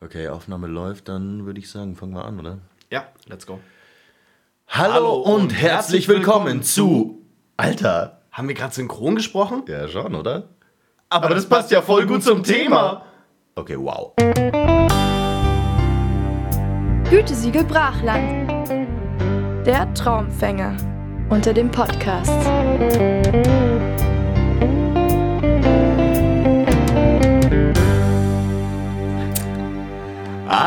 Okay, Aufnahme läuft, dann würde ich sagen, fangen wir an, oder? Ja, let's go. Hallo, Hallo und, und herzlich herzlich willkommen willkommen zu. Alter! Haben wir gerade synchron gesprochen? Ja, schon, oder? Aber, das, passt ja voll gut zum Thema. Okay, wow. Gütesiegel Brachland. Der Traumfänger unter dem Podcast.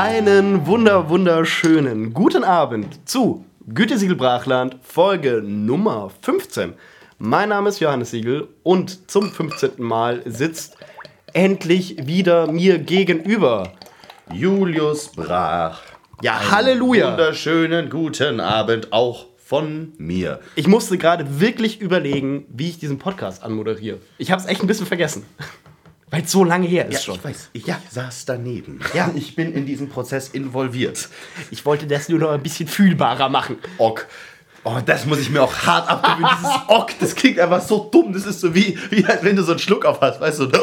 Einen wunder wunderschönen guten Abend zu Gütesiegel Brachland, Folge Nummer 15. Mein Name ist Johannes Siegel und zum 15. Mal sitzt endlich wieder mir gegenüber. Julius Brach. Ja, Einen Halleluja! Wunderschönen guten Abend auch von mir. Ich musste gerade wirklich überlegen, wie ich diesen Podcast anmoderiere. Ich habe es echt ein bisschen vergessen. Weil es so lange her ist schon. ich weiß, ich Ja. saß daneben. Ja. Ich bin in diesen Prozess involviert. Ich wollte das nur noch ein bisschen fühlbarer machen. Ok. Oh, das muss ich mir auch hart abgewöhnen. Dieses Ok, das klingt einfach so dumm. Das ist so wie, wie halt, wenn du so einen Schluck auf hast, weißt du?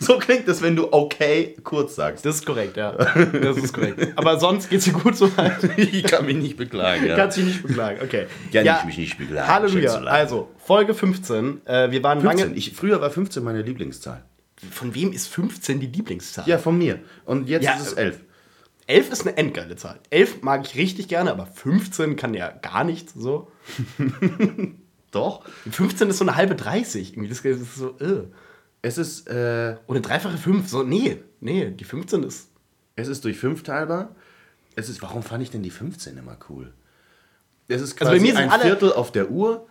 So klingt das, wenn du okay kurz sagst. Das ist korrekt, ja. Das ist korrekt. Aber sonst geht's dir gut soweit. Ich kann mich nicht beklagen. Ja. Kannst dich nicht beklagen, okay. Kann ich mich nicht beklagen, Halleluja. Also, Folge 15. Äh, wir waren 15. lange. Ich, früher war 15 meine Lieblingszahl. Von wem ist 15 die Lieblingszahl? Ja, von mir. Und jetzt Ja, ist es 11. 11 ist eine endgeile Zahl. 11 mag ich richtig gerne, aber 15 kann ja gar nichts so. Doch. 15 ist so eine halbe 30. Irgendwie, das ist so, äh. Es ist, äh, Oder dreifache 5. So, nee, nee, die 15 ist. es ist durch 5 teilbar. Es ist, warum fand ich denn die 15 immer cool? Es ist Also quasi bei mir sind ein alle- Viertel auf der Uhr.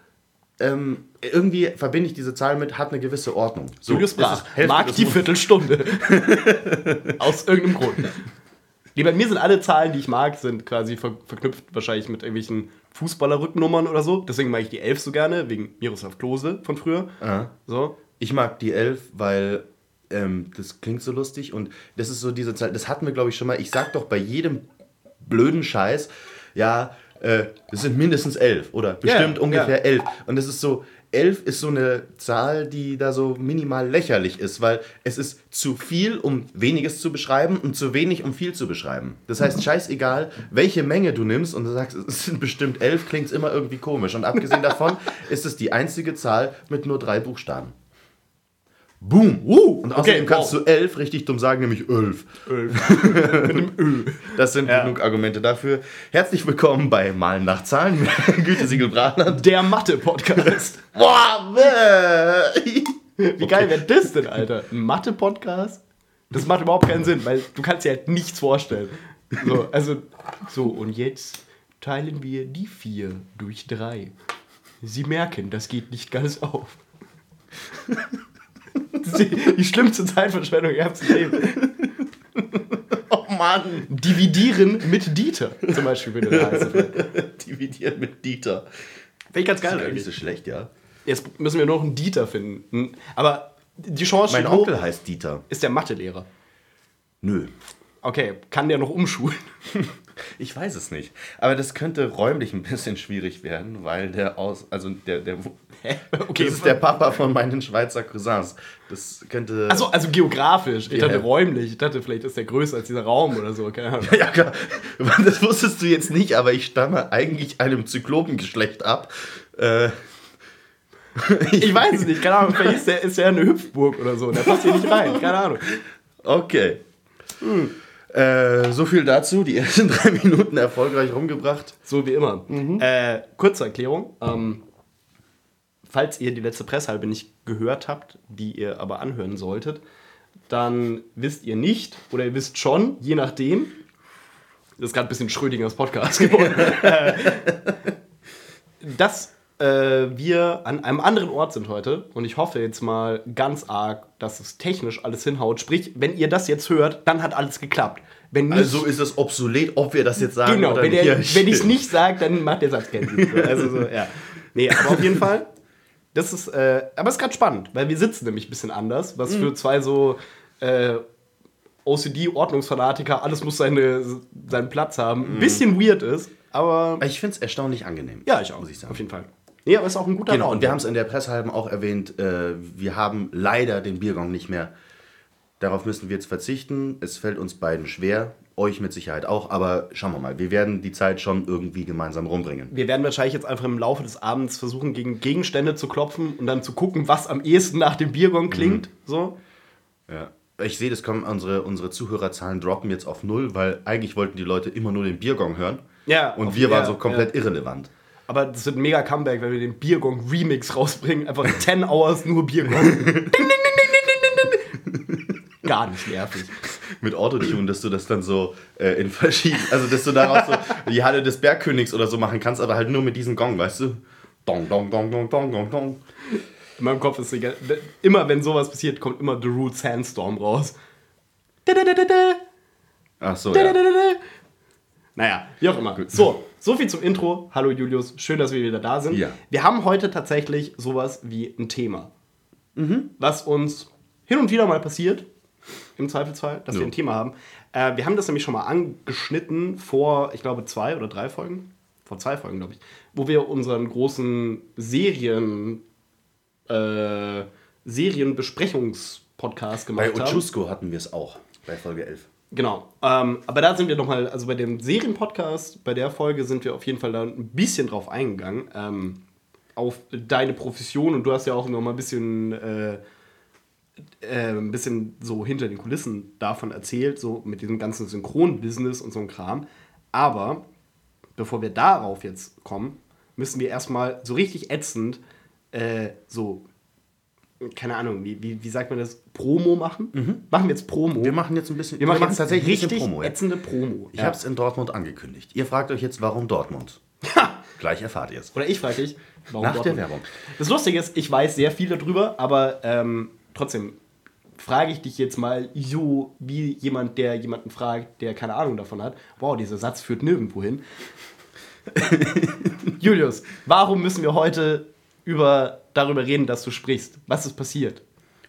Ähm, irgendwie verbinde ich diese Zahl mit, hat eine gewisse Ordnung. So, Julius Brach mag die. Viertelstunde. Aus irgendeinem Grund. Nee, bei mir sind alle Zahlen, die ich mag, sind quasi ver verknüpft wahrscheinlich mit irgendwelchen Fußballerrückennummern oder so. Deswegen mag ich die 11 so gerne, wegen Miroslav Klose von früher. So. Ich mag die 11, weil ähm, das klingt so lustig und das ist so diese Zeit, das hatten wir glaube ich schon mal. Ich sag doch bei jedem blöden Scheiß, ja, äh, das sind mindestens 11 oder bestimmt Ja, ungefähr ja. 11. Und das ist so, 11 ist so eine Zahl, die da so minimal lächerlich ist, weil es ist zu viel, um weniges zu beschreiben und zu wenig, um viel zu beschreiben. Das heißt, scheißegal, welche Menge du nimmst und du sagst, es sind bestimmt 11, klingt es immer irgendwie komisch. Und abgesehen davon ist es die einzige Zahl mit nur drei Buchstaben. Boom! Uh, und außerdem okay, kannst wow. du elf richtig dumm sagen, nämlich elf. Mit dem Ö. Das sind Ja. genug Argumente dafür. Herzlich willkommen bei Malen nach Zahlen. Gütesiegel Brachland. Der Mathe-Podcast. Boah. Wie geil wäre das denn, Alter? Ein Mathe-Podcast? Das macht überhaupt keinen Sinn, weil du kannst dir halt nichts vorstellen. So, also, so, und jetzt teilen wir die 4 durch 3. Sie merken, das geht nicht ganz auf. Das ist die, die schlimmste Zeitverschwendung im ganzen Leben. Oh Mann. Dividieren mit Dieter, zum Beispiel, würde der heißen. Dividieren mit Dieter. Finde ich ganz Das geil ist gar nicht eigentlich. so schlecht, ja. Jetzt müssen wir noch einen Dieter finden. Aber die Chance Mein Onkel heißt Dieter. ist der Mathelehrer. Nö. Okay, kann der noch umschulen? Ich weiß es nicht. Aber das könnte räumlich ein bisschen schwierig werden, weil der aus, also der, der, Okay, das ist der Papa von meinen Schweizer Cousins. Das könnte. Achso, also geografisch. Ich dachte räumlich. Ich dachte, vielleicht ist der größer als dieser Raum oder so. Keine Ahnung. Ja, klar. Das wusstest du jetzt nicht, aber ich stamme eigentlich einem Zyklopengeschlecht ab. Äh, Ich weiß es nicht. Keine Ahnung. Vielleicht ist der, ist der eine Hüpfburg oder so. Der passt hier nicht rein. Keine Ahnung. okay. Äh, so viel dazu. Die ersten drei Minuten erfolgreich rumgebracht. So wie immer. Äh, kurze Erklärung. Ähm, falls ihr die letzte Presshalbe nicht gehört habt, die ihr aber anhören solltet, dann wisst ihr nicht oder ihr wisst schon, je nachdem. Das ist gerade ein bisschen Schrödingers Podcast geworden. dass äh, wir an einem anderen Ort sind heute und ich hoffe jetzt mal ganz arg, dass es technisch alles hinhaut. Sprich, wenn ihr das jetzt hört, dann hat alles geklappt. Wenn nicht, Also ist es obsolet, ob wir das jetzt sagen Genau, oder wenn, nicht. Ja, wenn ich es nicht sage, dann macht der Satz keinen Sinn. Also so, ja. Nee, aber auf jeden Fall, das ist, äh, aber es ist gerade spannend, weil wir sitzen nämlich ein bisschen anders, was für zwei so äh, OCD-Ordnungsfanatiker, alles muss seine, seinen Platz haben, ein bisschen weird ist, aber Ich finde es erstaunlich angenehm. ja, ich auch, muss ich sagen. auf jeden Fall. Nee, aber ist auch ein guter Genau, Raum. und wir haben es in der Presshalben auch erwähnt, äh, wir haben leider den Biergong nicht mehr. Darauf müssen wir jetzt verzichten. Es fällt uns beiden schwer, euch mit Sicherheit auch, aber schauen wir mal, wir werden die Zeit schon irgendwie gemeinsam rumbringen. Wir werden wahrscheinlich jetzt einfach im Laufe des Abends versuchen, gegen Gegenstände zu klopfen und dann zu gucken, was am ehesten nach dem Biergong klingt. So. Ja. Ich sehe, das kommen unsere, unsere Zuhörerzahlen droppen jetzt auf null, weil eigentlich wollten die Leute immer nur den Biergong hören. Ja, Und wir waren ja, so komplett irrelevant. Aber das wird ein mega Comeback, wenn wir den Biergong Remix rausbringen. Einfach 10 Hours nur Biergong. Gar nicht nervig. Mit Autotune, dass du das dann so äh, in verschiedenen, also dass du daraus so die Halle des Bergkönigs oder so machen kannst, aber halt nur mit diesem Gong, weißt du? Dong, dong, dong, dong, dong, dong, dong. In meinem Kopf ist egal. Immer wenn sowas passiert, kommt immer The Root Sandstorm raus. Da, da, da, da, da. Ach so, Da, ja. da, da, da. Naja, wie auch immer. So, so viel zum Intro. Hallo Julius, schön, dass wir wieder da sind. Ja. Wir haben heute tatsächlich sowas wie ein Thema, Mhm. was uns hin und wieder mal passiert, im Zweifelsfall, dass wir Ja. ein Thema haben. Äh, wir haben das nämlich schon mal angeschnitten vor, ich glaube, zwei oder drei Folgen. Vor zwei Folgen, glaube ich. Wo wir unseren großen Serien, äh, Serienbesprechungspodcast gemacht Bei haben. Ochusko hatten wir es auch, bei Folge 11. Genau. Ähm, aber da sind wir nochmal, also bei dem Serienpodcast, bei der Folge sind wir auf jeden Fall da ein bisschen drauf eingegangen. Ähm, auf deine Profession und du hast ja auch nochmal ein bisschen, äh, äh, ein bisschen so hinter den Kulissen davon erzählt, so mit diesem ganzen Synchron-Business und so ein Kram. Aber bevor wir darauf jetzt kommen, müssen wir erstmal so richtig ätzend äh, so, keine Ahnung, wie, wie, wie sagt man das, Promo machen? Machen wir jetzt Promo? Wir machen jetzt ein bisschen, Wir machen jetzt tatsächlich ein richtig Promo. Ja. ätzende Promo. Ich habe es in Dortmund angekündigt. Ihr fragt euch jetzt, warum Dortmund? Gleich erfahrt ihr es. Oder ich frage dich, warum Nach der Dortmund? Werbung. Das Lustige ist, ich weiß sehr viel darüber, aber ähm, trotzdem frage ich dich jetzt mal so wie jemand, der jemanden fragt, der keine Ahnung davon hat. Wow, dieser Satz führt nirgendwo hin. Julius, warum müssen wir heute über, darüber reden, dass du sprichst? Was ist passiert?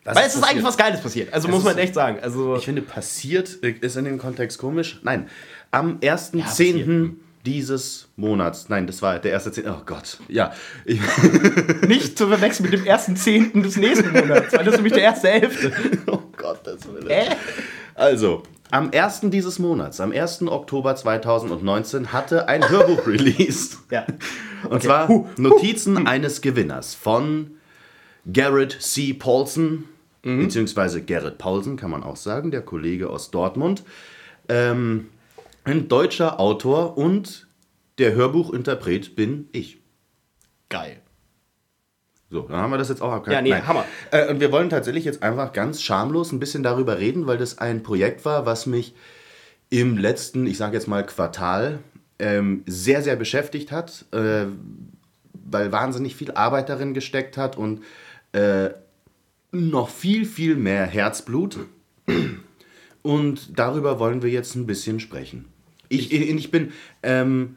Was Weil ist es ist eigentlich was Geiles passiert. Also Es muss man echt sagen. Also Ich finde, passiert äh, ist in dem Kontext komisch. Nein, am 1.10. passiert. Dieses Monats, nein, das war der 1.10. Oh Gott, ja. Ich, nicht zu verwechseln mit dem ersten Zehnten des nächsten Monats, weil das ist nämlich der erste Elfte. oh Gott, das will Äh? Also, am 1. dieses Monats, am 1. Oktober 2019, hatte ein Hörbuch released. Ja. Und zwar Huh. Notizen eines Gewinners von Garrett C. Paulson, beziehungsweise Gerrit Paulsen, kann man auch sagen, der Kollege aus Dortmund. Ähm, ein deutscher Autor und der Hörbuchinterpret bin ich. Geil. So, dann haben wir das jetzt auch abgehakt. Ja, nee, Nein. Hammer. Äh, und wir wollen tatsächlich jetzt einfach ganz schamlos ein bisschen darüber reden, weil das ein Projekt war, was mich im letzten, ich sage jetzt mal Quartal, ähm, sehr, sehr beschäftigt hat, äh, weil wahnsinnig viel Arbeit darin gesteckt hat und äh, noch viel, viel mehr Herzblut. Und darüber wollen wir jetzt ein bisschen sprechen. Ich, ich, ich bin ähm,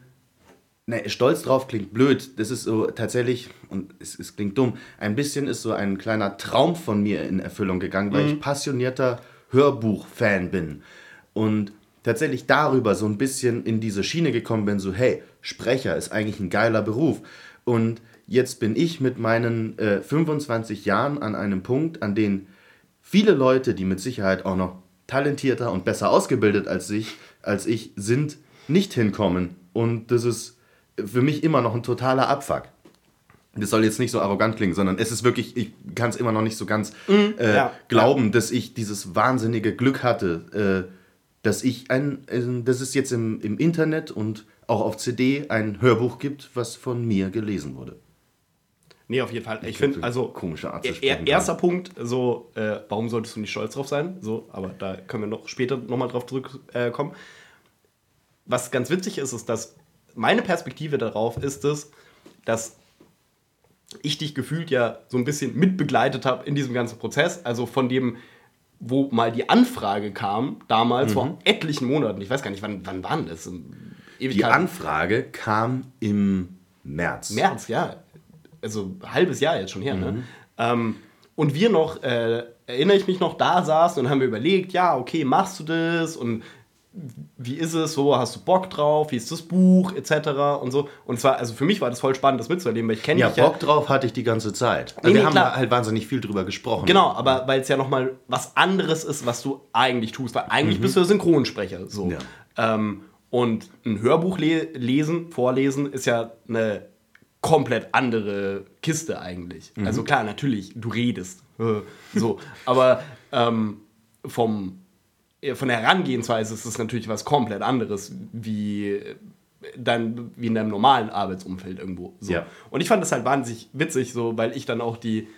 ne, stolz drauf, klingt blöd. Das ist so tatsächlich, und es, es klingt dumm, ein bisschen ist so ein kleiner Traum von mir in Erfüllung gegangen, weil ich passionierter Hörbuch-Fan bin. Und tatsächlich darüber so ein bisschen in diese Schiene gekommen bin, so hey, Sprecher ist eigentlich ein geiler Beruf. Und jetzt bin ich mit meinen äh, 25 Jahren an einem Punkt, an dem viele Leute, die mit Sicherheit auch noch talentierter und besser ausgebildet als ich, als ich sind, nicht hinkommen. Und das ist für mich immer noch ein totaler Abfuck. Das soll jetzt nicht so arrogant klingen, sondern es ist wirklich, ich kann es immer noch nicht so ganz äh, ja, glauben, dass ich dieses wahnsinnige Glück hatte, äh, dass ich ein, äh, dass es jetzt im, im Internet und auch auf CD ein Hörbuch gibt, was von mir gelesen wurde. Nee, auf jeden Fall. Ich finde, also komische Art zu er, sprechen. erster Punkt, so, äh, warum solltest du nicht stolz drauf sein? So, aber da können wir noch später nochmal drauf zurückkommen. Äh. Was ganz witzig ist, ist, dass meine Perspektive darauf ist es, dass ich dich gefühlt ja so ein bisschen mitbegleitet habe in diesem ganzen Prozess. Also von dem, wo mal die Anfrage kam, damals Mhm. vor etlichen Monaten. Ich weiß gar nicht, wann, wann waren das? Die. Anfrage kam im März. März, ja. Also ein halbes Jahr jetzt schon her. Ne? Ähm, und wir noch, äh, erinnere ich mich noch, da saßen und haben wir überlegt, ja, okay, machst du das? Und wie ist es so, hast du Bock drauf, wie ist das Buch, etc. und so. Und zwar, also für mich war das voll spannend, das mitzuerleben, weil ich kenne Ja, dich ja. Bock drauf hatte ich die ganze Zeit. Nee, wir nee, haben klar. da halt wahnsinnig viel drüber gesprochen. Genau, aber weil es ja nochmal was anderes ist, was du eigentlich tust. Weil eigentlich bist du Synchronsprecher. So. Mhm. Ja. Ähm, und ein Hörbuch le lesen, vorlesen, ist ja eine komplett andere Kiste eigentlich. Mhm. Also klar, natürlich, du redest. äh, so. Aber ähm, vom, von der Herangehensweise ist es natürlich was komplett anderes, wie, äh, dein, wie in deinem normalen Arbeitsumfeld irgendwo. So. Ja. Und ich fand das halt wahnsinnig witzig, so, weil ich dann auch die,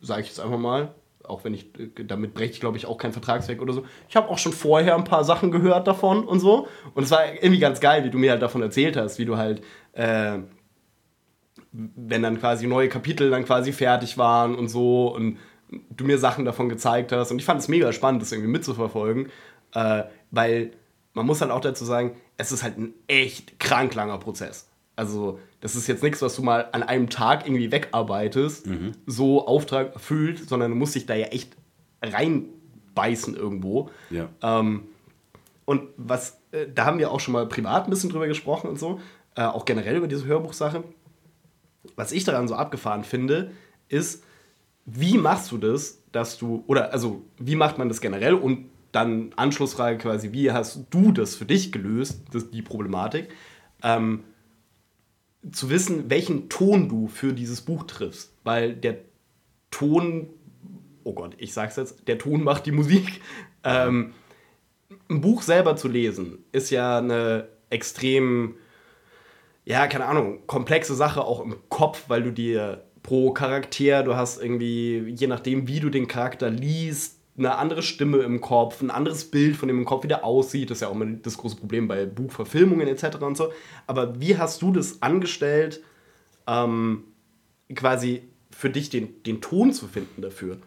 sage ich jetzt einfach mal, auch wenn ich, äh, damit breche ich glaube ich auch kein Vertragswerk oder so. Ich habe auch schon vorher ein paar Sachen gehört davon und so. Und es war irgendwie ganz geil, wie du mir halt davon erzählt hast, wie du halt, äh, wenn dann quasi neue Kapitel dann quasi fertig waren und so und du mir Sachen davon gezeigt hast. Und ich fand es mega spannend, das irgendwie mitzuverfolgen, äh, weil man muss halt auch dazu sagen, es ist halt ein echt krank langer Prozess. Also, das ist jetzt nichts, was du mal an einem Tag irgendwie wegarbeitest, so Auftrag erfüllt, sondern du musst dich da ja echt reinbeißen irgendwo. Ja. Ähm, und was, äh, da haben wir auch schon mal privat ein bisschen drüber gesprochen und so, äh, auch generell über diese Hörbuchsache. Was ich daran so abgefahren finde, ist, wie machst du das, dass du, oder also, wie macht man das generell? Und dann Anschlussfrage quasi, wie hast du das für dich gelöst, das, die Problematik, ähm, zu wissen, welchen Ton du für dieses Buch triffst, weil der Ton, oh Gott, ich sag's jetzt, der Ton macht die Musik. Ähm, ein Buch selber zu lesen ist ja eine extrem, ja, keine Ahnung, komplexe Sache auch im Kopf, weil du dir pro Charakter, du hast irgendwie, je nachdem, wie du den Charakter liest, eine andere Stimme im Kopf, ein anderes Bild von dem im Kopf, wie der aussieht. Das ist ja auch immer das große Problem bei Buchverfilmungen etc. und so. Aber wie hast du das angestellt, ähm, quasi für dich den, den Ton zu finden dafür?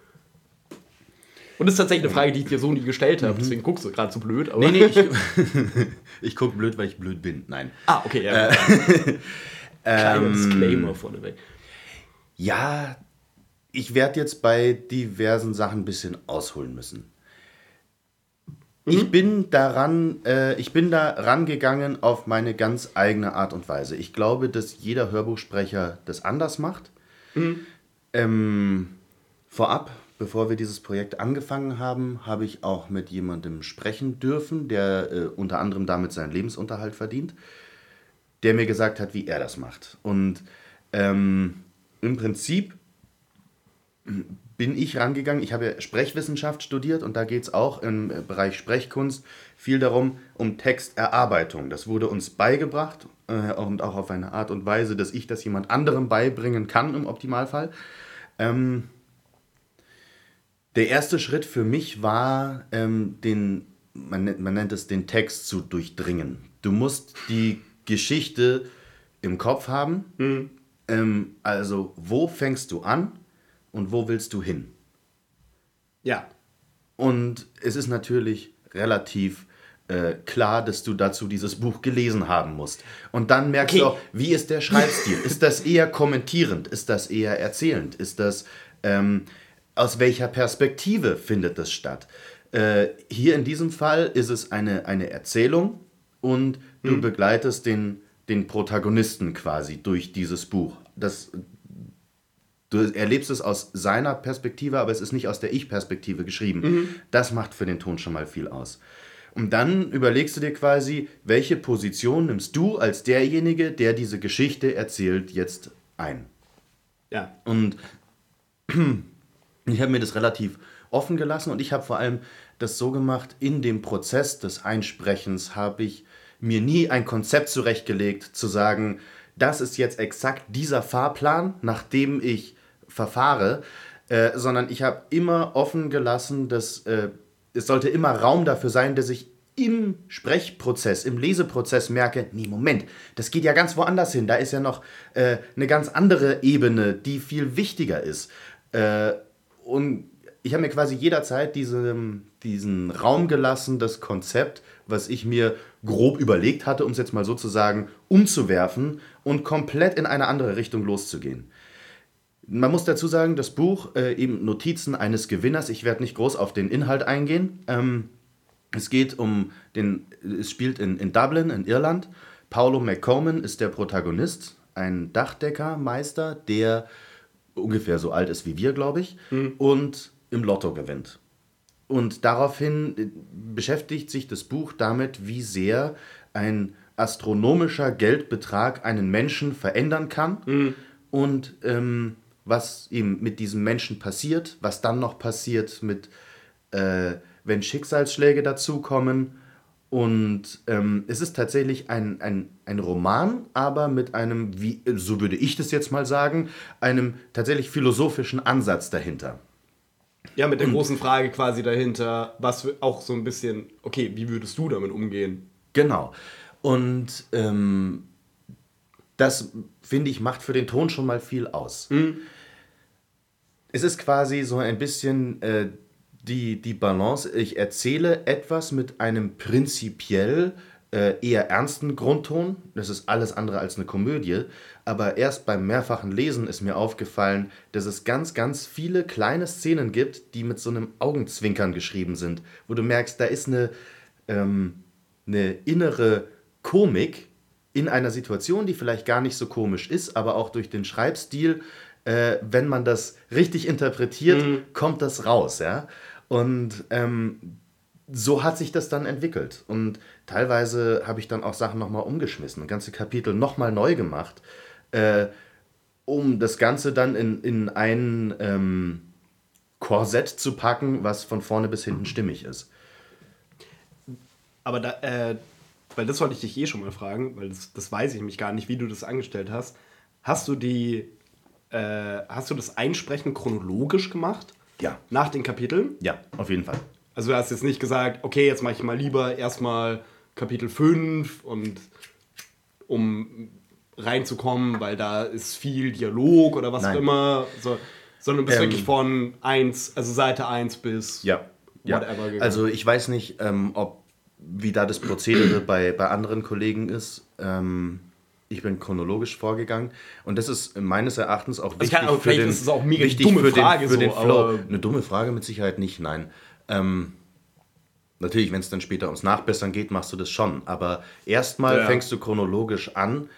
Und das ist tatsächlich eine Frage, die ich dir so nie gestellt habe. Deswegen guckst du gerade so blöd. Aber Nee, nee, ich, ich gucke blöd, weil ich blöd bin. Nein. ah, okay, ja. Kleiner Disclaimer vorneweg. Ja, ich werde jetzt bei diversen Sachen ein bisschen ausholen müssen. Ich bin daran, äh, ich bin da rangegangen auf meine ganz eigene Art und Weise. Ich glaube, dass jeder Hörbuchsprecher das anders macht. Ähm, vorab, bevor wir dieses Projekt angefangen haben, habe ich auch mit jemandem sprechen dürfen, der äh, unter anderem damit seinen Lebensunterhalt verdient, der mir gesagt hat, wie er das macht. Und ähm, im Prinzip bin ich rangegangen. Ich habe ja Sprechwissenschaft studiert und da geht es auch im Bereich Sprechkunst viel darum, um Texterarbeitung. Das wurde uns beigebracht äh, und auch auf eine Art und Weise, dass ich das jemand anderem beibringen kann im Optimalfall. Ähm, der erste Schritt für mich war, ähm, den, man, nennt- man nennt es den Text zu durchdringen. Du musst die Geschichte im Kopf haben. Ähm, also, wo fängst du an und wo willst du hin? Ja. Und es ist natürlich relativ äh, klar, dass du dazu dieses Buch gelesen haben musst. Und dann merkst Okay. du auch, wie ist der Schreibstil? ist das eher kommentierend? Ist das eher erzählend? Ist das, ähm, aus welcher Perspektive findet das statt? Äh, hier in diesem Fall ist es eine, eine Erzählung und du begleitest den, den Protagonisten quasi durch dieses Buch. Das, Du erlebst es aus seiner Perspektive, aber es ist nicht aus der Ich-Perspektive geschrieben. Das macht für den Ton schon mal viel aus. Und dann überlegst du dir quasi, welche Position nimmst du als derjenige, der diese Geschichte erzählt, jetzt ein. Ja. Und ich habe mir das relativ offen gelassen und ich habe vor allem das so gemacht, in dem Prozess des Einsprechens habe ich mir nie ein Konzept zurechtgelegt, zu sagen, das ist jetzt exakt dieser Fahrplan, nach dem ich verfahre, äh, sondern ich habe immer offen gelassen, dass äh, es sollte immer Raum dafür sein, dass ich im Sprechprozess, im Leseprozess merke, nee, Moment, das geht ja ganz woanders hin. Da ist ja noch äh, eine ganz andere Ebene, die viel wichtiger ist. Und ich habe mir quasi jederzeit diesen, diesen Raum gelassen, das Konzept, was ich mir grob überlegt hatte, um es jetzt mal so zu sagen, umzuwerfen und komplett in eine andere Richtung loszugehen. Man muss dazu sagen, das Buch, äh, eben Notizen eines Gewinners, ich werde nicht groß auf den Inhalt eingehen, ähm, Es geht um den, es spielt in, in Dublin, in Irland. Paolo McComan ist der Protagonist, ein Dachdeckermeister, der ungefähr so alt ist wie wir, glaube ich, und im Lotto gewinnt. Und daraufhin äh, beschäftigt sich das Buch damit, wie sehr ein astronomischer Geldbetrag einen Menschen verändern kann und ähm, was ihm mit diesem Menschen passiert, was dann noch passiert mit, äh, wenn Schicksalsschläge dazukommen. Und ähm, es ist tatsächlich ein, ein, ein Roman, aber mit einem, wie, so würde ich das jetzt mal sagen, einem tatsächlich philosophischen Ansatz dahinter. Ja, mit der großen Frage quasi dahinter, was auch so ein bisschen, okay, wie würdest du damit umgehen? Genau. Und ähm, das, finde ich, macht für den Ton schon mal viel aus. Es ist quasi so ein bisschen äh, die, die Balance. Ich erzähle etwas mit einem prinzipiell äh, eher ernsten Grundton. Das ist alles andere als eine Komödie. Aber erst beim mehrfachen Lesen ist mir aufgefallen, dass es ganz, ganz viele kleine Szenen gibt, die mit so einem Augenzwinkern geschrieben sind, wo du merkst, da ist eine, ähm, eine innere Komik in einer Situation, die vielleicht gar nicht so komisch ist, aber auch durch den Schreibstil, äh, wenn man das richtig interpretiert, kommt das raus, ja. Und ähm, so hat sich das dann entwickelt. Und teilweise habe ich dann auch Sachen nochmal umgeschmissen, ganze Kapitel nochmal neu gemacht, äh, um das Ganze dann in, in ein ähm, Korsett zu packen, was von vorne bis hinten stimmig ist. Aber da, äh, weil das wollte ich dich eh schon mal fragen, weil das, das weiß ich nämlich gar nicht, wie du das angestellt hast. Hast du die, äh, hast du das Einsprechen chronologisch gemacht? Ja. Nach den Kapiteln? Ja, auf jeden Fall. Also du hast jetzt nicht gesagt, okay, jetzt mache ich mal lieber erstmal Kapitel 5 und um reinzukommen, weil da ist viel Dialog oder was Nein. auch immer, so, sondern du bist Ähm, wirklich von 1, also Seite 1 bis Ja. ja. Also ich weiß nicht, ähm, ob wie da das Prozedere bei, bei anderen Kollegen ist. Ähm, ich bin chronologisch vorgegangen und das ist meines Erachtens auch wichtig kann für den, ist es auch mega wichtig dumme für den, Frage für den so, Flow. aber- Eine dumme Frage mit Sicherheit nicht, nein. Ähm, natürlich, wenn es dann später ums Nachbessern geht, machst du das schon. Aber erstmal Ja. fängst du chronologisch an,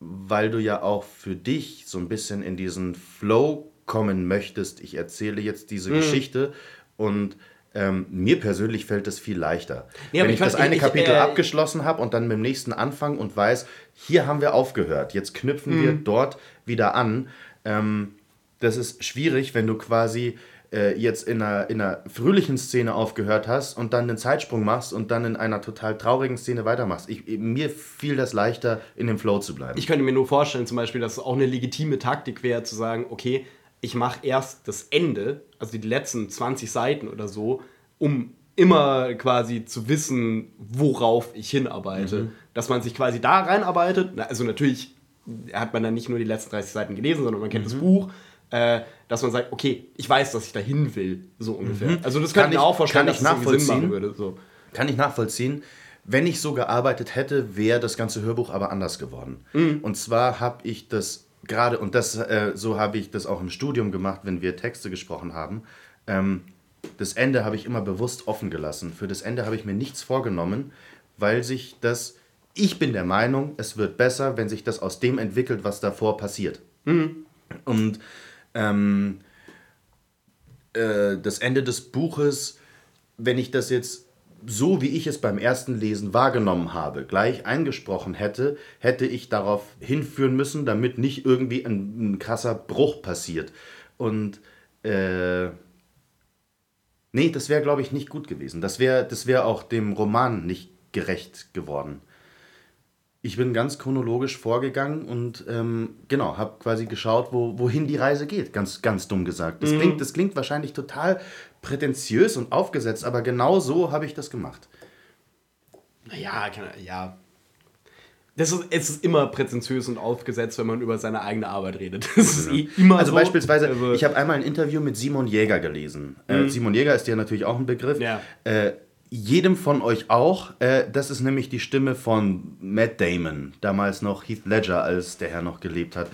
weil du ja auch für dich so ein bisschen in diesen Flow kommen möchtest. Ich erzähle jetzt diese Mhm. Geschichte und ähm, mir persönlich fällt das viel leichter. Nee, aber Wenn ich ich, das eine ich- Kapitel äh, abgeschlossen habe und dann mit dem nächsten anfange und weiß, hier haben wir aufgehört, jetzt knüpfen wir dort wieder an. Ähm, das ist schwierig, wenn du quasi äh, jetzt in einer, in einer fröhlichen Szene aufgehört hast und dann einen Zeitsprung machst und dann in einer total traurigen Szene weitermachst. Ich, mir fiel das leichter, in dem Flow zu bleiben. Ich könnte mir nur vorstellen, zum Beispiel, dass es auch eine legitime Taktik wäre, zu sagen, okay, ich mache erst das Ende, also die letzten 20 Seiten oder so, um immer quasi zu wissen, worauf ich hinarbeite. Mhm. Dass man sich quasi da reinarbeitet. Na, Also natürlich hat man dann nicht nur die letzten 30 Seiten gelesen, sondern man kennt Mhm. das Buch. Äh, dass man sagt, okay, ich weiß, dass ich dahin will, so ungefähr. Also das Mhm. Kann könnte ich mir auch vorstellen, kann ich dass es irgendwie Sinn machen nachvollziehen. würde. So. Kann ich nachvollziehen. Wenn ich so gearbeitet hätte, wäre das ganze Hörbuch aber anders geworden. Und zwar habe ich das gerade, und das, äh, so habe ich das auch im Studium gemacht, wenn wir Texte gesprochen haben, ähm, das Ende habe ich immer bewusst offen gelassen. Für das Ende habe ich mir nichts vorgenommen, weil sich das, ich bin der Meinung, es wird besser, wenn sich das aus dem entwickelt, was davor passiert. Und ähm, äh, das Ende des Buches, wenn ich das jetzt so, wie ich es beim ersten Lesen wahrgenommen habe, gleich eingesprochen hätte, hätte ich darauf hinführen müssen, damit nicht irgendwie ein, ein krasser Bruch passiert. Und äh, nee, das wäre, glaube ich, nicht gut gewesen. Das wäre das wär auch dem Roman nicht gerecht geworden. Ich bin ganz chronologisch vorgegangen und ähm, genau, habe quasi geschaut, wo, wohin die Reise geht. Ganz, ganz dumm gesagt. Das, klingt, das klingt wahrscheinlich total prätentiös und aufgesetzt, aber genau so habe ich das gemacht. Naja, ja. Das ist, es ist immer präzentiös und aufgesetzt, wenn man über seine eigene Arbeit redet. Das ist eh immer Also so. beispielsweise, Also- ich habe einmal ein Interview mit Simon Jäger gelesen. Äh, Simon Jäger ist ja natürlich auch ein Begriff. Ja. Äh, jedem von euch auch. Äh, das ist nämlich die Stimme von Matt Damon, damals noch Heath Ledger, als der Herr noch gelebt hat.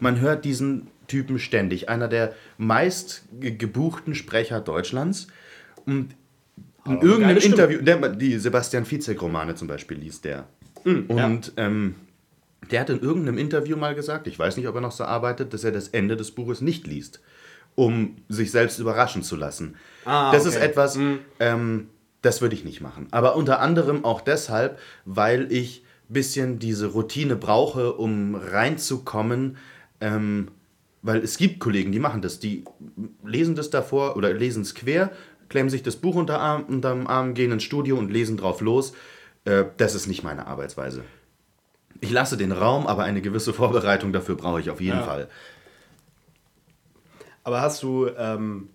Man hört diesen Typen ständig. Einer der meist ge- gebuchten Sprecher Deutschlands. Und In irgendeinem. Interview, der, die Sebastian Fitzek-Romane zum Beispiel liest der. Und ähm, der hat in irgendeinem Interview mal gesagt, ich weiß nicht, ob er noch so arbeitet, dass er das Ende des Buches nicht liest, um sich selbst überraschen zu lassen. Ah, das okay. ist etwas, ähm, das würde ich nicht machen. Aber unter anderem auch deshalb, weil ich ein bisschen diese Routine brauche, um reinzukommen. Ähm, weil es gibt Kollegen, die machen das, die lesen das davor oder lesen es quer, klemmen sich das Buch unter Arm, unterm Arm, gehen ins Studio und lesen drauf los. Äh, das ist nicht meine Arbeitsweise. Ich lasse den Raum, aber eine gewisse Vorbereitung dafür brauche ich auf jeden Ja. Fall. Aber hast du, ähm,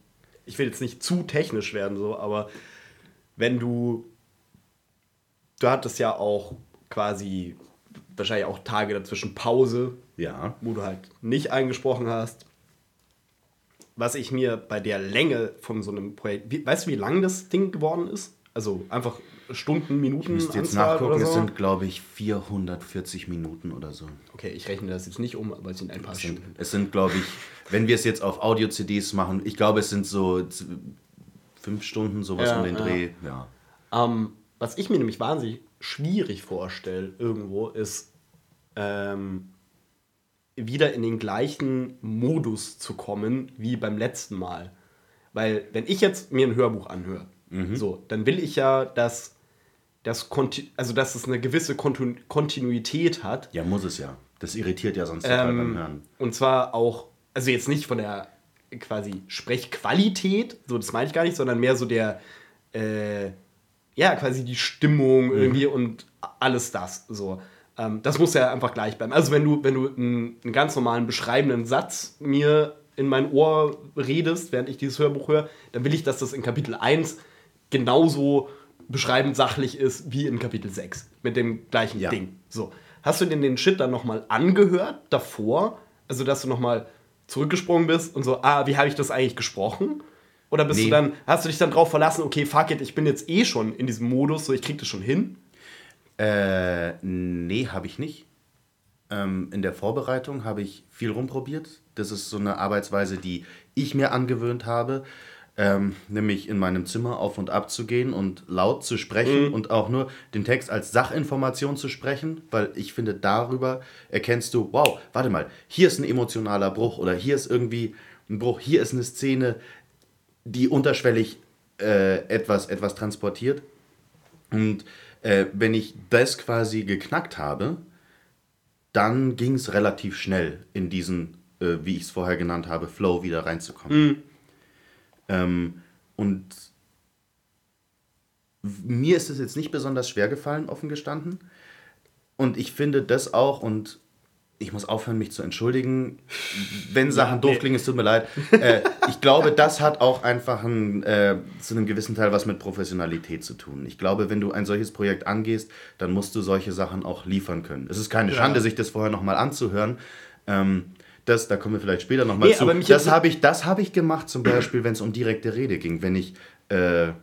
ich will jetzt nicht zu technisch werden, so, aber wenn du, du hattest ja auch quasi wahrscheinlich auch Tage dazwischen Pause, Ja. wo du halt nicht eingesprochen hast. Was ich mir bei der Länge von so einem Projekt, weißt du, wie lang das Ding geworden ist? Also einfach Stunden, Minuten, Ich müsste jetzt Anzahl nachgucken, oder es so? sind, glaube ich, 440 Minuten oder so. Okay, ich rechne das jetzt nicht um, aber es sind ein paar Es sind, Stunden. es sind glaube ich, wenn wir es jetzt auf Audio-CDs machen, ich glaube, es sind so fünf Stunden, sowas Ja, um den ja. Dreh. Ja. Ähm, was ich mir nämlich wahnsinnig schwierig vorstelle, irgendwo, ist ähm, wieder in den gleichen Modus zu kommen wie beim letzten Mal. Weil, wenn ich jetzt mir ein Hörbuch anhöre, so, dann will ich ja, dass, das Konti also, dass es eine gewisse Kontu Kontinuität hat. ja, muss es ja. Das irritiert ja sonst total beim Ähm, Hören. und zwar auch, also jetzt nicht von der quasi Sprechqualität, so das meine ich gar nicht, sondern mehr so der, äh, ja, quasi die Stimmung irgendwie und alles das. So. Ähm, das muss ja einfach gleich bleiben. Also wenn du, wenn du einen, einen ganz normalen beschreibenden Satz mir in mein Ohr redest, während ich dieses Hörbuch höre, dann will ich, dass das in Kapitel 1 genauso beschreibend sachlich ist wie in Kapitel 6. Mit dem gleichen Ja. Ding. So. Hast du denn den Shit dann nochmal angehört davor? Also, dass du nochmal zurückgesprungen bist und so, ah, wie habe ich das eigentlich gesprochen? Oder bist Nee. du dann, hast du dich dann drauf verlassen, okay, fuck it, ich bin jetzt eh schon in diesem Modus, so ich krieg das schon hin? Äh, nee, habe ich nicht. Ähm, in der Vorbereitung habe ich viel rumprobiert. Das ist so eine Arbeitsweise, die ich mir angewöhnt habe. Ähm, nämlich in meinem Zimmer auf und ab zu gehen und laut zu sprechen und auch nur den Text als Sachinformation zu sprechen, weil ich finde, darüber erkennst du, wow, warte mal, hier ist ein emotionaler Bruch oder hier ist irgendwie ein Bruch, hier ist eine Szene, die unterschwellig äh, etwas, etwas transportiert. Und äh, wenn ich das quasi geknackt habe, dann ging es relativ schnell in diesen, äh, wie ich es vorher genannt habe, Flow wieder reinzukommen. Ähm, und mir ist es jetzt nicht besonders schwer gefallen, offen gestanden. Und ich finde das auch, und ich muss aufhören, mich zu entschuldigen, wenn Sachen doof nee. klingen, es tut mir leid. Äh, ich glaube, das hat auch einfach ein, äh, zu einem gewissen Teil was mit Professionalität zu tun. Ich glaube, wenn du ein solches Projekt angehst, dann musst du solche Sachen auch liefern können. Es ist keine Schande, sich das vorher nochmal anzuhören. Ähm, das, da kommen wir vielleicht später nochmal Nee, zu. Das habe ich, das hab ich gemacht, zum Beispiel, wenn es um direkte Rede ging. Wenn ich äh,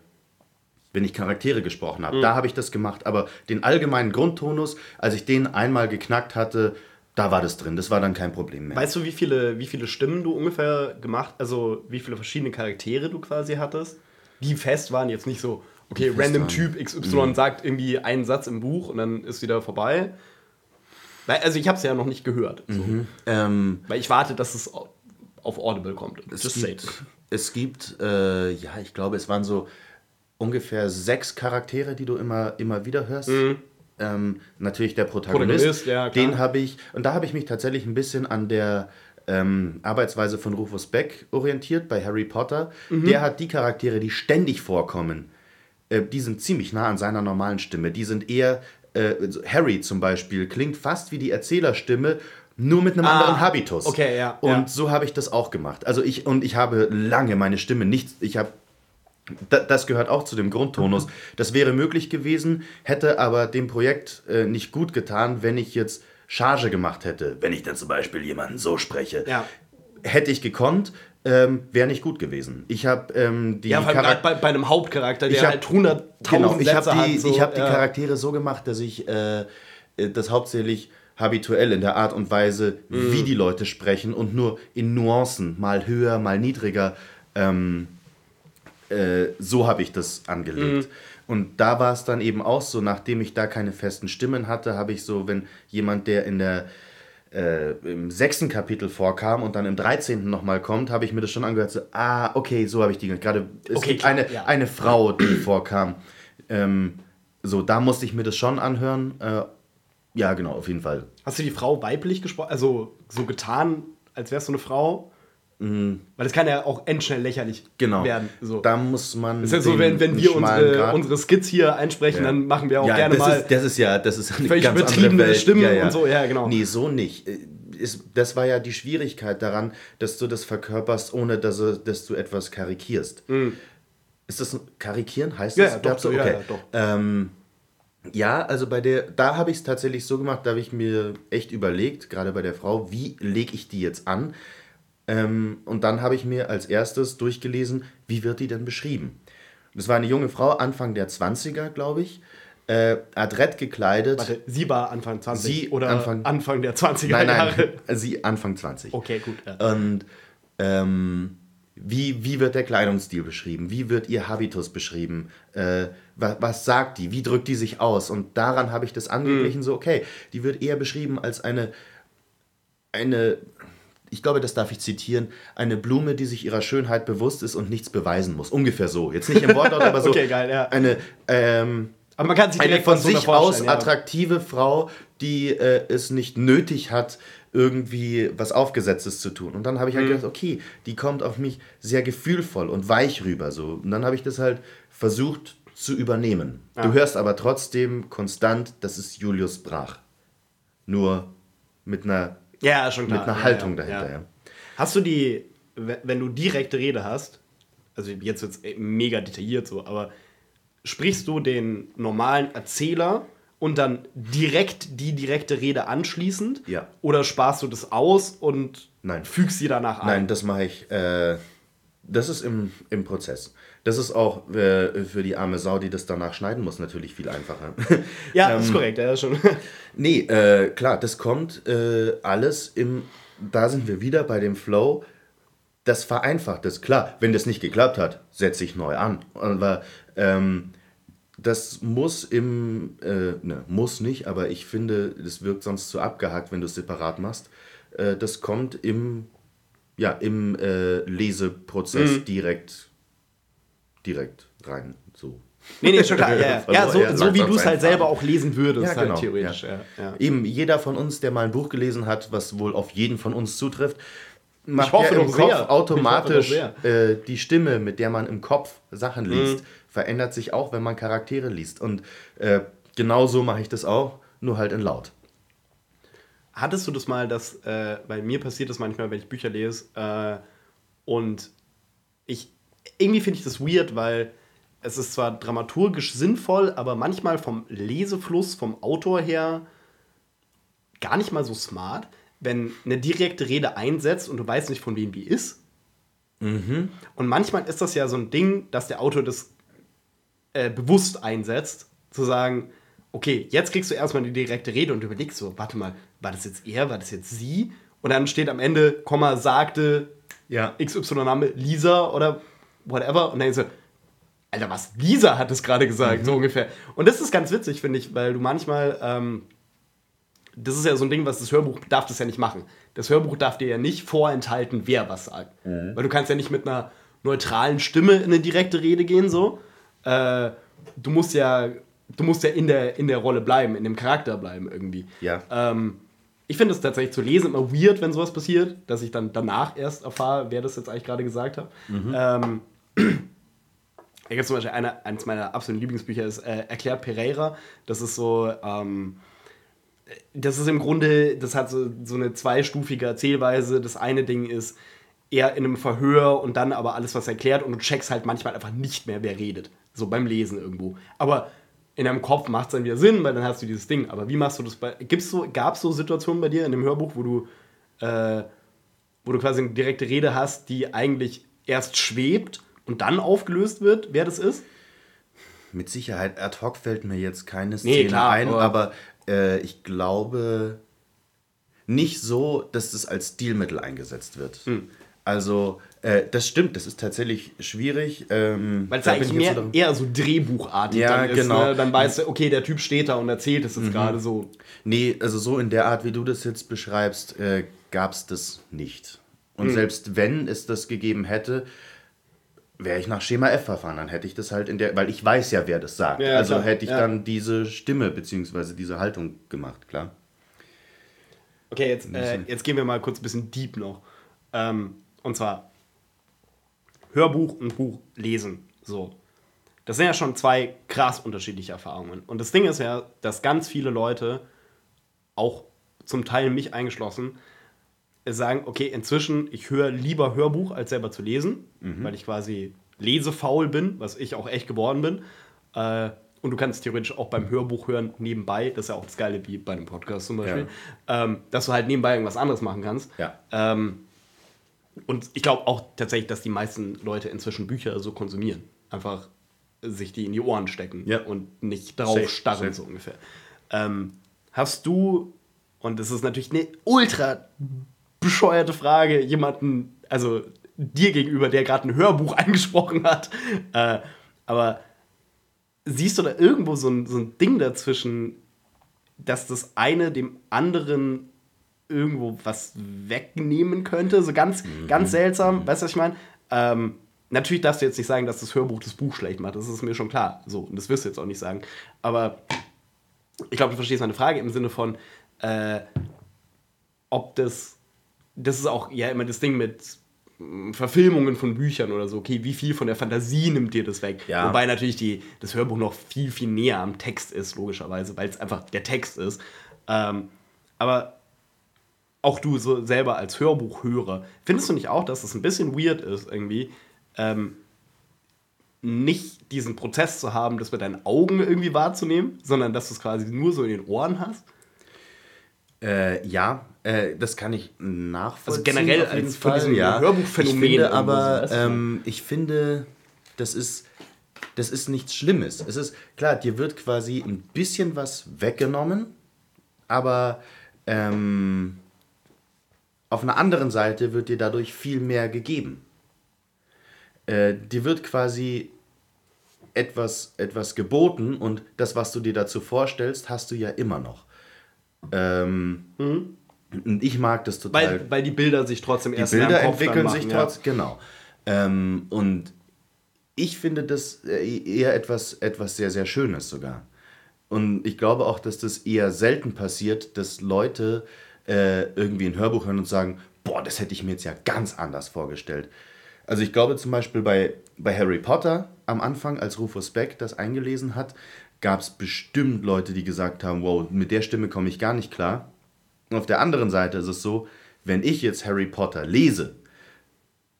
wenn ich Charaktere gesprochen Mhm. habe. Da habe ich das gemacht. Aber den allgemeinen Grundtonus, als ich den einmal geknackt hatte, da war das drin. Das war dann kein Problem mehr. Weißt du, wie viele, wie viele Stimmen du ungefähr gemacht, also wie viele verschiedene Charaktere du quasi hattest? Die fest waren, jetzt nicht so, okay, random. Typ XY sagt irgendwie einen Satz im Buch und dann ist wieder vorbei. Weil, also ich habe es ja noch nicht gehört. So. ähm, Weil ich warte, dass es au- auf Audible kommt. es Just gibt, es gibt äh, ja, ich glaube, es waren so ungefähr sechs Charaktere, die du immer, immer wieder hörst. Ähm, natürlich der Protagonist, Protagonist, ja, den habe ich, und da habe ich mich tatsächlich ein bisschen an der ähm, Arbeitsweise von Rufus Beck orientiert bei Harry Potter. Mhm. Der hat die Charaktere, die ständig vorkommen, äh, die sind ziemlich nah an seiner normalen Stimme. Die sind eher, äh, Harry zum Beispiel, klingt fast wie die Erzählerstimme, nur mit einem anderen Habitus. Ah, okay, ja, Und ja. so habe ich das auch gemacht. Also ich, und ich habe lange meine Stimme nicht, ich habe da, das gehört auch zu dem Grundtonus. Das wäre möglich gewesen, hätte aber dem Projekt äh, nicht gut getan, wenn ich jetzt Charge gemacht hätte. Wenn ich dann zum Beispiel jemanden so spreche. Ja. Hätte ich gekonnt, ähm, wäre nicht gut gewesen. Ich habe ähm, die Ja, bei, bei einem Hauptcharakter, der Ich hab- halt 100.000 Genau, ich habe die, so, ich hab die ja. Charaktere so gemacht, dass ich äh, äh, das hauptsächlich habituell in der Art und Weise, Mhm. wie die Leute sprechen und nur in Nuancen, mal höher, mal niedriger, ähm, äh, so habe ich das angelegt. Und da war es dann eben auch so, nachdem ich da keine festen Stimmen hatte, habe ich so, wenn jemand, der in der äh, im sechsten Kapitel vorkam und dann im 13. nochmal kommt, habe ich mir das schon angehört, so, ah, okay, so habe ich die. Gerade es Okay, gibt klar, eine, ja. eine Frau, die vorkam. Ähm, so, da musste ich mir das schon anhören. Äh, ja, genau, auf jeden Fall. Hast du die Frau weiblich gesprochen? Also so getan, als wärst du eine Frau? Weil das kann ja auch endschnell lächerlich Mhm. Genau. werden. So. Da muss man. Das ist ja so, wenn, wenn wir unsere, unsere Skits hier einsprechen, Ja. dann machen wir auch ja, gerne das mal. Ist, das ist ja, das ist eine völlig ganz andere übertriebene Welt. Stimmen und so, ja, genau. Nee, so nicht. Äh, Ist, das war ja die Schwierigkeit daran, dass du das verkörperst, ohne dass, du- dass du etwas karikierst. Ist das ein karikieren? Heißt Mhm. Ja, das? ja, doch, ja, okay. ja, doch. Ähm, ja, also bei der, da habe ich es tatsächlich so gemacht, da habe ich mir echt überlegt, gerade bei der Frau, wie lege ich die jetzt an? Ähm, und dann habe ich mir als erstes durchgelesen, wie wird die denn beschrieben? Das war eine junge Frau, Anfang der 20er, glaube ich, äh, adrett gekleidet. Warte, sie war Anfang 20 Sie oder Anfang- Anfang, der 20er nein, Jahre. nein, sie Anfang 20. Okay, gut. Ja. Und ähm, wie, wie wird der Kleidungsstil beschrieben? Wie wird ihr Habitus beschrieben? Äh, was, was sagt die? Wie drückt die sich aus? Und daran habe ich das angeglichen, so, okay, die wird eher beschrieben als eine, eine, ich glaube, das darf ich zitieren, eine Blume, die sich ihrer Schönheit bewusst ist und nichts beweisen muss. Ungefähr so. Jetzt nicht im Wortlaut, aber so. Okay, geil, ja. Eine, ähm, Aber man kann sich eine von sich aus ja. attraktive Frau, die äh, es nicht nötig hat, irgendwie was Aufgesetztes zu tun. Und dann habe ich Mhm. halt gedacht, okay, die kommt auf mich sehr gefühlvoll und weich rüber. So. Und dann habe ich das halt versucht zu übernehmen. Du hörst aber trotzdem konstant, das ist Julius Brach. Nur mit einer, Ja, schon klar. mit einer Haltung ja, dahinter. ja. Hast du die, we- wenn du direkte Rede hast, also jetzt wird es mega detailliert so, aber sprichst du den normalen Erzähler und dann direkt die direkte Rede anschließend? Ja. Oder sparst du das aus und Nein. fügst sie danach ein? Nein, das mache ich. Äh, das ist im, im Prozess. Das ist auch äh, für die arme Sau, die das danach schneiden muss, natürlich viel einfacher. Ja, Ähm, das ist korrekt, ja, schon. Nee, äh, klar, das kommt äh, alles im, da sind wir wieder bei dem Flow, das vereinfacht es. Klar, wenn das nicht geklappt hat, setze ich neu an. Aber ähm, das muss im, äh, ne, muss nicht, aber ich finde, das wirkt sonst zu abgehakt, wenn du es separat machst. Äh, das kommt im, ja, im äh, Leseprozess direkt, direkt rein. So. Nee, nee, schon klar. Ja, ja. ja so, so wie du es halt selber auch lesen würdest, Ja, halt genau, theoretisch. ja. Eben jeder von uns, der mal ein Buch gelesen hat, was wohl auf jeden von uns zutrifft, macht hoffe ja im Kopf sehr. automatisch Ich äh, die Stimme, mit der man im Kopf Sachen liest, Mhm. verändert sich auch, wenn man Charaktere liest. Und äh, genau so mache ich das auch, nur halt in laut. Hattest du das mal, dass, äh, bei mir passiert das manchmal, wenn ich Bücher lese äh, und ich, irgendwie finde ich das weird, weil es ist zwar dramaturgisch sinnvoll, aber manchmal vom Lesefluss, vom Autor her gar nicht mal so smart, wenn eine direkte Rede einsetzt und du weißt nicht, von wem die ist. Und manchmal ist das ja so ein Ding, dass der Autor das äh, bewusst einsetzt, zu sagen, okay, jetzt kriegst du erstmal die direkte Rede und überlegst so, warte mal, war das jetzt er, war das jetzt sie? Und dann steht am Ende, Komma, sagte Ja. XY-Name Lisa oder whatever. Und dann du, Alter, was? Lisa hat es gerade gesagt, so ungefähr. Und das ist ganz witzig, finde ich, weil du manchmal, ähm, das ist ja so ein Ding, was das Hörbuch darf das ja nicht machen. Das Hörbuch darf dir ja nicht vorenthalten, wer was sagt. Weil du kannst ja nicht mit einer neutralen Stimme in eine direkte Rede gehen, so. Äh, du musst ja, du musst ja in der, in der Rolle bleiben, in dem Charakter bleiben irgendwie. Ja. Ähm, ich finde es tatsächlich zu lesen immer weird, wenn sowas passiert, dass ich dann danach erst erfahre, wer das jetzt eigentlich gerade gesagt hat. Ähm, da gibt zum Beispiel eine, eines meiner absoluten Lieblingsbücher, ist äh, Erklärt Pereira. Das ist so, ähm, das ist im Grunde, das hat so, so eine zweistufige Erzählweise. Das eine Ding ist eher in einem Verhör und dann aber alles, was erklärt und du checkst halt manchmal einfach nicht mehr, wer redet. So beim Lesen irgendwo. Aber in deinem Kopf macht es dann wieder Sinn, weil dann hast du dieses Ding. Aber wie machst du das bei. So, Gab es so Situationen bei dir in dem Hörbuch, wo du, äh, wo du quasi eine direkte Rede hast, die eigentlich erst schwebt und dann aufgelöst wird, wer das ist? Mit Sicherheit, ad hoc fällt mir jetzt keine Nee, Szene klar, ein, aber- aber äh, ich glaube nicht so, dass das als Stilmittel eingesetzt wird. Hm. Also, äh, das stimmt, das ist tatsächlich schwierig. Ähm, Weil es eigentlich mehr, so- eher so Drehbuchartig Ja, dann ist. genau. Ne? Dann weißt du, okay, der Typ steht da und erzählt es jetzt gerade so. Nee, also so in der Art, wie du das jetzt beschreibst, äh, gab es das nicht. Und Hm. selbst wenn es das gegeben hätte, wäre ich nach Schema F verfahren. Dann hätte ich das halt in der, weil ich weiß ja, wer das sagt. Ja, also klar, hätte ich ja. dann diese Stimme bzw. diese Haltung gemacht, klar. Okay, jetzt, äh, jetzt gehen wir mal kurz ein bisschen deep noch. Ähm, und zwar Hörbuch und Buch lesen. So. Das sind ja schon zwei krass unterschiedliche Erfahrungen. Und das Ding ist ja, dass ganz viele Leute, auch zum Teil mich eingeschlossen, sagen, okay, inzwischen, ich höre lieber Hörbuch, als selber zu lesen, weil ich quasi lesefaul bin, was ich auch echt geworden bin. Äh, und du kannst theoretisch auch beim Hörbuch hören nebenbei, das ist ja auch das Geile wie bei einem Podcast zum Beispiel, ähm, dass du halt nebenbei irgendwas anderes machen kannst. Ja. Ähm, und ich glaube auch tatsächlich, dass die meisten Leute inzwischen Bücher so konsumieren. Einfach sich die in die Ohren stecken Ja. und nicht drauf Safe, starren, safe. so ungefähr. Ähm, hast du, und das ist natürlich eine ultra bescheuerte Frage, jemanden, also dir gegenüber, der gerade ein Hörbuch eingesprochen hat, äh, aber siehst du da irgendwo so ein, so ein Ding dazwischen, dass das eine dem anderen irgendwo was wegnehmen könnte? So ganz, ganz seltsam, weißt du, was ich meine? Ähm, natürlich darfst du jetzt nicht sagen, dass das Hörbuch das Buch schlecht macht, das ist mir schon klar. So, und das wirst du jetzt auch nicht sagen. Aber ich glaube, du verstehst meine Frage im Sinne von, äh, ob das, das ist auch ja immer das Ding mit mm, Verfilmungen von Büchern oder so, okay, wie viel von der Fantasie nimmt dir das weg? Ja. Wobei natürlich die, das Hörbuch noch viel, viel näher am Text ist, logischerweise, weil es einfach der Text ist. Ähm, aber auch du so selber als Hörbuchhörer, findest du nicht auch, dass es ein bisschen weird ist, irgendwie, ähm, nicht diesen Prozess zu haben, das mit deinen Augen irgendwie wahrzunehmen, sondern dass du es quasi nur so in den Ohren hast? Äh, ja, äh, das kann ich nachvollziehen. Also generell als von Fall, diesem ja. Hörbuchphänomen Ich finde so, aber, ähm, ich finde, das ist, das ist nichts Schlimmes. Es ist, klar, dir wird quasi ein bisschen was weggenommen, aber ähm, auf einer anderen Seite wird dir dadurch viel mehr gegeben. Äh, dir wird quasi etwas, etwas geboten und das, was du dir dazu vorstellst, hast du ja immer noch. Ähm, Und ich mag das total. Weil, weil die Bilder sich trotzdem die erst in Bilder entwickeln machen, sich ja. trotzdem, genau. Ähm, und ich finde das äh, eher etwas, etwas sehr, sehr Schönes sogar. Und ich glaube auch, dass das eher selten passiert, dass Leute äh, irgendwie ein Hörbuch hören und sagen, boah, das hätte ich mir jetzt ja ganz anders vorgestellt. Also ich glaube zum Beispiel bei, bei Harry Potter am Anfang, als Rufus Beck das eingelesen hat, gab es bestimmt Leute, die gesagt haben, wow, mit der Stimme komme ich gar nicht klar. Und auf der anderen Seite ist es so, wenn ich jetzt Harry Potter lese,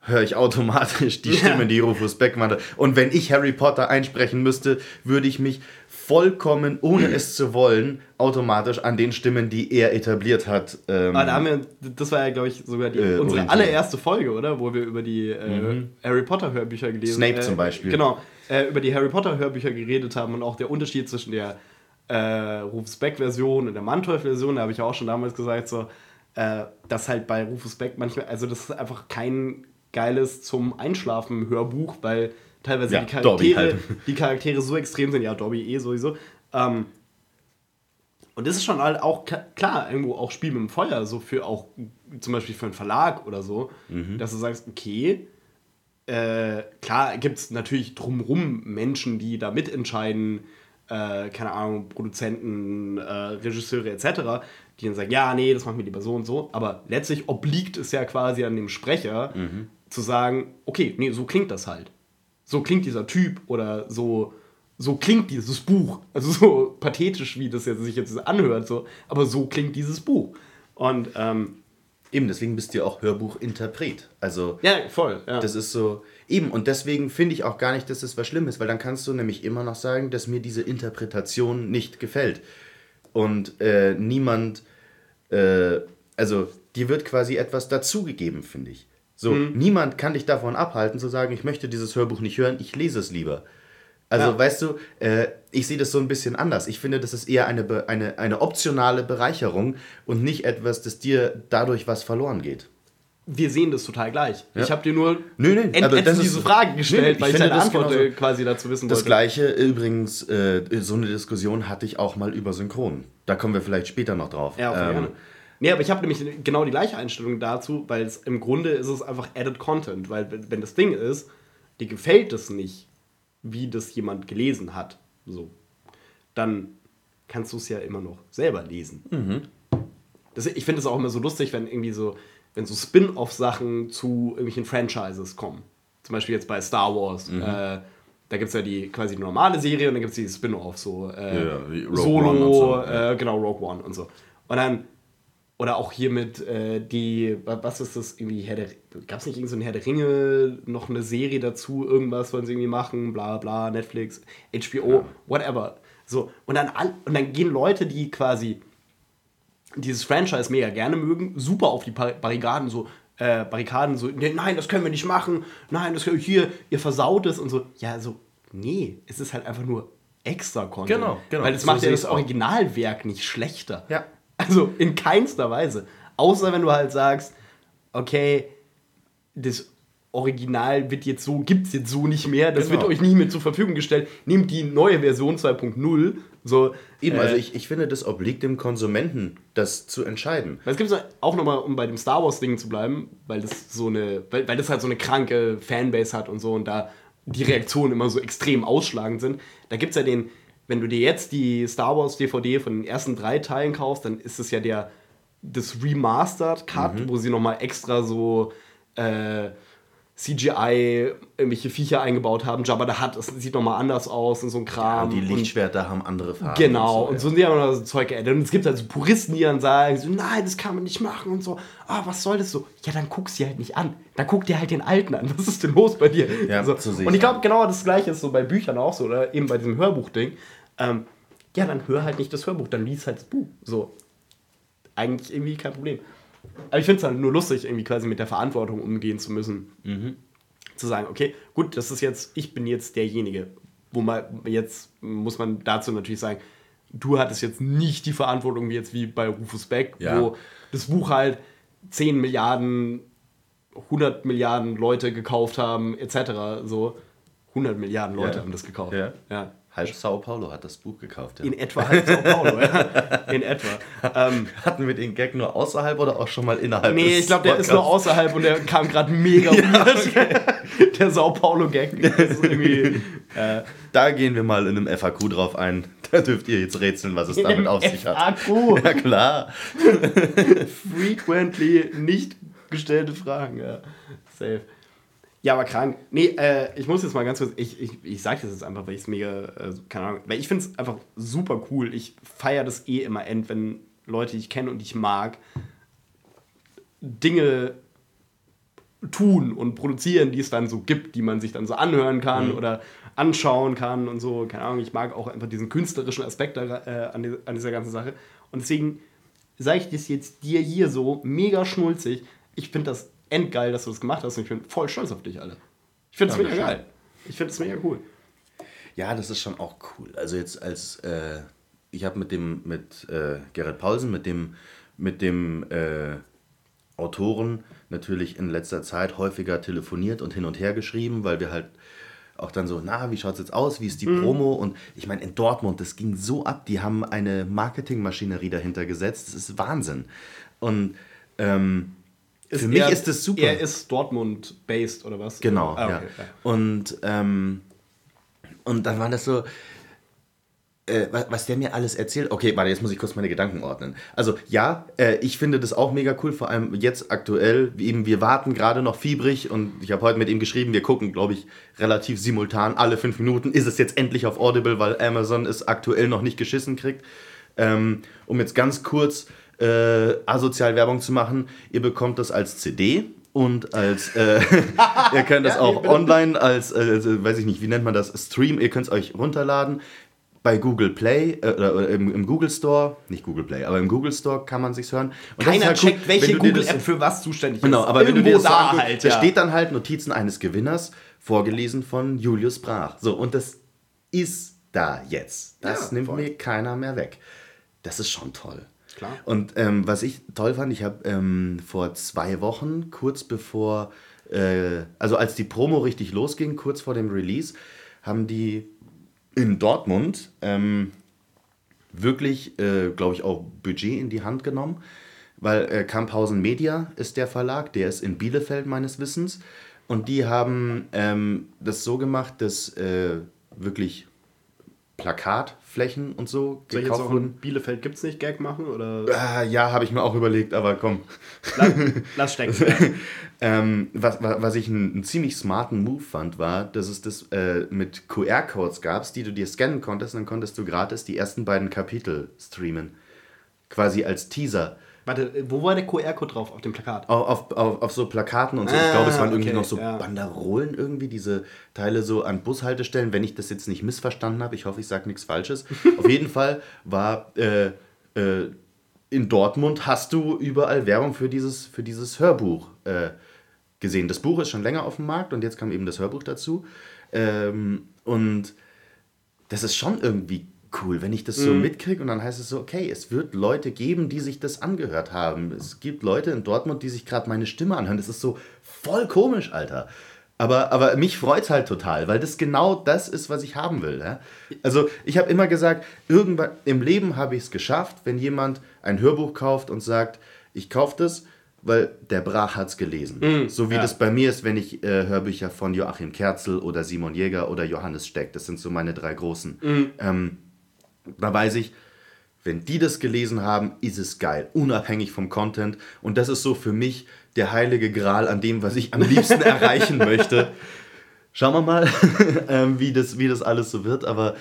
höre ich automatisch die Stimme, die Rufus Beck machte. Und wenn ich Harry Potter einsprechen müsste, würde ich mich vollkommen, ohne es zu wollen, automatisch an den Stimmen, die er etabliert hat. Ähm, Ah, da haben wir, das war ja, glaube ich, sogar die, Äh, unsere allererste Folge, oder? Wo wir über die äh, Harry Potter Hörbücher gelesen Snape äh, zum Beispiel. Genau, äh, über die Harry Potter Hörbücher geredet haben und auch der Unterschied zwischen der äh, Rufus Beck Version und der Manteuff Version. Da habe ich ja auch schon damals gesagt, so, äh, dass halt bei Rufus Beck manchmal, also das ist einfach kein geiles zum Einschlafen Hörbuch, weil teilweise Ja, die, Charaktere, halt. die Charaktere so extrem sind. Ja, Dobby eh sowieso. Ähm, und das ist schon halt auch klar, irgendwo auch Spiel mit dem Feuer, so für auch zum Beispiel für einen Verlag oder so, dass du sagst, okay, äh, klar gibt es natürlich drumrum Menschen, die da mitentscheiden, äh, keine Ahnung, Produzenten, äh, Regisseure etc., die dann sagen, ja, nee, das machen wir lieber so und so, aber letztlich obliegt es ja quasi an dem Sprecher, zu sagen, okay, nee, so klingt das halt. So klingt dieser Typ oder so, so klingt dieses Buch. Also so pathetisch, wie das jetzt, sich jetzt anhört, so, aber so klingt dieses Buch. Und ähm, Eben, deswegen bist du ja auch Hörbuchinterpret. Also ja, voll. Ja. Das ist so. Eben, und deswegen finde ich auch gar nicht, dass das was Schlimmes, weil dann kannst du nämlich immer noch sagen, dass mir diese Interpretation nicht gefällt. Und äh, niemand, äh, also dir wird quasi etwas dazugegeben, finde ich. So, Mhm. niemand kann dich davon abhalten zu sagen, ich möchte dieses Hörbuch nicht hören, ich lese es lieber. Also, Ja. weißt du, äh, ich sehe das so ein bisschen anders. Ich finde, das ist eher eine, eine, eine optionale Bereicherung und nicht etwas, dass dir dadurch was verloren geht. wir sehen das total gleich. Ja. Ich habe dir nur Nö, nö, end- das end- diese Frage gestellt, Nö, weil ich finde deine das Antwort genauso. quasi dazu wissen Das wollte. gleiche übrigens, äh, so eine Diskussion hatte ich auch mal über Synchron. Da kommen wir vielleicht später noch drauf. Ja, voll Ähm, gerne. Nee, aber ich habe nämlich genau die gleiche Einstellung dazu, weil es im Grunde ist es einfach added Content, weil wenn das Ding ist, dir gefällt es nicht, wie das jemand gelesen hat, so, dann kannst du es ja immer noch selber lesen. Mhm. Das, ich finde es auch immer so lustig, wenn irgendwie so, wenn so Spin-off-Sachen zu irgendwelchen Franchises kommen. Zum Beispiel jetzt bei Star Wars. Mhm. Äh, da gibt es ja die quasi die normale Serie und dann gibt es die Spin-off, so äh, Ja, Solo, so, äh, genau, Rogue One und so. Und dann, oder auch hier mit äh, die, wa- was ist das, irgendwie Herr der, gab es nicht irgend so ein Herr der Ringe, noch eine Serie dazu, irgendwas wollen sie irgendwie machen, bla bla, Netflix, HBO, whatever. So, und dann, all, und dann gehen Leute, die quasi dieses Franchise mega gerne mögen, super auf die Bar- Barrikaden so, äh, Barrikaden so, nee, nein, das können wir nicht machen, nein, das können wir hier, ihr versaut es und so. Ja, so, nee, es ist halt einfach nur extra Content. Genau, genau. Weil es So macht ja das. Originalwerk nicht schlechter. Ja. Also in keinster Weise. Außer wenn du halt sagst, okay, das Original wird jetzt so, gibt es jetzt so nicht mehr, das Genau. wird euch nicht mehr zur Verfügung gestellt. Nehmt die neue Version 2.0. So, Eben, äh, also ich, ich finde, das obliegt dem Konsumenten, das zu entscheiden. Es gibt auch nochmal, um bei dem Star Wars-Ding zu bleiben, weil das so eine, weil, weil das halt so eine kranke Fanbase hat und so und da die Reaktionen immer so extrem ausschlagend sind. Da gibt es ja den, wenn du dir jetzt die Star Wars DVD von den ersten drei Teilen kaufst, dann ist es ja der das Remastered Cut, wo sie nochmal extra so äh, CGI irgendwelche Viecher eingebaut haben. Jabba the Hutt, das sieht nochmal anders aus und so ein Kram. die Und- Lichtschwerter haben andere Farben. Genau, und und so sind die haben noch so Zeug geändert. Und es gibt halt so Puristen, die dann sagen, so, nein, das kann man nicht machen und so, ah, was soll das so? Ja, dann guck sie halt nicht an. Dann guck dir halt den Alten an. Was ist denn los bei dir? Ja, so. so und ich glaube, genau das Gleiche ist so bei Büchern auch so, oder eben bei diesem Hörbuchding. Ähm, ja, dann hör halt nicht das Hörbuch, dann lies halt das Buch. So. Eigentlich irgendwie kein Problem. Aber ich finde es halt nur lustig, irgendwie quasi mit der Verantwortung umgehen zu müssen zu sagen, okay, gut, das ist jetzt, ich bin jetzt derjenige, wo man jetzt muss man dazu natürlich sagen, du hattest jetzt nicht die Verantwortung wie jetzt wie bei Rufus Beck, Ja. wo das Buch halt 10 Milliarden, 100 Milliarden Leute gekauft haben, etc. So 100 Milliarden Leute Ja. haben das gekauft. Ja. ja. Halb Sao Paulo hat das Buch gekauft. Ja. In etwa halt Sao Paulo, ja. In etwa. Ähm, Hatten wir den Gag nur außerhalb oder auch schon mal innerhalb Nee, ich glaube, der ist nur außerhalb und der kam gerade mega weird. Der Sao Paulo-Gag. Äh, Da gehen wir mal in einem FAQ drauf ein. Da dürft ihr jetzt rätseln, was es damit auf sich hat. FAQ. Ja, klar. Frequently nicht gestellte Fragen, ja. Safe. Ja, aber krank. Nee, äh, ich muss jetzt mal ganz kurz, ich, ich, ich sage das jetzt einfach, weil ich es mega, äh, keine Ahnung, weil ich finde es einfach super cool. Ich feiere das eh immer end, wenn Leute, die ich kenne und die ich mag, Dinge tun und produzieren, die es dann so gibt, die man sich dann so anhören kann oder anschauen kann und so. Keine Ahnung, ich mag auch einfach diesen künstlerischen Aspekt da, äh, an, die, an dieser ganzen Sache. Und deswegen sage ich das jetzt dir hier so mega schnulzig. Ich finde das endgeil, dass du das gemacht hast und ich bin voll stolz auf dich alle. Ich finde es mega geil. Ich finde es mega cool. Ja, das ist schon auch cool. Also jetzt als äh, ich habe mit dem mit äh, Gerrit Paulsen, mit dem mit dem äh, Autoren natürlich in letzter Zeit häufiger telefoniert und hin und her geschrieben, weil wir halt auch dann so, na, wie schaut's jetzt aus? Wie ist die Promo? Und ich meine, in Dortmund, das ging so ab. Die haben eine Marketingmaschinerie dahinter gesetzt. Das ist Wahnsinn. Und ähm, für mich er- ist das super. Er ist Dortmund-based oder was? Genau, Ah, okay, ja. Und, ähm, und dann war das so, äh, was, was der mir alles erzählt. Okay, warte, jetzt muss ich kurz meine Gedanken ordnen. Also ja, äh, ich finde das auch mega cool, vor allem jetzt aktuell. Eben, wir warten gerade noch fiebrig und ich habe heute mit ihm geschrieben, wir gucken, glaube ich, relativ simultan alle fünf Minuten. Ist es jetzt endlich auf Audible, weil Amazon es aktuell noch nicht geschissen kriegt. Ähm, um jetzt ganz kurz äh, asozial Werbung zu machen, ihr bekommt das als CD und als äh, ihr könnt das Ja, auch online als, äh, weiß ich nicht, wie nennt man das, Stream, ihr könnt es euch runterladen. Bei Google Play äh, oder, im, im Google Store, nicht Google Play, aber im Google Store kann man sich's hören. Und Keiner halt cool, checkt, welche du dir das- Google-App für was zuständig Genau, ist. aber wenn du dir Irgendwo das da anguckst, halt, da ja. steht dann halt Notizen eines Gewinners, vorgelesen von Julius Brach. So, und das ist da jetzt. Das Ja, nimmt voll. mir keiner mehr weg. Das ist schon toll. Klar. Und ähm, was ich toll fand, ich habe ähm, vor zwei Wochen, kurz bevor, äh, also als die Promo richtig losging, kurz vor dem Release, haben die in Dortmund ähm, wirklich, äh, glaube ich, auch Budget in die Hand genommen, weil äh, Kamphausen Media ist der Verlag, der ist in Bielefeld meines Wissens. Und die haben ähm, das so gemacht, dass äh, wirklich Plakatflächen und so Soll gekauft auch wurden. Bielefeld gibt's nicht Gag machen? Oder Ah, ja, habe ich mir auch überlegt, aber komm. lass, lass stecken. Ähm, was, wa- was ich einen, einen ziemlich smarten Move fand, war, dass es das äh, mit QR-Codes gab, die du dir scannen konntest, und dann konntest du gratis die ersten beiden Kapitel streamen. Quasi als Teaser. Warte, wo war der QR-Code drauf auf dem Plakat? Auf, auf, auf, auf so Plakaten und so. ich Ah, glaube, es waren irgendwie okay, noch so ja. Banderolen irgendwie, diese Teile so an Bushaltestellen, wenn ich das jetzt nicht missverstanden habe. Ich hoffe, ich sage nichts Falsches. Auf jeden Fall war äh, äh, in Dortmund hast du überall Werbung für dieses, für dieses Hörbuch äh, gesehen. Das Buch ist schon länger auf dem Markt und jetzt kam eben das Hörbuch dazu. Ähm, und das ist schon irgendwie cool, wenn ich das so mitkriege und dann heißt es so, okay, es wird Leute geben, die sich das angehört haben. Es gibt Leute in Dortmund, die sich gerade meine Stimme anhören. Das ist so voll komisch, Alter. Aber, aber mich freut es halt total, weil das genau das ist, was ich haben will. Ja? Also ich habe immer gesagt, irgendwann im Leben habe ich es geschafft, wenn jemand ein Hörbuch kauft und sagt, ich kaufe das, weil der Brach hat es gelesen. so wie ja. das bei mir ist, wenn ich äh, Hörbücher von Joachim Kerzel oder Simon Jäger oder Johannes Steck, das sind so meine drei großen. Ähm, da weiß ich, wenn die das gelesen haben, ist es geil, unabhängig vom Content. Und das ist so für mich der heilige Gral an dem, was ich am liebsten erreichen möchte. Schauen wir mal, ähm, wie, das, wie das alles so wird. Aber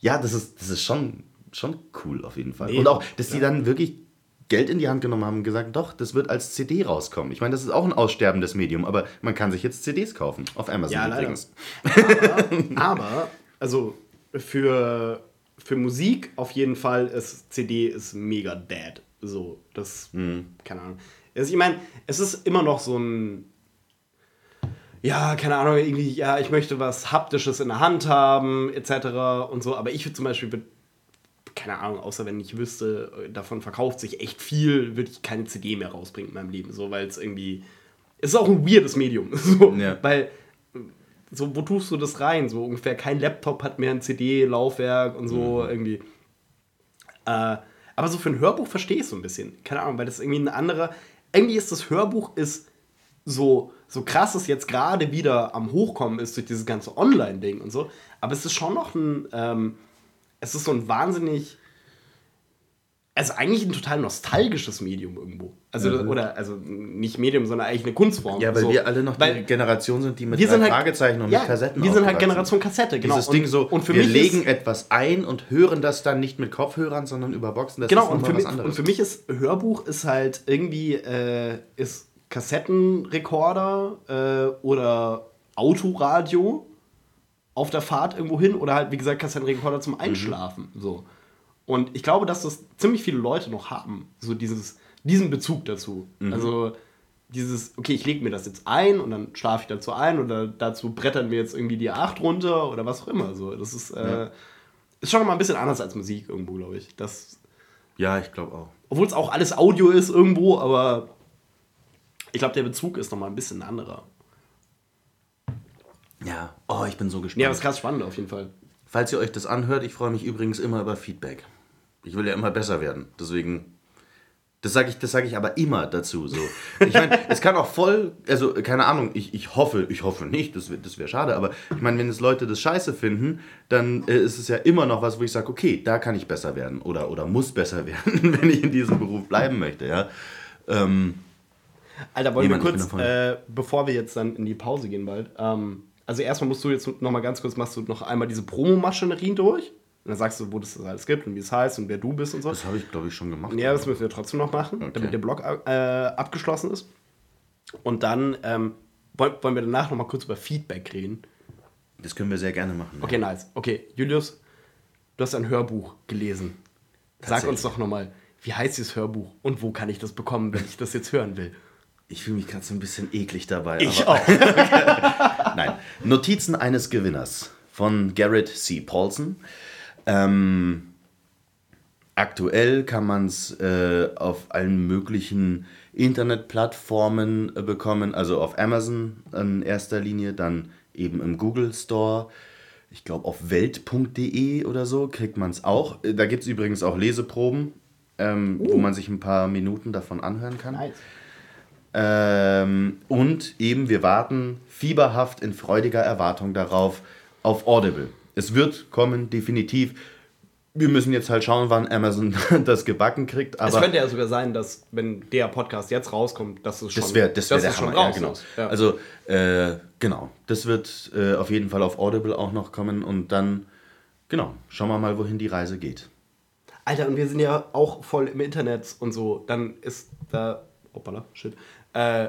ja, das ist, das ist schon, schon cool auf jeden Fall. Nee, und auch, dass die dann wirklich Geld in die Hand genommen haben und gesagt, doch, das wird als CD rauskommen. Ich meine, das ist auch ein aussterbendes Medium, aber man kann sich jetzt CDs kaufen. Auf Amazon Ja, übrigens. Aber, also für, für Musik auf jeden Fall ist CD ist mega dead. So, das, keine Ahnung. Also ich meine, es ist immer noch so ein, ja, keine Ahnung, irgendwie, ja, ich möchte was Haptisches in der Hand haben, etc. und so, aber ich würde zum Beispiel, keine Ahnung, außer wenn ich wüsste, davon verkauft sich echt viel, würde ich keine CD mehr rausbringen in meinem Leben, so, weil es irgendwie, es ist auch ein weirdes Medium, so, Ja. weil so, wo tust du das rein? So ungefähr kein Laptop hat mehr ein CD-Laufwerk und so irgendwie. Äh, aber so für ein Hörbuch verstehe ich es so ein bisschen. Keine Ahnung, weil das irgendwie ein anderer. Irgendwie ist das Hörbuch ist so, so krass es jetzt gerade wieder am Hochkommen ist durch dieses ganze Online-Ding und so. Aber es ist schon noch ein. Ähm, es ist so ein wahnsinnig. Also eigentlich ein total nostalgisches Medium irgendwo. Also, oder, also nicht Medium, sondern eigentlich eine Kunstform. Ja, weil so. wir alle noch Weil- die Generation sind, die mit wir sind halt- Fragezeichen und ja, mit Kassetten Wir sind halt Generation Kassette, genau. Dieses und, Ding so, und für wir mich legen ist, etwas ein und hören das dann nicht mit Kopfhörern, sondern über Boxen. Das genau, ist und für, mich, und für mich ist Hörbuch ist halt irgendwie äh, ist Kassettenrekorder äh, oder Autoradio auf der Fahrt irgendwo hin oder halt, wie gesagt, Kassettenrekorder zum Einschlafen. So. Und ich glaube, dass das ziemlich viele Leute noch haben, so dieses, diesen Bezug dazu. Also dieses, okay, ich lege mir das jetzt ein und dann schlafe ich dazu ein oder dazu brettern wir jetzt irgendwie die 8 runter oder was auch immer. So, das ist, äh, ist schon mal ein bisschen anders als Musik irgendwo, glaube ich. Das, ja, ich glaube auch. obwohl es auch alles Audio ist irgendwo, aber ich glaube, der Bezug ist nochmal ein bisschen anderer. Ja, oh, ich bin so gespannt. Ja, das ist krass spannend auf jeden Fall. Falls ihr euch das anhört, ich freue mich übrigens immer über Feedback. Ich will ja immer besser werden. Deswegen, das sage ich, das sage ich aber immer dazu. So. Ich meine, es kann auch voll, also keine Ahnung, ich, ich hoffe, ich hoffe nicht, das wäre das wär schade, aber ich meine, wenn es Leute das scheiße finden, dann äh, ist es ja immer noch was, wo ich sage, okay, da kann ich besser werden oder, oder muss besser werden, wenn ich in diesem Beruf bleiben möchte. Ja. Ähm, Alter, wollen Niemand, wir kurz, äh, bevor wir jetzt dann in die Pause gehen bald, ähm, also erstmal musst du jetzt noch mal ganz kurz, machst du noch einmal diese Promomaschinerien durch und dann sagst du, wo das alles gibt und wie es heißt und wer du bist und so. das habe ich, glaube ich, schon gemacht. Ja, das müssen wir trotzdem noch machen, Okay. damit der Blog äh, abgeschlossen ist. Und dann ähm, wollen, wollen wir danach noch mal kurz über Feedback reden. Das können wir sehr gerne machen. Okay, nice. Okay, Julius, du hast ein Hörbuch gelesen. Sag uns doch noch mal, wie heißt dieses Hörbuch und wo kann ich das bekommen, wenn ich das jetzt hören will? Ich fühle mich gerade so ein bisschen eklig dabei. Ich aber- auch. Nein. Notizen eines Gewinners von Garrett C. Paulson. Ähm, aktuell kann man es äh, auf allen möglichen Internetplattformen äh, bekommen, also auf Amazon in erster Linie, dann eben im Google Store. Ich glaube, auf welt.de oder so kriegt man es auch. Äh, Da gibt es übrigens auch Leseproben, ähm, wo man sich ein paar Minuten davon anhören kann. Nice. Ähm, und eben, wir warten fieberhaft in freudiger Erwartung darauf auf Audible. Es wird kommen, definitiv. Wir müssen jetzt halt schauen, wann Amazon das gebacken kriegt. Es könnte ja sogar sein, dass, wenn der Podcast jetzt rauskommt, dass es schon, das wäre das wär dass der es schon Hammer. Ja, raus genau. ist. Ja. Also, äh, genau. Das wird äh, auf jeden Fall auf Audible auch noch kommen. Und dann, genau, schauen wir mal, wohin die Reise geht. Alter, und wir sind ja auch voll im Internet und so. Dann ist da. Hoppala, shit. Äh,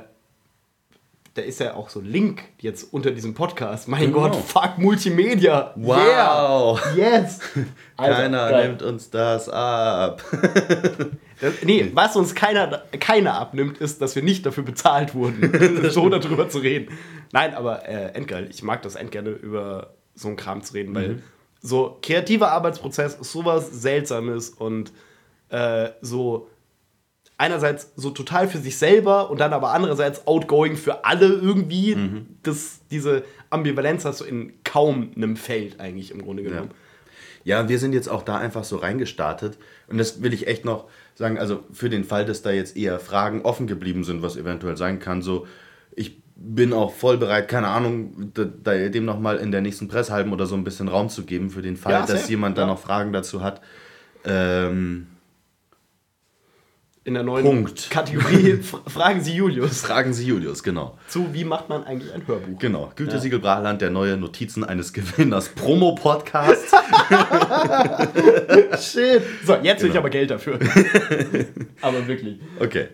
da ist ja auch so ein Link jetzt unter diesem Podcast. Mein Genau. Gott, fuck Multimedia. Wow. Yeah. Yes. Alter, Keiner geil. nimmt uns das ab. Das, nee, was uns keiner, keiner abnimmt, ist, dass wir nicht dafür bezahlt wurden, so darüber zu reden. Nein, aber äh, endgeil. Ich mag das endgerne über so einen Kram zu reden, weil so kreativer Arbeitsprozess ist sowas Seltsames und äh, so einerseits so total für sich selber und dann aber andererseits outgoing für alle irgendwie. Das, diese Ambivalenz hast du in kaum einem Feld eigentlich im Grunde genommen. Ja, wir sind jetzt auch da einfach so reingestartet. Und das will ich echt noch sagen, also für den Fall, dass da jetzt eher Fragen offen geblieben sind, was eventuell sein kann, so, ich bin auch voll bereit, keine Ahnung, dem nochmal in der nächsten Presshalben oder so ein bisschen Raum zu geben, für den Fall, Ja, dass jemand da ja. noch Fragen dazu hat. Ähm, In der neuen Punkt. Kategorie Fragen Sie Julius fragen Sie Julius, genau. zu, wie macht man eigentlich ein Hörbuch? Genau, Gütesiegel Brachland, der neue Notizen eines Gewinners Promo-Podcast. Shit. So, jetzt will ich Genau. aber Geld dafür. aber wirklich. Okay.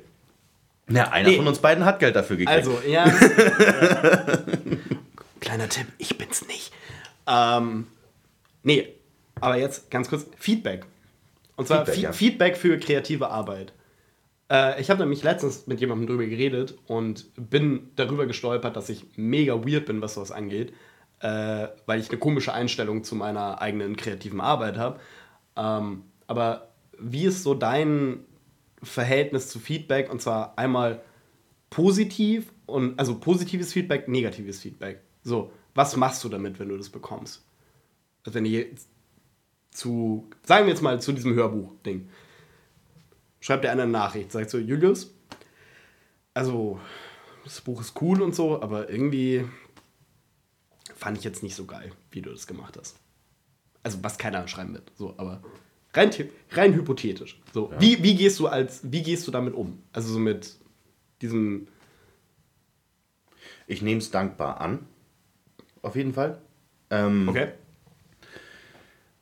Ja, einer Nee. von uns beiden hat Geld dafür gekriegt. Also, ja. Kleiner Tipp, ich bin's nicht. Ähm, nee, aber jetzt ganz kurz Feedback. Und zwar Feedback, Feedback, ja. Feedback für kreative Arbeit. Äh, ich habe nämlich letztens mit jemandem drüber geredet und bin darüber gestolpert, dass ich mega weird bin, was sowas angeht, äh, weil ich eine komische Einstellung zu meiner eigenen kreativen Arbeit habe. Ähm, aber wie ist so dein Verhältnis zu Feedback? Und zwar einmal positiv und also positives Feedback, negatives Feedback. So, was machst du damit, wenn du das bekommst? Also wenn ihr zu, sagen wir jetzt mal zu diesem Hörbuch-Ding, schreibt einer eine Nachricht, sagt so, Julius, also das Buch ist cool und so, aber irgendwie fand ich jetzt nicht so geil, wie du das gemacht hast. Also was keiner schreiben wird, so, aber rein, rein hypothetisch. So, wie, wie gehst du als, wie gehst du damit um? Also so mit diesem, Ich nehme es dankbar an. Auf jeden Fall. Ähm, okay,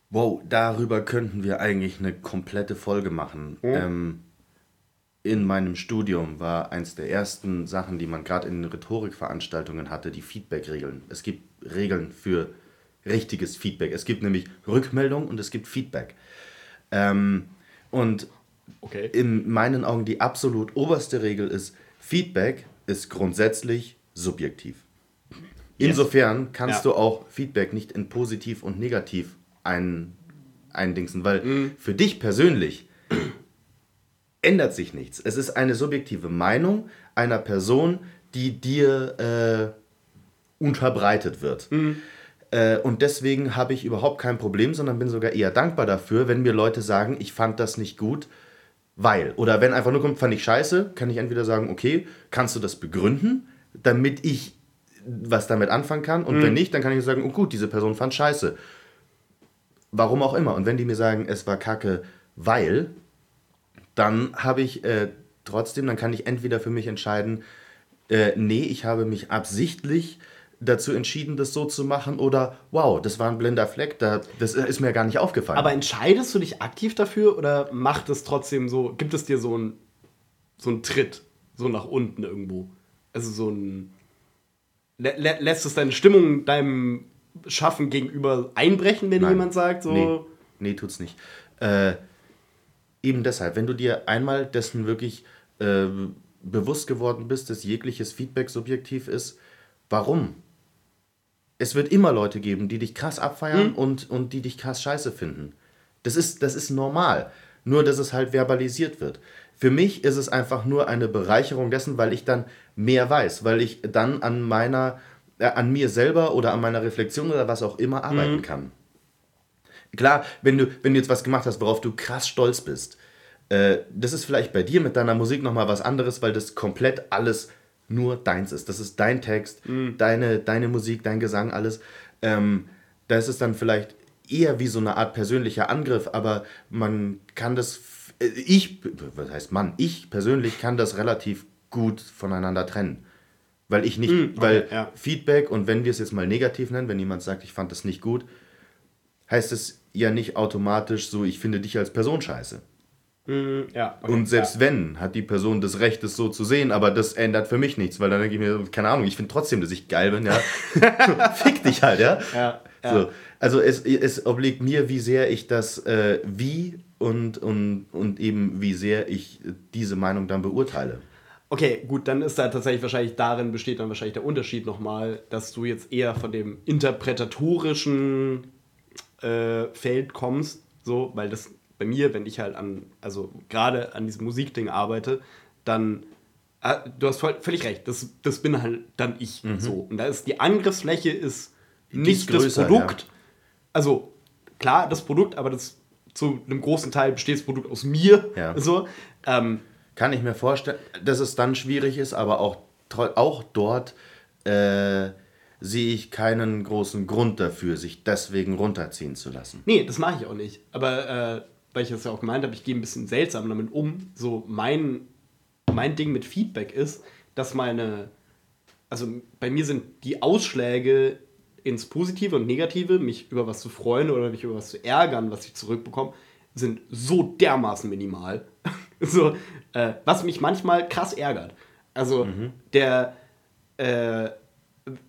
Wow, darüber könnten wir eigentlich eine komplette Folge machen. Ähm, in meinem Studium war eins der ersten Sachen, die man gerade in Rhetorikveranstaltungen hatte, die Feedback-Regeln. Es gibt Regeln für richtiges Feedback. Es gibt nämlich Rückmeldung und es gibt Feedback. Ähm, und okay. in meinen Augen die absolut oberste Regel ist, Feedback ist grundsätzlich subjektiv. Insofern kannst Ja. du auch Feedback nicht in positiv und negativ ein, eindingsen, weil Mhm. für dich persönlich ändert sich nichts. Es ist eine subjektive Meinung einer Person, die dir äh, unterbreitet wird. Mhm. Äh, und deswegen habe ich überhaupt kein Problem, sondern bin sogar eher dankbar dafür, wenn mir Leute sagen, ich fand das nicht gut, weil. Oder wenn einfach nur kommt, fand ich scheiße, kann ich entweder sagen, okay, kannst du das begründen, damit ich was damit anfangen kann. Und wenn nicht, dann kann ich sagen, oh gut, diese Person fand scheiße. Warum auch immer. Und wenn die mir sagen, es war kacke, weil, dann habe ich äh, trotzdem, dann kann ich entweder für mich entscheiden, äh, nee, ich habe mich absichtlich dazu entschieden, das so zu machen, oder wow, das war ein blinder Fleck, da, das ist mir gar nicht aufgefallen. Aber entscheidest du dich aktiv dafür oder macht es trotzdem so, gibt es dir so einen so Tritt, so nach unten irgendwo? Also so ein. Lä lässt es deine Stimmung deinem Schaffen gegenüber einbrechen, wenn Nein. jemand sagt, so. Nee, nee tut's nicht. Äh, eben deshalb, wenn du dir einmal dessen wirklich äh, bewusst geworden bist, dass jegliches Feedback subjektiv ist, warum? Es wird immer Leute geben, die dich krass abfeiern und, und die dich krass scheiße finden. Das ist, das ist normal. nur dass es halt verbalisiert wird. Für mich ist es einfach nur eine Bereicherung dessen, weil ich dann mehr weiß, weil ich dann an meiner, an mir selber oder an meiner Reflexion oder was auch immer arbeiten kann. Klar, wenn du, wenn du jetzt was gemacht hast, worauf du krass stolz bist, äh, das ist vielleicht bei dir mit deiner Musik nochmal was anderes, weil das komplett alles nur deins ist. Das ist dein Text, deine, deine Musik, dein Gesang, alles. Ähm, da ist es dann vielleicht eher wie so eine Art persönlicher Angriff, aber man kann das, äh, ich, was heißt man, ich persönlich kann das relativ gut voneinander trennen. Weil ich nicht, okay, weil ja. Feedback und wenn wir es jetzt mal negativ nennen, wenn jemand sagt, ich fand das nicht gut, heißt es ja nicht automatisch so, ich finde dich als Person scheiße. Ja, okay, Und selbst wenn, hat die Person das Recht, es so zu sehen, aber das ändert für mich nichts, weil dann denke ich mir, keine Ahnung, ich finde trotzdem, dass ich geil bin, ja. Fick dich halt, ja. Ja, ja. So. Also es, es obliegt mir, wie sehr ich das äh, wie und, und, und eben wie sehr ich diese Meinung dann beurteile. Okay, gut, dann ist da tatsächlich wahrscheinlich darin besteht dann wahrscheinlich der Unterschied nochmal, dass du jetzt eher von dem interpretatorischen äh, Feld kommst, so, weil das bei mir, wenn ich halt an, also gerade an diesem Musikding arbeite, dann, äh, du hast voll, völlig recht, das, das bin halt dann ich, so. Und da ist die Angriffsfläche ist nicht das größer, Produkt, also klar, das Produkt, aber das zu einem großen Teil besteht das Produkt aus mir, Ja. so. Ähm, Kann ich mir vorstellen, dass es dann schwierig ist, aber auch, auch dort äh, sehe ich keinen großen Grund dafür, sich deswegen runterziehen zu lassen. Nee, das mache ich auch nicht. Aber äh, weil ich das ja auch gemeint habe, ich gehe ein bisschen seltsam damit um. So mein, mein Ding mit Feedback ist, dass meine, also bei mir sind die Ausschläge ins Positive und Negative, mich über was zu freuen oder mich über was zu ärgern, was ich zurückbekomme, sind so dermaßen minimal. so, äh, was mich manchmal krass ärgert. Also der, äh,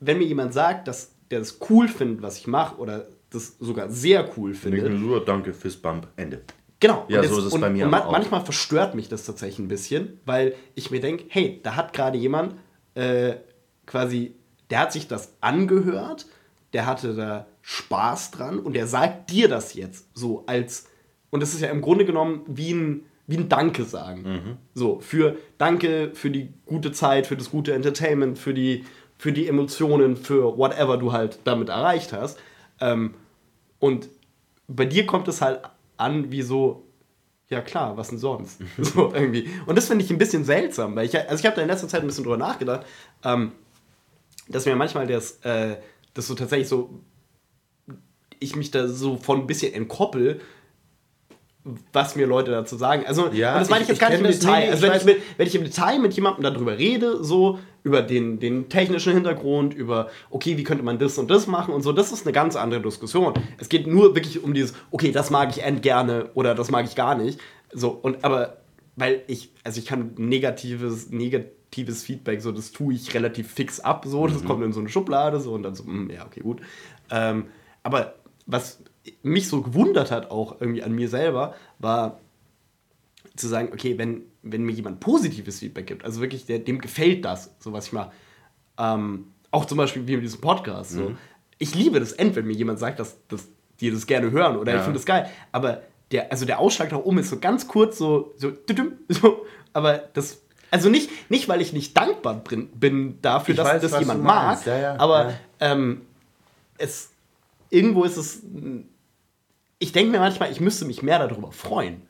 wenn mir jemand sagt, dass der das cool findet, was ich mache, oder das sogar sehr cool findet, Nur danke, Fistbump, Ende. Genau. Ja, und so ist es und, bei mir Und aber ma auch. manchmal verstört mich das tatsächlich ein bisschen, weil ich mir denke, hey, da hat gerade jemand äh, quasi, der hat sich das angehört, der hatte da Spaß dran und der sagt dir das jetzt so als, und das ist ja im Grunde genommen wie ein, wie ein Danke sagen. Mhm. So, für Danke für die gute Zeit, für das gute Entertainment, für die, für die Emotionen, für whatever du halt damit erreicht hast. Ähm, und bei dir kommt es halt an wie so, ja klar, was denn sonst? so irgendwie. Und das finde ich ein bisschen seltsam, weil ich, also ich habe da in letzter Zeit ein bisschen drüber nachgedacht, ähm, dass mir manchmal das, äh, das so tatsächlich so, ich mich da so von ein bisschen entkoppel, was mir Leute dazu sagen. Also, Ja, das meine ich ich- jetzt gar ich nicht im. Detail. Nee, also, wenn ich, mit, wenn ich im Detail mit jemandem darüber rede, so über den, den technischen Hintergrund, über, okay, wie könnte man das und das machen und so, das ist eine ganz andere Diskussion. Es geht nur wirklich um dieses, okay, das mag ich end gerne oder das mag ich gar nicht. So, und aber, weil ich, also ich kann negatives, negatives Feedback, so, das tue ich relativ fix ab, so, das kommt in so eine Schublade, so, und dann so, hm, ja, okay, gut. Ähm, aber was mich so gewundert hat, auch irgendwie an mir selber, war, zu sagen, okay, wenn, wenn mir jemand positives Feedback gibt, also wirklich, der, dem gefällt das, so was ich mache, ähm, auch zum Beispiel wie mit diesem Podcast, so. Ich liebe das End, wenn mir jemand sagt, dass, dass die das gerne hören oder ich Ja. finde das geil, aber der, also der Ausschlag nach oben ist so ganz kurz so, so, so aber das, also nicht, nicht, weil ich nicht dankbar bin, bin dafür, Ich dass weiß, das jemand mag. Ja, ja, aber. Ähm, es, irgendwo ist es, ich denke mir manchmal, ich müsste mich mehr darüber freuen.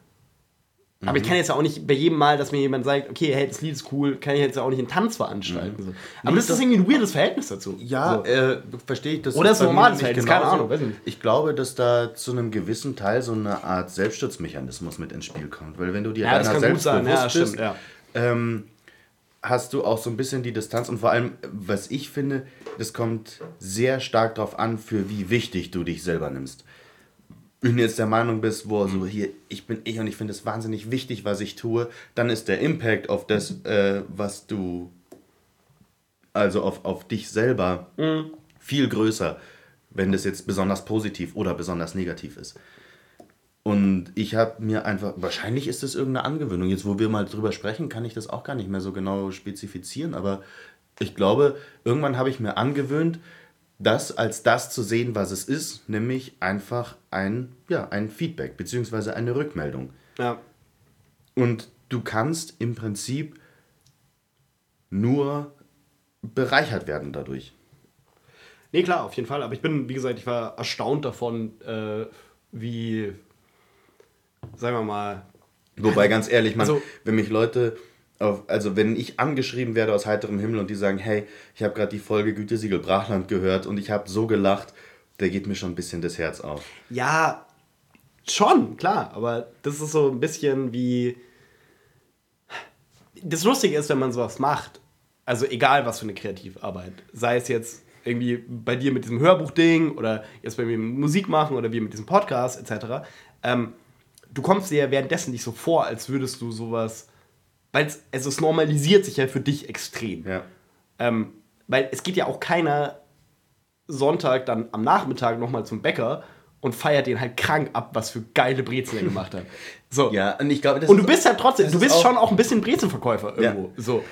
Aber ich Mhm. kann jetzt ja auch nicht bei jedem Mal, dass mir jemand sagt, okay, hey, das Lied ist cool, kann ich jetzt ja auch nicht einen Tanz veranstalten. So. Aber das ist irgendwie ein weirdes Verhältnis dazu. Mhm. Ja, so. äh, verstehe ich. Das Oder ist bei mir normales Verhältnis, keine. Ahnung, weiß ich nicht. Ich glaube, dass da zu einem gewissen Teil so eine Art Selbstschutzmechanismus mit ins Spiel kommt. Weil wenn du dir Ja, das deiner selbst sein, ja, bewusst bist, stimmt, ja. ähm, hast du auch so ein bisschen die Distanz und vor allem, was ich finde, das kommt sehr stark darauf an, für wie wichtig du dich selber nimmst. Wenn du jetzt der Meinung bist, wo so hier, ich bin ich und ich finde es wahnsinnig wichtig, was ich tue, dann ist der Impact auf das, äh, was du, also auf, auf dich selber, viel größer, wenn das jetzt besonders positiv oder besonders negativ ist. Und ich habe mir einfach, wahrscheinlich ist das irgendeine Angewöhnung. Jetzt, wo wir mal drüber sprechen, kann ich das auch gar nicht mehr so genau spezifizieren. Aber ich glaube, irgendwann habe ich mir angewöhnt, das als das zu sehen, was es ist, nämlich einfach ein, ja, ein Feedback beziehungsweise eine Rückmeldung. Ja. Und du kannst im Prinzip nur bereichert werden dadurch. Nee, klar, auf jeden Fall. Aber ich bin, wie gesagt, ich war erstaunt davon, äh, wie, sagen wir mal, Wobei, ganz ehrlich, man, Also- wenn mich Leute, also wenn ich angeschrieben werde aus heiterem Himmel und die sagen, hey, ich habe gerade die Folge Gütesiegel Brachland gehört und ich habe so gelacht, da geht mir schon ein bisschen das Herz auf. ja, schon, klar, aber das ist so ein bisschen wie. Das Lustige ist, wenn man sowas macht, also egal was für eine Kreativarbeit, sei es jetzt irgendwie bei dir mit diesem Hörbuchding oder jetzt bei mir Musik machen oder wie mit diesem Podcast etc., ähm, du kommst dir ja währenddessen nicht so vor, als würdest du sowas, weil es, also es normalisiert sich ja für dich extrem. Ja. Ähm, weil es geht ja auch keiner Sonntag dann am Nachmittag nochmal zum Bäcker und feiert den halt krank ab, was für geile Brezen er gemacht hat. So. Ja, und ich glaube, das Und du ist- bist ja trotzdem, das du ist bist auch- schon auch ein bisschen Brezenverkäufer Ja. irgendwo. So.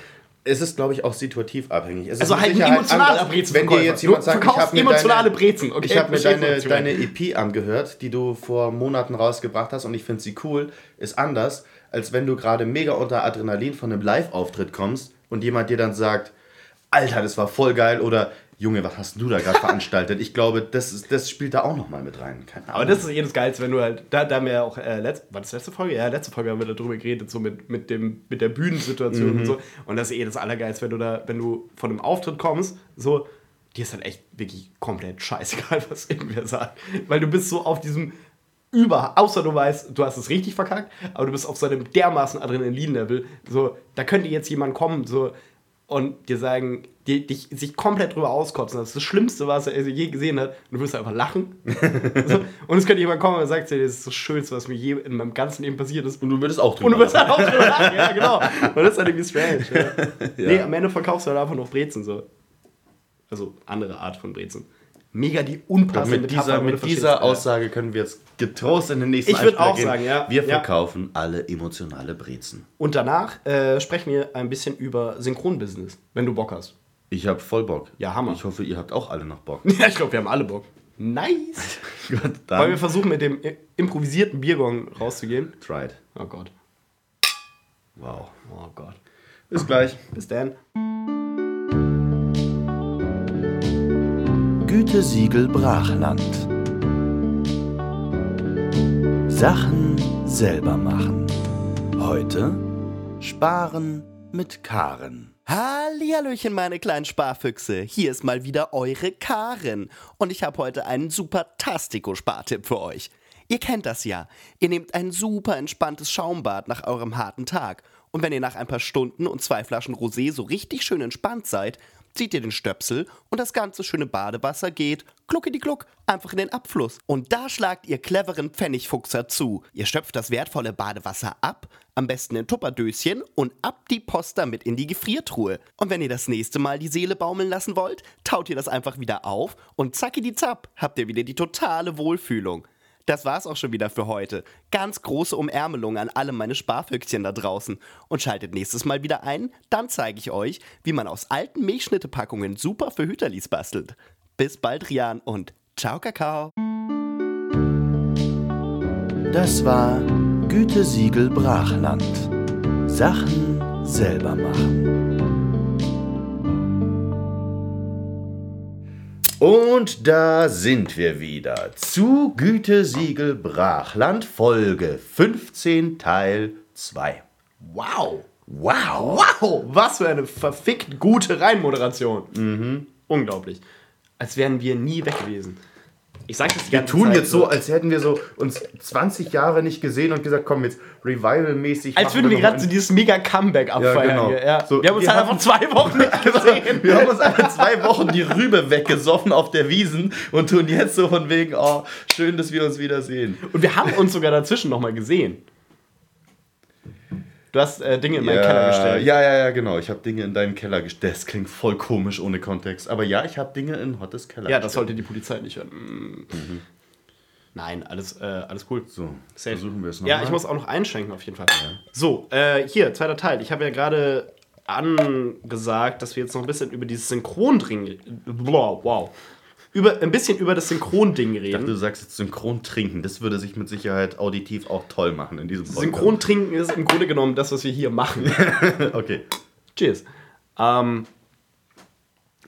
Es ist, glaube ich, auch situativ abhängig. Es Also halt ein emotionaler anders, Brezenverkäufer. Wenn dir jetzt jemand Du sagt, ich verkaufst habe mir emotionale deine, Brezen, okay? ich habe mir deine, deine EP angehört, die du vor Monaten rausgebracht hast und ich finde sie cool, ist anders, als wenn du gerade mega unter Adrenalin von einem Live-Auftritt kommst und jemand dir dann sagt, Alter, das war voll geil oder Junge, was hast du da gerade veranstaltet? Ich glaube, das, ist, das spielt da auch nochmal mit rein. Aber das ist eh das Geilste, wenn du halt, da, da haben wir ja auch, äh, letzt, war das letzte Folge? Ja, letzte Folge haben wir darüber geredet, so mit, mit, dem, mit der Bühnensituation Mhm. und so. Und das ist eh das Allergeilste, wenn du da, wenn du von einem Auftritt kommst, so, dir ist halt echt wirklich komplett scheißegal, was irgendwer sagt. Weil du bist so auf diesem über, außer du weißt, du hast es richtig verkackt, aber du bist auf so einem dermaßen Adrenalin-Level, so, da könnte jetzt jemand kommen, so, und dir sagen, die, dich, sich komplett drüber auskotzen. Das ist das Schlimmste, was er je gesehen hat. Und du wirst einfach lachen. so. Und es könnte jemand kommen und sagt dir, das ist das Schönste, was mir je in meinem ganzen Leben passiert ist. und du würdest auch Und du drüber wirst halt auch drüber lachen, ja, genau. Und das ist halt irgendwie strange. Ja. Ja. Nee, am Ende verkaufst du halt einfach noch Brezen. So. Also andere Art von Brezen. Mega die unpassende mit Metapher, dieser, du mit dieser ja. Aussage können wir jetzt getrost in den nächsten Ich würd Einspieler auch sagen, ja. Wir Ja. verkaufen alle emotionale Brezen. Und danach äh, sprechen wir ein bisschen über Synchronbusiness, wenn du Bock hast. Ich habe voll Bock. Ja, Hammer. Ich hoffe, ihr habt auch alle noch Bock. Ja, ich glaube, wir haben alle Bock. Nice. Wollen dann wir versuchen, mit dem i- improvisierten Biergong rauszugehen? tried. Oh Gott. Wow. Oh Gott. Bis gleich. Bis dann. Gütesiegel Brachland. Sachen selber machen. Heute sparen mit Karen. Hallihallöchen, meine kleinen Sparfüchse. Hier ist mal wieder eure Karen. Und ich habe heute einen super Tastico-Spartipp für euch. Ihr kennt das ja. Ihr nehmt ein super entspanntes Schaumbad nach eurem harten Tag. Und wenn ihr nach ein paar Stunden und zwei Flaschen Rosé so richtig schön entspannt seid, zieht ihr den Stöpsel und das ganze schöne Badewasser geht, kluckidi-kluck, einfach in den Abfluss. Und da schlagt ihr cleveren Pfennigfuchser zu. Ihr schöpft das wertvolle Badewasser ab, am besten in Tupperdöschen und ab die Post damit in die Gefriertruhe. Und wenn ihr das nächste Mal die Seele baumeln lassen wollt, taut ihr das einfach wieder auf und zacki die zapp, habt ihr wieder die totale Wohlfühlung. Das war's auch schon wieder für heute. Ganz große Umärmelung an alle meine Sparfüchschen da draußen. Und schaltet nächstes Mal wieder ein, dann zeige ich euch, wie man aus alten Milchschnittepackungen super für Hüterlis bastelt. Bis bald, Rian, und ciao, Kakao. Das war Gütesiegel Brachland. Sachen selber machen. Und da sind wir wieder zu Gütesiegel Brachland, Folge 15, Teil 2. Wow. Wow! Wow, was für eine verfickt gute Reinmoderation. Mhm. Unglaublich. Als wären wir nie weg gewesen. Ich sag das die Wir ganze tun Zeit jetzt so, als hätten wir so uns 20 Jahre nicht gesehen und gesagt, komm, jetzt Revival-mäßig. Als würden wir gerade so dieses mega Comeback abfeiern. genau. hier, Ja. So, wir haben uns halt einfach zwei Wochen nicht gesehen. Wir haben uns einfach zwei Wochen die Rübe weggesoffen auf der Wiesen und tun jetzt so von wegen, oh, schön, dass wir uns wiedersehen. Und wir haben uns sogar dazwischen nochmal gesehen. Du hast äh, Dinge in meinen Keller gestellt. Ja, ja, ja, genau. Ich habe Dinge in deinen Keller gestellt. Das klingt voll komisch ohne Kontext. Aber ja, ich habe Dinge in Hottes Keller Ja, das gestellt. sollte die Polizei nicht hören. Mm. Nein, alles, äh, alles cool. So, Safe. versuchen wir es noch Ja, mal. ich muss auch noch einschränken auf jeden Fall. So, äh, hier, zweiter Teil. Ich habe ja gerade angesagt, dass wir jetzt noch ein bisschen über dieses Synchron dringen. Wow, wow. Über, ein bisschen über das Synchronding Ich dachte, du reden. sagst jetzt synchron trinken. Das würde sich mit Sicherheit auditiv auch toll machen in diesem Podcast. Synchrontrinken ist im Grunde genommen das, was wir hier machen. Okay. Cheers. Ähm,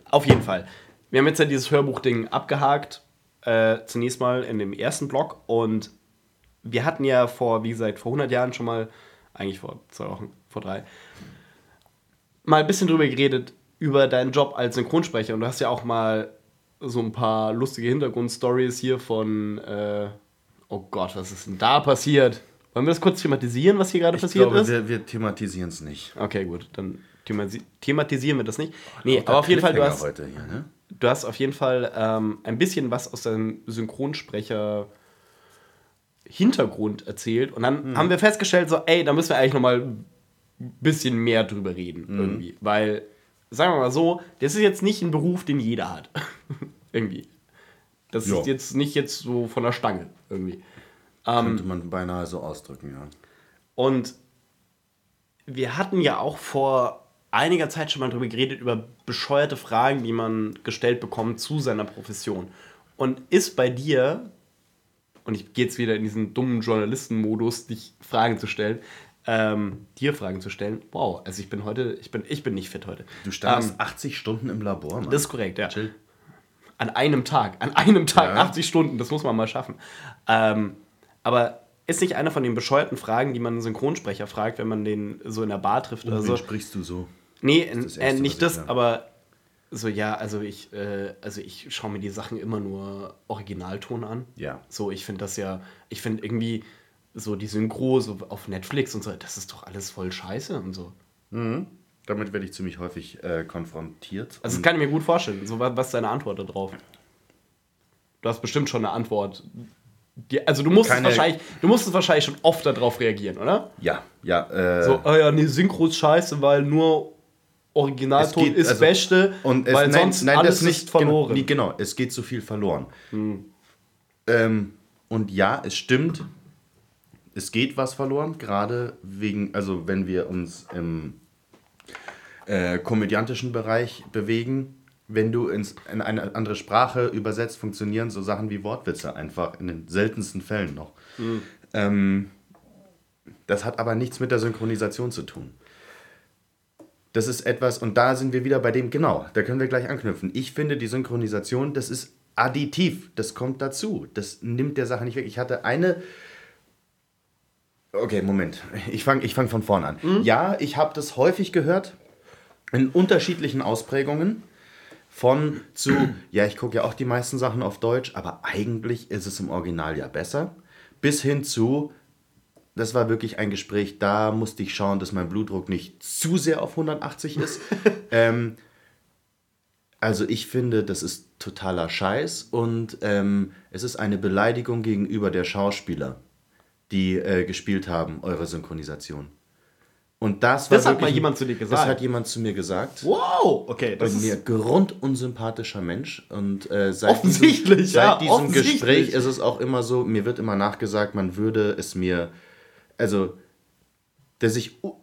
auf jeden Fall. Wir haben jetzt ja dieses Hörbuchding abgehakt. Äh, zunächst mal in dem ersten Blog. Und wir hatten ja vor, wie gesagt, vor 100 Jahren schon mal, eigentlich vor zwei Wochen, vor drei, mal ein bisschen drüber geredet, über deinen Job als Synchronsprecher. Und du hast ja auch mal so ein paar lustige Hintergrundstories hier von, äh, oh Gott, was ist denn da passiert? Wollen wir das kurz thematisieren, was hier gerade Ich passiert glaube, ist? wir, wir thematisieren es nicht. Okay, gut, dann themasi- thematisieren wir das nicht. Nee, aber auf jeden Fall, du hast, hier, ne? du hast auf jeden Fall ähm, ein bisschen was aus deinem Synchronsprecher Hintergrund erzählt und dann haben wir festgestellt, so, ey, da müssen wir eigentlich noch mal ein bisschen mehr drüber reden irgendwie, weil sagen wir mal so, das ist jetzt nicht ein Beruf, den jeder hat. irgendwie. Das Ja. ist jetzt nicht jetzt so von der Stange irgendwie. Ähm, Könnte man beinahe so ausdrücken, ja. Und wir hatten ja auch vor einiger Zeit schon mal drüber geredet, über bescheuerte Fragen, die man gestellt bekommt zu seiner Profession. Und ist bei dir, und ich gehe jetzt wieder in diesen dummen Journalistenmodus, dich Fragen zu stellen, ähm, dir Fragen zu stellen. Wow, also ich bin heute, ich bin, ich bin nicht fit heute. Du standest Ähm, 80 Stunden im Labor, Mann. das ist korrekt, ja. Chill. An einem Tag. An einem Tag, Ja. 80 Stunden, das muss man mal schaffen. Ähm, aber ist nicht eine von den bescheuerten Fragen, die man einen Synchronsprecher fragt, wenn man den so in der Bar trifft oder Wen so? sprichst du so? Nee, ist das äh, Erste, nicht was das, höre. aber so, ja, also ich, äh, also ich schaue mir die Sachen immer nur Originalton an. Ja. So, ich finde das ja, ich finde irgendwie so die Synchro so auf Netflix und so, das ist doch alles voll scheiße und so. Damit werde ich ziemlich häufig äh, konfrontiert. Also das kann ich mir gut vorstellen. So, wa- was ist deine Antwort darauf? Du hast bestimmt schon eine Antwort. Die, also du musst, es Keine- wahrscheinlich, du musst es wahrscheinlich schon oft darauf reagieren, oder? ja, ja. Äh, So, ah ja, nee, Synchro ist scheiße, weil nur Originalton geht- ist also- Beste, und es, weil nein, sonst nein, alles das nicht ist verloren. Genau, genau, es geht zu viel verloren. Ähm, und ja, es stimmt. Es geht was verloren, gerade wegen, also wenn wir uns im äh, komödiantischen Bereich bewegen, wenn du ins, in eine andere Sprache übersetzt, funktionieren so Sachen wie Wortwitze einfach in den seltensten Fällen noch. Ähm, das hat aber nichts mit der Synchronisation zu tun. Das ist etwas, und da sind wir wieder bei dem, genau, da können wir gleich anknüpfen. Ich finde, die Synchronisation, das ist additiv, das kommt dazu. Das nimmt der Sache nicht weg. Ich hatte eine. Okay, Moment. Ich fange ich fang von vorne an. Ja, ich habe das häufig gehört, in unterschiedlichen Ausprägungen. Von zu, ja, ich gucke ja auch die meisten Sachen auf Deutsch, aber eigentlich ist es im Original ja besser. Bis hin zu, das war wirklich ein Gespräch, da musste ich schauen, dass mein Blutdruck nicht zu sehr auf 180 ist. ähm, also ich finde, das ist totaler Scheiß und ähm, es ist eine Beleidigung gegenüber der Schauspieler, die äh, gespielt haben, eure Synchronisation. Und das war Das hat wirklich- mal jemand zu dir gesagt? Das hat jemand zu mir gesagt. Wow, okay, das Und mir ist grundunsympathischer Mensch. Und äh, seit Offensichtlich, diesem, ja, seit diesem offensichtlich. Gespräch ist es auch immer so, mir wird immer nachgesagt, man würde es mir, also, dass ich u-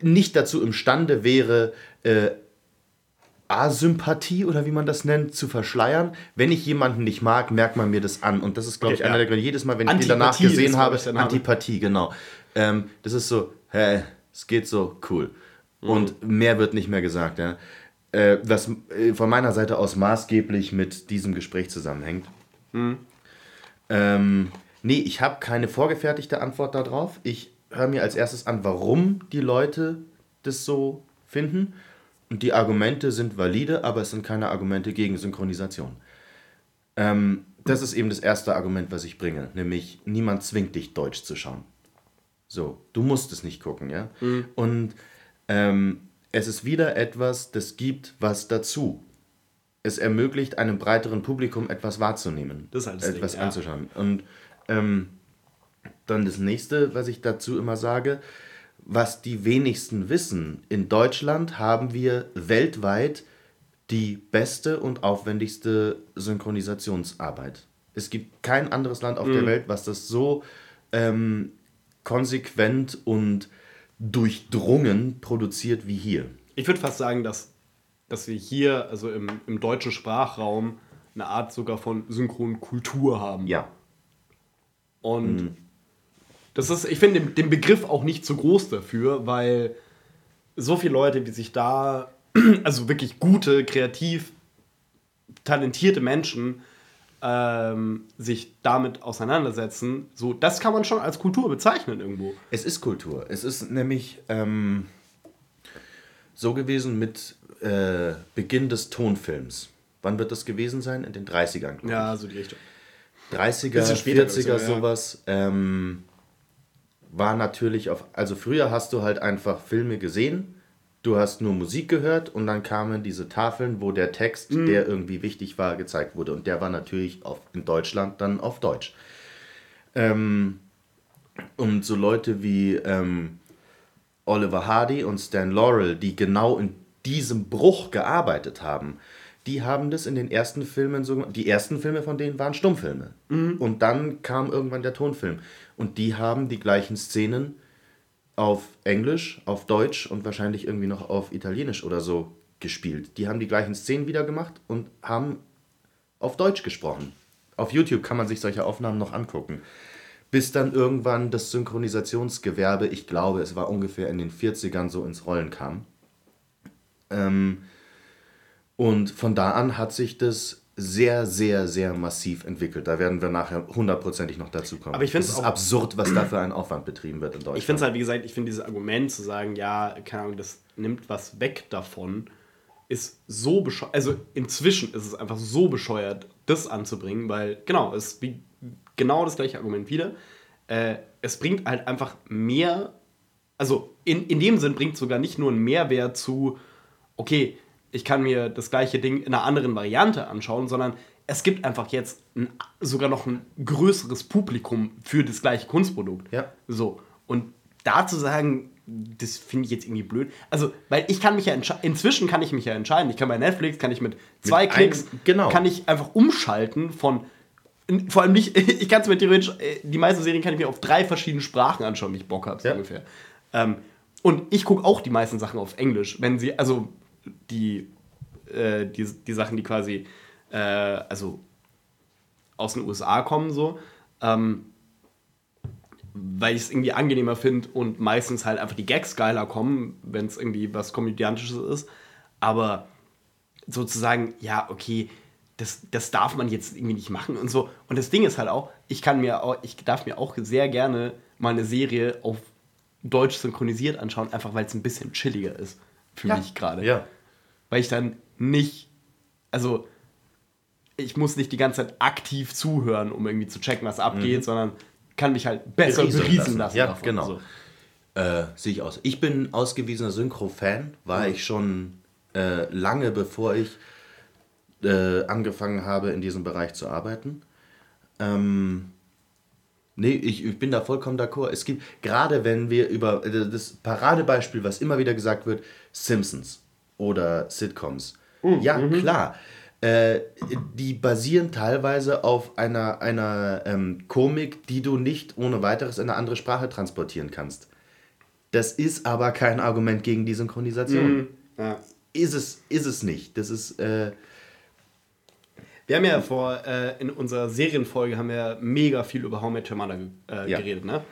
nicht dazu imstande wäre, äh, Asympathie oder wie man das nennt, zu verschleiern. Wenn ich jemanden nicht mag, merkt man mir das an. Und das ist, glaube ich, einer ja. der Gründe. Jedes Mal, wenn ich den danach Antipathie gesehen habe. Antipathie, genau. Ähm, das ist so, hä, es geht so, cool. Und mehr wird nicht mehr gesagt. Ja. Äh, was äh, von meiner Seite aus maßgeblich mit diesem Gespräch zusammenhängt. Ähm, nee, ich habe keine vorgefertigte Antwort darauf. Ich höre mir als erstes an, warum die Leute das so finden. Und die Argumente sind valide, aber es sind keine Argumente gegen Synchronisation. Ähm, das ist eben das erste Argument, was ich bringe, nämlich niemand zwingt dich, Deutsch zu schauen. So, du musst es nicht gucken, ja. Und ähm, es ist wieder etwas, das gibt was dazu. Es ermöglicht einem breiteren Publikum etwas wahrzunehmen, Das ist halt Ding, etwas ja. anzuschauen. Und ähm, dann das nächste, was ich dazu immer sage, was die wenigsten wissen, in Deutschland haben wir weltweit die beste und aufwendigste Synchronisationsarbeit. Es gibt kein anderes Land auf Mhm. der Welt, was das so ähm, konsequent und durchdrungen produziert wie hier. Ich würde fast sagen, dass, dass wir hier, also im, im deutschen Sprachraum, eine Art sogar von Synchronkultur haben. Ja. Und das ist, ich finde den, den Begriff auch nicht zu groß dafür, weil so viele Leute, die sich da, also wirklich gute, kreativ, talentierte Menschen, ähm, sich damit auseinandersetzen, so, das kann man schon als Kultur bezeichnen irgendwo. Es ist Kultur. Es ist nämlich ähm, so gewesen mit äh, Beginn des Tonfilms. Wann wird das gewesen sein? In den 30ern. glaub Ja, so die Richtung. 30er, Bisschen später, 40er, glaub ich sogar, ja. sowas, ähm, war natürlich auf, also früher hast du halt einfach Filme gesehen, du hast nur Musik gehört und dann kamen diese Tafeln, wo der Text, Mhm. der irgendwie wichtig war, gezeigt wurde. Und der war natürlich auf, in Deutschland dann auf Deutsch. Ähm, und so Leute wie ähm, Oliver Hardy und Stan Laurel, die genau in diesem Bruch gearbeitet haben, die haben das in den ersten Filmen so gemacht. Die ersten Filme von denen waren Stummfilme. Und dann kam irgendwann der Tonfilm. Und die haben die gleichen Szenen auf Englisch, auf Deutsch und wahrscheinlich irgendwie noch auf Italienisch oder so gespielt. Die haben die gleichen Szenen wieder gemacht und haben auf Deutsch gesprochen. Auf YouTube kann man sich solche Aufnahmen noch angucken. Bis dann irgendwann das Synchronisationsgewerbe, ich glaube, es war ungefähr in den 40ern so ins Rollen kam. Ähm, und von da an hat sich das sehr, sehr, sehr massiv entwickelt. Da werden wir nachher hundertprozentig noch dazu kommen. Aber ich find's es ist absurd, was da für ein Aufwand betrieben wird in Deutschland. Ich finde es halt, wie gesagt, ich finde dieses Argument zu sagen, ja, keine Ahnung, das nimmt was weg davon, ist so bescheuert. Also inzwischen ist es einfach so bescheuert, das anzubringen, weil, genau, es ist wie genau das gleiche Argument wieder. Äh, es bringt halt einfach mehr, also in, in dem Sinn bringt es sogar nicht nur einen Mehrwert zu, okay, ich kann mir das gleiche Ding in einer anderen Variante anschauen, sondern es gibt einfach jetzt ein, sogar noch ein größeres Publikum für das gleiche Kunstprodukt. Ja. So. Und da zu sagen, das finde ich jetzt irgendwie blöd. Also, weil ich kann mich ja entsche- inzwischen kann ich mich ja entscheiden. Ich kann bei Netflix, kann ich mit zwei Mit Klicks, einem- genau. kann ich einfach umschalten von vor allem nicht, ich kann es mir theoretisch, äh, die meisten Serien kann ich mir auf drei verschiedenen Sprachen anschauen, wie ich Bock habe, so Ja. ungefähr. Ähm, und ich gucke auch die meisten Sachen auf Englisch, wenn sie, also die, äh, die, die Sachen, die quasi, äh, also aus den USA kommen, so, ähm, weil ich es irgendwie angenehmer finde und meistens halt einfach die Gags geiler kommen, wenn es irgendwie was Komödiantisches ist. Aber sozusagen, ja, okay, das, das darf man jetzt irgendwie nicht machen und so. Und das Ding ist halt auch, ich kann mir auch, ich darf mir auch sehr gerne mal eine Serie auf Deutsch synchronisiert anschauen, einfach weil es ein bisschen chilliger ist für mich gerade. Ja. Weil ich dann nicht, also ich muss nicht die ganze Zeit aktiv zuhören, um irgendwie zu checken, was abgeht, sondern kann mich halt besser Berieseln beriesen lassen. lassen. Ja, davon. genau. So. Äh, sehe ich aus. Ich bin ausgewiesener Synchro-Fan, war ich schon äh, lange bevor ich äh, angefangen habe, in diesem Bereich zu arbeiten. Ähm, nee, ich, ich bin da vollkommen d'accord. Es gibt, gerade wenn wir über äh, das Paradebeispiel, was immer wieder gesagt wird, Simpsons oder Sitcoms. ja, klar. Äh, die basieren teilweise auf einer, einer ähm, Komik, die du nicht ohne weiteres in eine andere Sprache transportieren kannst. Das ist aber kein Argument gegen die Synchronisation. Ja. Ist, es, ist es nicht. Das ist, äh, Wir haben ja vor, äh, in unserer Serienfolge haben wir mega viel über How Met Your Mother äh, Ja. geredet, ne?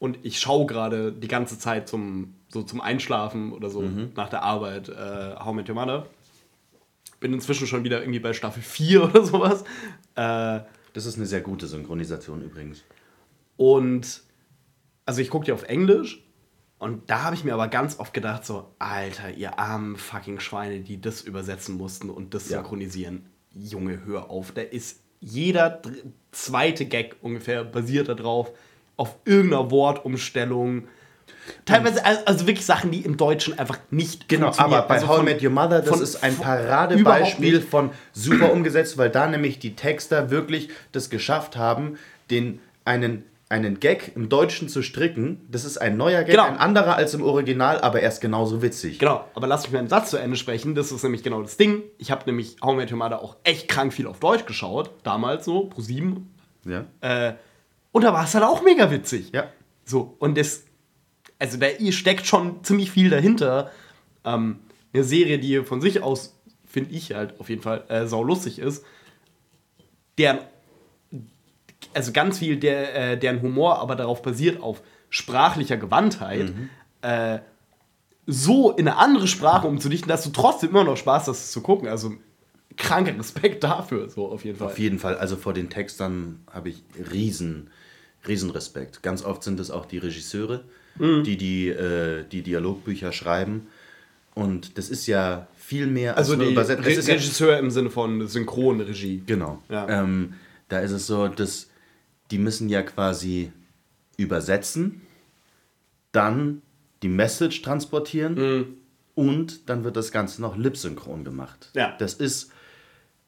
Und ich schaue gerade die ganze Zeit zum, so zum Einschlafen oder so Mhm. nach der Arbeit äh, How Met Your Mother. Bin inzwischen schon wieder irgendwie bei Staffel 4 oder sowas. Äh, das ist eine sehr gute Synchronisation übrigens. Und also ich gucke die auf Englisch und da habe ich mir aber ganz oft gedacht, so, Alter, ihr armen fucking Schweine, die das übersetzen mussten und das Ja. Junge, hör auf. Da ist jeder zweite Gag ungefähr basiert darauf, auf irgendeiner Wortumstellung. Teilweise, also, wirklich Sachen, die im Deutschen einfach nicht Genau, aber bei Also How I Met Your Mother, das von- ist ein Paradebeispiel von super umgesetzt, weil da nämlich die Texter wirklich das geschafft haben, den einen, einen Gag im Deutschen zu stricken. Das ist ein neuer Gag, Genau. ein anderer als im Original, aber er ist genauso witzig. Genau, aber lass mich meinen Satz zu Ende sprechen. Das ist nämlich genau das Ding. Ich habe nämlich How Your Mother auch echt krank viel auf Deutsch geschaut. Damals so, pro 7. Ja. Äh, und da war es halt auch mega witzig. Ja. So, und das, also da steckt schon ziemlich viel dahinter. Ähm, eine Serie, die von sich aus, finde ich halt auf jeden Fall, äh, sau lustig ist. deren, also ganz viel der, äh, deren Humor aber darauf basiert auf sprachlicher Gewandtheit, äh, so in eine andere Sprache umzudichten, dass du trotzdem immer noch Spaß hast, es zu gucken. Also kranker Respekt dafür, so auf jeden Fall. Auf jeden Fall, also vor den Textern habe ich riesen, riesen Respekt. Ganz oft sind es auch die Regisseure, Mhm. die die, äh, die Dialogbücher schreiben. Und das ist ja viel mehr als also nur die übersetzt. Re Das ja, Regisseur im Sinne von Synchronregie. Genau. Ja. Ähm, da ist es so, dass die müssen ja quasi übersetzen, dann die Message transportieren Mhm. und dann wird das Ganze noch lipsynchron gemacht. Ja. Das ist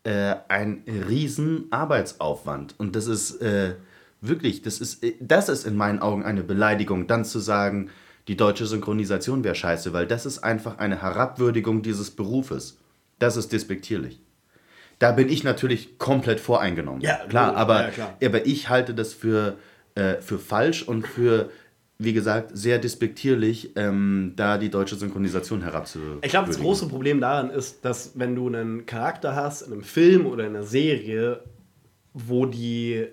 äh, ein riesen Arbeitsaufwand und das ist äh, wirklich, das ist, äh, das ist in meinen Augen eine Beleidigung, dann zu sagen, die deutsche Synchronisation wäre scheiße, weil das ist einfach eine Herabwürdigung dieses Berufes. Das ist despektierlich. Da bin ich natürlich komplett voreingenommen. Ja, klar, aber, Ja, klar. aber ich halte das für, äh, für falsch und für, wie gesagt, sehr despektierlich, ähm, da die deutsche Synchronisation herabzuwürdigen. Ich glaube, das große Problem daran ist, dass wenn du einen Charakter hast in einem Film oder in einer Serie, wo die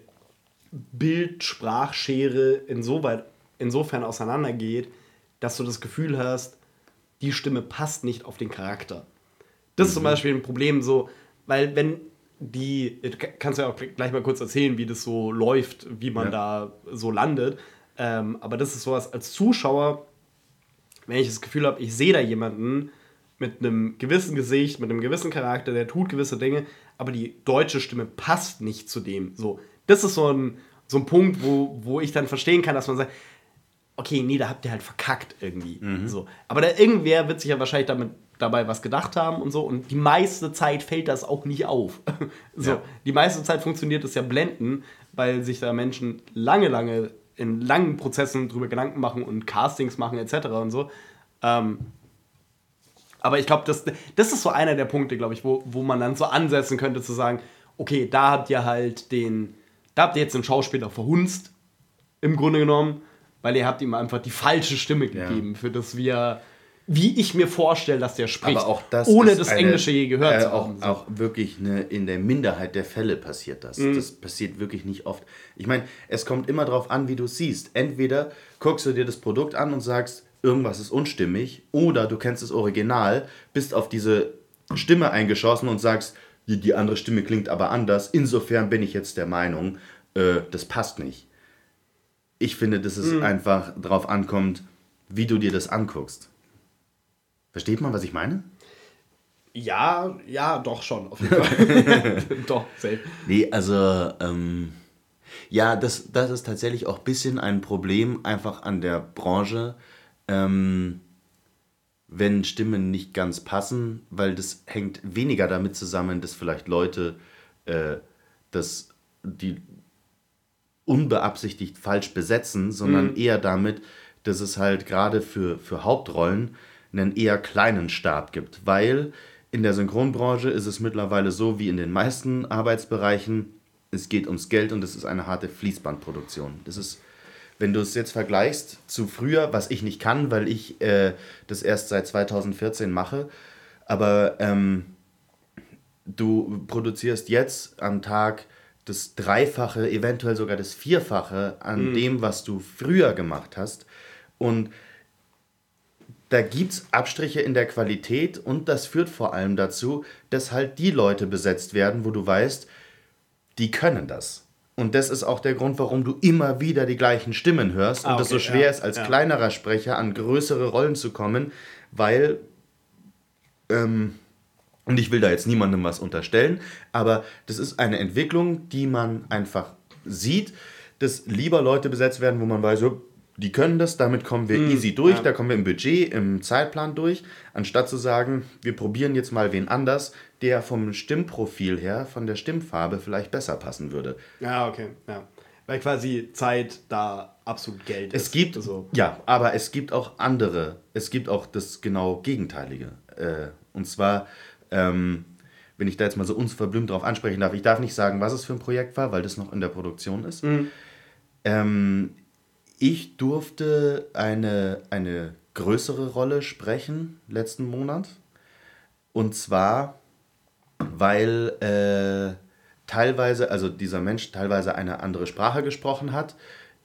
Bild-Sprachschere insoweit, insofern auseinandergeht, dass du das Gefühl hast, die Stimme passt nicht auf den Charakter. Das ist zum Beispiel ein Problem so, weil wenn die, du ka- kannst ja auch gleich mal kurz erzählen, wie das so läuft, wie man Ja. da so landet. Ähm, aber das ist sowas als Zuschauer, wenn ich das Gefühl habe, ich sehe da jemanden mit einem gewissen Gesicht, mit einem gewissen Charakter, der tut gewisse Dinge, aber die deutsche Stimme passt nicht zu dem. So, das ist so ein, so ein Punkt, wo, wo ich dann verstehen kann, dass man sagt, okay, nee, da habt ihr halt verkackt irgendwie. So. Aber da irgendwer wird sich ja wahrscheinlich damit, dabei was gedacht haben und so. Und die meiste Zeit fällt das auch nicht auf. so. Ja. Die meiste Zeit funktioniert das ja blenden, weil sich da Menschen lange, lange in langen Prozessen drüber Gedanken machen und Castings machen etc. und so. Ähm, aber ich glaube, das, das ist so einer der Punkte, glaube ich, wo, wo man dann so ansetzen könnte zu sagen, okay, da habt ihr halt den, da habt ihr jetzt den Schauspieler verhunzt, im Grunde genommen, weil ihr habt ihm einfach die falsche Stimme gegeben, für das wir, wie ich mir vorstelle, dass der spricht, Aber auch das ohne das eine- Englische je gehört äh, zu auch, haben. so. auch wirklich eine, in der Minderheit der Fälle passiert das. Mhm. Das passiert wirklich nicht oft. Ich meine, es kommt immer darauf an, wie du siehst. Entweder guckst du dir das Produkt an und sagst, irgendwas ist unstimmig, oder du kennst das Original, bist auf diese Stimme eingeschossen und sagst, die, die andere Stimme klingt aber anders. Insofern bin ich jetzt der Meinung, äh, das passt nicht. Ich finde, dass Mhm. es einfach darauf ankommt, wie du dir das anguckst. Versteht man, was ich meine? Ja, ja, doch schon, auf jeden Fall. doch, safe. Nee, also, ähm, ja, das, das ist tatsächlich auch ein bisschen ein Problem einfach an der Branche, ähm, wenn Stimmen nicht ganz passen, weil das hängt weniger damit zusammen, dass vielleicht Leute äh, das, die unbeabsichtigt falsch besetzen, sondern eher damit, dass es halt gerade für, für Hauptrollen einen eher kleinen Stab gibt, weil in der Synchronbranche ist es mittlerweile so wie in den meisten Arbeitsbereichen, es geht ums Geld und es ist eine harte Fließbandproduktion. Das ist, wenn du es jetzt vergleichst zu früher, was ich nicht kann, weil ich äh, das erst seit 2014 mache, aber ähm, du produzierst jetzt am Tag das Dreifache, eventuell sogar das Vierfache an dem, was du früher gemacht hast. Und da gibt es Abstriche in der Qualität und das führt vor allem dazu, dass halt die Leute besetzt werden, wo du weißt, die können das. Und das ist auch der Grund, warum du immer wieder die gleichen Stimmen hörst Ah, und es so okay, schwer ja, ist, als ja. kleinerer Sprecher an größere Rollen zu kommen, weil ähm, und ich will da jetzt niemandem was unterstellen, aber das ist eine Entwicklung, die man einfach sieht, dass lieber Leute besetzt werden, wo man weiß, die können das, damit kommen wir easy durch, ja. da kommen wir im Budget, im Zeitplan durch, anstatt zu sagen, wir probieren jetzt mal wen anders, der vom Stimmprofil her, von der Stimmfarbe vielleicht besser passen würde. Ja, okay, ja. Weil quasi Zeit da absolut Geld ist. Es gibt, Also, ja, aber es gibt auch andere. Es gibt auch das genau Gegenteilige. Äh, und zwar, ähm, wenn ich da jetzt mal so unverblümt drauf ansprechen darf, ich darf nicht sagen, was es für ein Projekt war, weil das noch in der Produktion ist. Ähm, ich durfte eine, eine größere Rolle sprechen letzten Monat. Und zwar, weil äh, teilweise, also dieser Mensch teilweise eine andere Sprache gesprochen hat,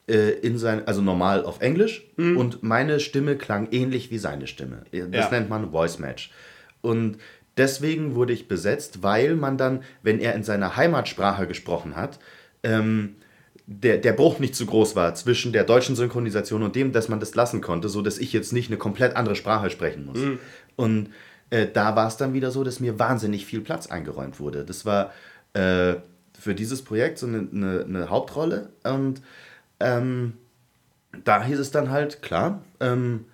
äh, in sein, also normal auf Englisch und meine Stimme klang ähnlich wie seine Stimme. Das Ja. nennt man Voice Match. Und deswegen wurde ich besetzt, weil man dann, wenn er in seiner Heimatsprache gesprochen hat, ähm, der, der Bruch nicht zu groß war zwischen der deutschen Synchronisation und dem, dass man das lassen konnte, so dass ich jetzt nicht eine komplett andere Sprache sprechen muss. Und äh, da war es dann wieder so, dass mir wahnsinnig viel Platz eingeräumt wurde. Das war äh, für dieses Projekt so eine, eine, eine Hauptrolle und ähm, da hieß es dann halt, klar, ähm,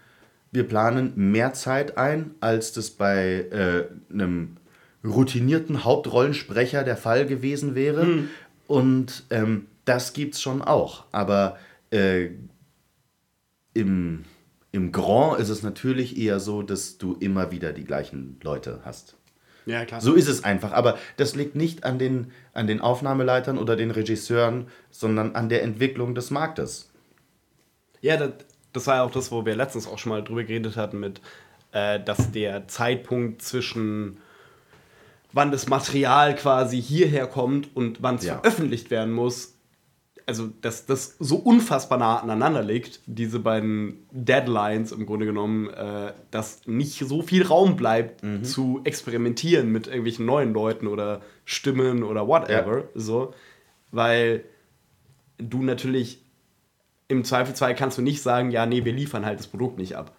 wir planen mehr Zeit ein, als das bei äh, einem routinierten Hauptrollensprecher der Fall gewesen wäre. Und ähm, das gibt's schon auch. Aber äh, im, im Grand ist es natürlich eher so, dass du immer wieder die gleichen Leute hast. Ja, klar. So ist es einfach. Aber das liegt nicht an den, an den Aufnahmeleitern oder den Regisseuren, sondern an der Entwicklung des Marktes. Ja, das, das war ja auch das, wo wir letztens auch schon mal drüber geredet hatten, mit, äh, dass der Zeitpunkt zwischen wann das Material quasi hierher kommt und wann es Ja. veröffentlicht werden muss, also dass das so unfassbar nah aneinander liegt, diese beiden Deadlines im Grunde genommen, äh, dass nicht so viel Raum bleibt zu experimentieren mit irgendwelchen neuen Leuten oder Stimmen oder whatever, so, weil du natürlich im Zweifelsfall kannst du nicht sagen, ja, nee, wir liefern halt das Produkt nicht ab.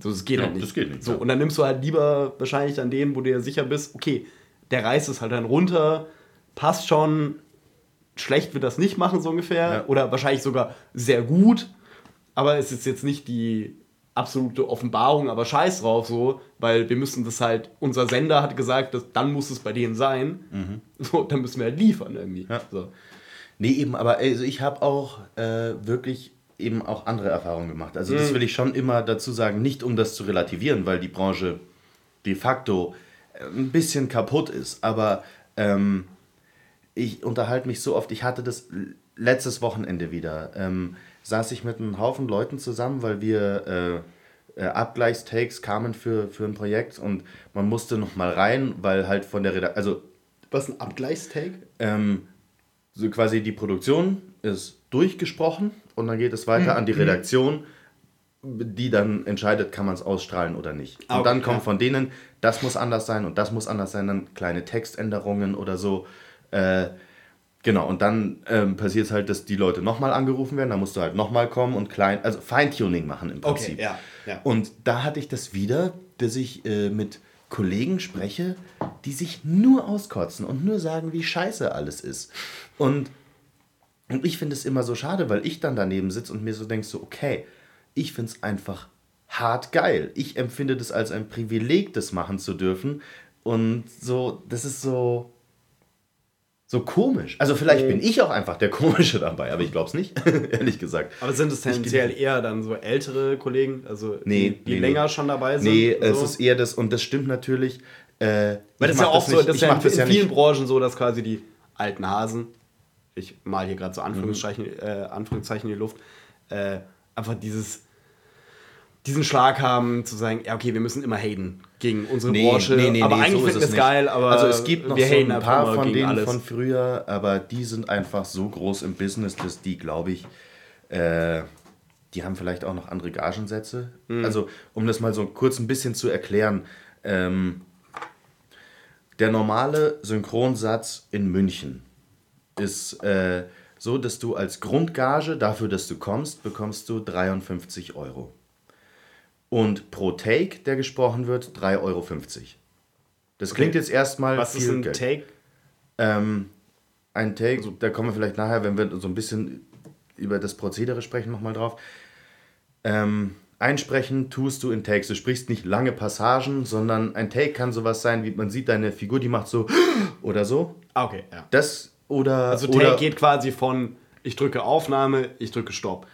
So, das geht Ja, halt nicht. das geht nicht, So, ja. und dann nimmst du halt lieber wahrscheinlich dann den, wo du dir sicher bist, okay, der reißt es halt dann runter, passt schon, schlecht wird das nicht machen, so ungefähr. Ja. Oder wahrscheinlich sogar sehr gut, aber es ist jetzt nicht die absolute Offenbarung, aber scheiß drauf so, weil wir müssen das halt, unser Sender hat gesagt, dass, dann muss es bei denen sein. So, dann müssen wir halt liefern irgendwie. Mhm. Ja. So. Nee, eben, aber also ich habe auch äh, wirklich eben auch andere Erfahrungen gemacht. Also das will ich schon immer dazu sagen, nicht um das zu relativieren, weil die Branche de facto äh, ein bisschen kaputt ist. Aber ähm, ich unterhalte mich so oft, ich hatte das letztes Wochenende wieder, ähm, saß ich mit einem Haufen Leuten zusammen, weil wir äh, äh, Abgleichstakes kamen für, für ein Projekt und man musste noch mal rein, weil halt von der Redaktion, also Was ein Abgleichstake? ähm, so quasi die Produktion ist durchgesprochen und dann geht es weiter an die Redaktion, die dann entscheidet, kann man es ausstrahlen oder nicht. Und Ah, okay, dann kommt ja. von denen, das muss anders sein und das muss anders sein, dann kleine Textänderungen oder so. Äh, genau, und dann ähm, passiert es halt, dass die Leute nochmal angerufen werden, da musst du halt nochmal kommen und klein, also Feintuning machen im Prinzip. ja, ja. Und da hatte ich das wieder, dass ich äh, mit Kollegen spreche, die sich nur auskotzen und nur sagen, wie scheiße alles ist. Und, und ich finde es immer so schade, weil ich dann daneben sitze und mir so denke, so, okay, ich finde es einfach hart geil. Ich empfinde das als ein Privileg, das machen zu dürfen. Und so, das ist so, so komisch. Also vielleicht bin ich auch einfach der Komische dabei, aber ich glaube es nicht, ehrlich gesagt. Aber sind es tendenziell eher dann so ältere Kollegen, also Nee, die, die nee, länger nee. schon dabei sind? Nee, so? es ist eher das, und das stimmt natürlich. Äh, Weil das ist ja auch so, das ist ja in, in ja vielen. Branchen so, dass quasi die alten Hasen, ich mal hier gerade so Mhm. Anführungszeichen, äh, Anführungszeichen in die Luft, äh, einfach dieses diesen Schlag haben, zu sagen, ja, okay, wir müssen immer haten gegen unsere Branche. aber eigentlich so finden wir es geil, aber also es gibt noch wir so ein paar von denen alles. von früher, aber die sind einfach so groß im Business, dass die, glaube ich, äh, die haben vielleicht auch noch andere Gagensätze. Mhm. Also um das mal so kurz ein bisschen zu erklären, ähm, der normale Synchronsatz in München ist äh, so, dass du als Grundgage dafür, dass du kommst, bekommst du 53 Euro. Und pro Take, der gesprochen wird, 3,50 Euro. Das klingt jetzt erstmal Was viel ist ein Geld. Take? Ähm, ein Take, da kommen wir vielleicht nachher, wenn wir so ein bisschen über das Prozedere sprechen, nochmal drauf. Ähm, einsprechen tust du in Takes. Du sprichst nicht lange Passagen, sondern ein Take kann sowas sein, wie man sieht deine Figur, die macht so oder so. Ah, okay, ja. Das oder. Also Take oder, geht quasi von ich drücke Aufnahme, ich drücke Stopp.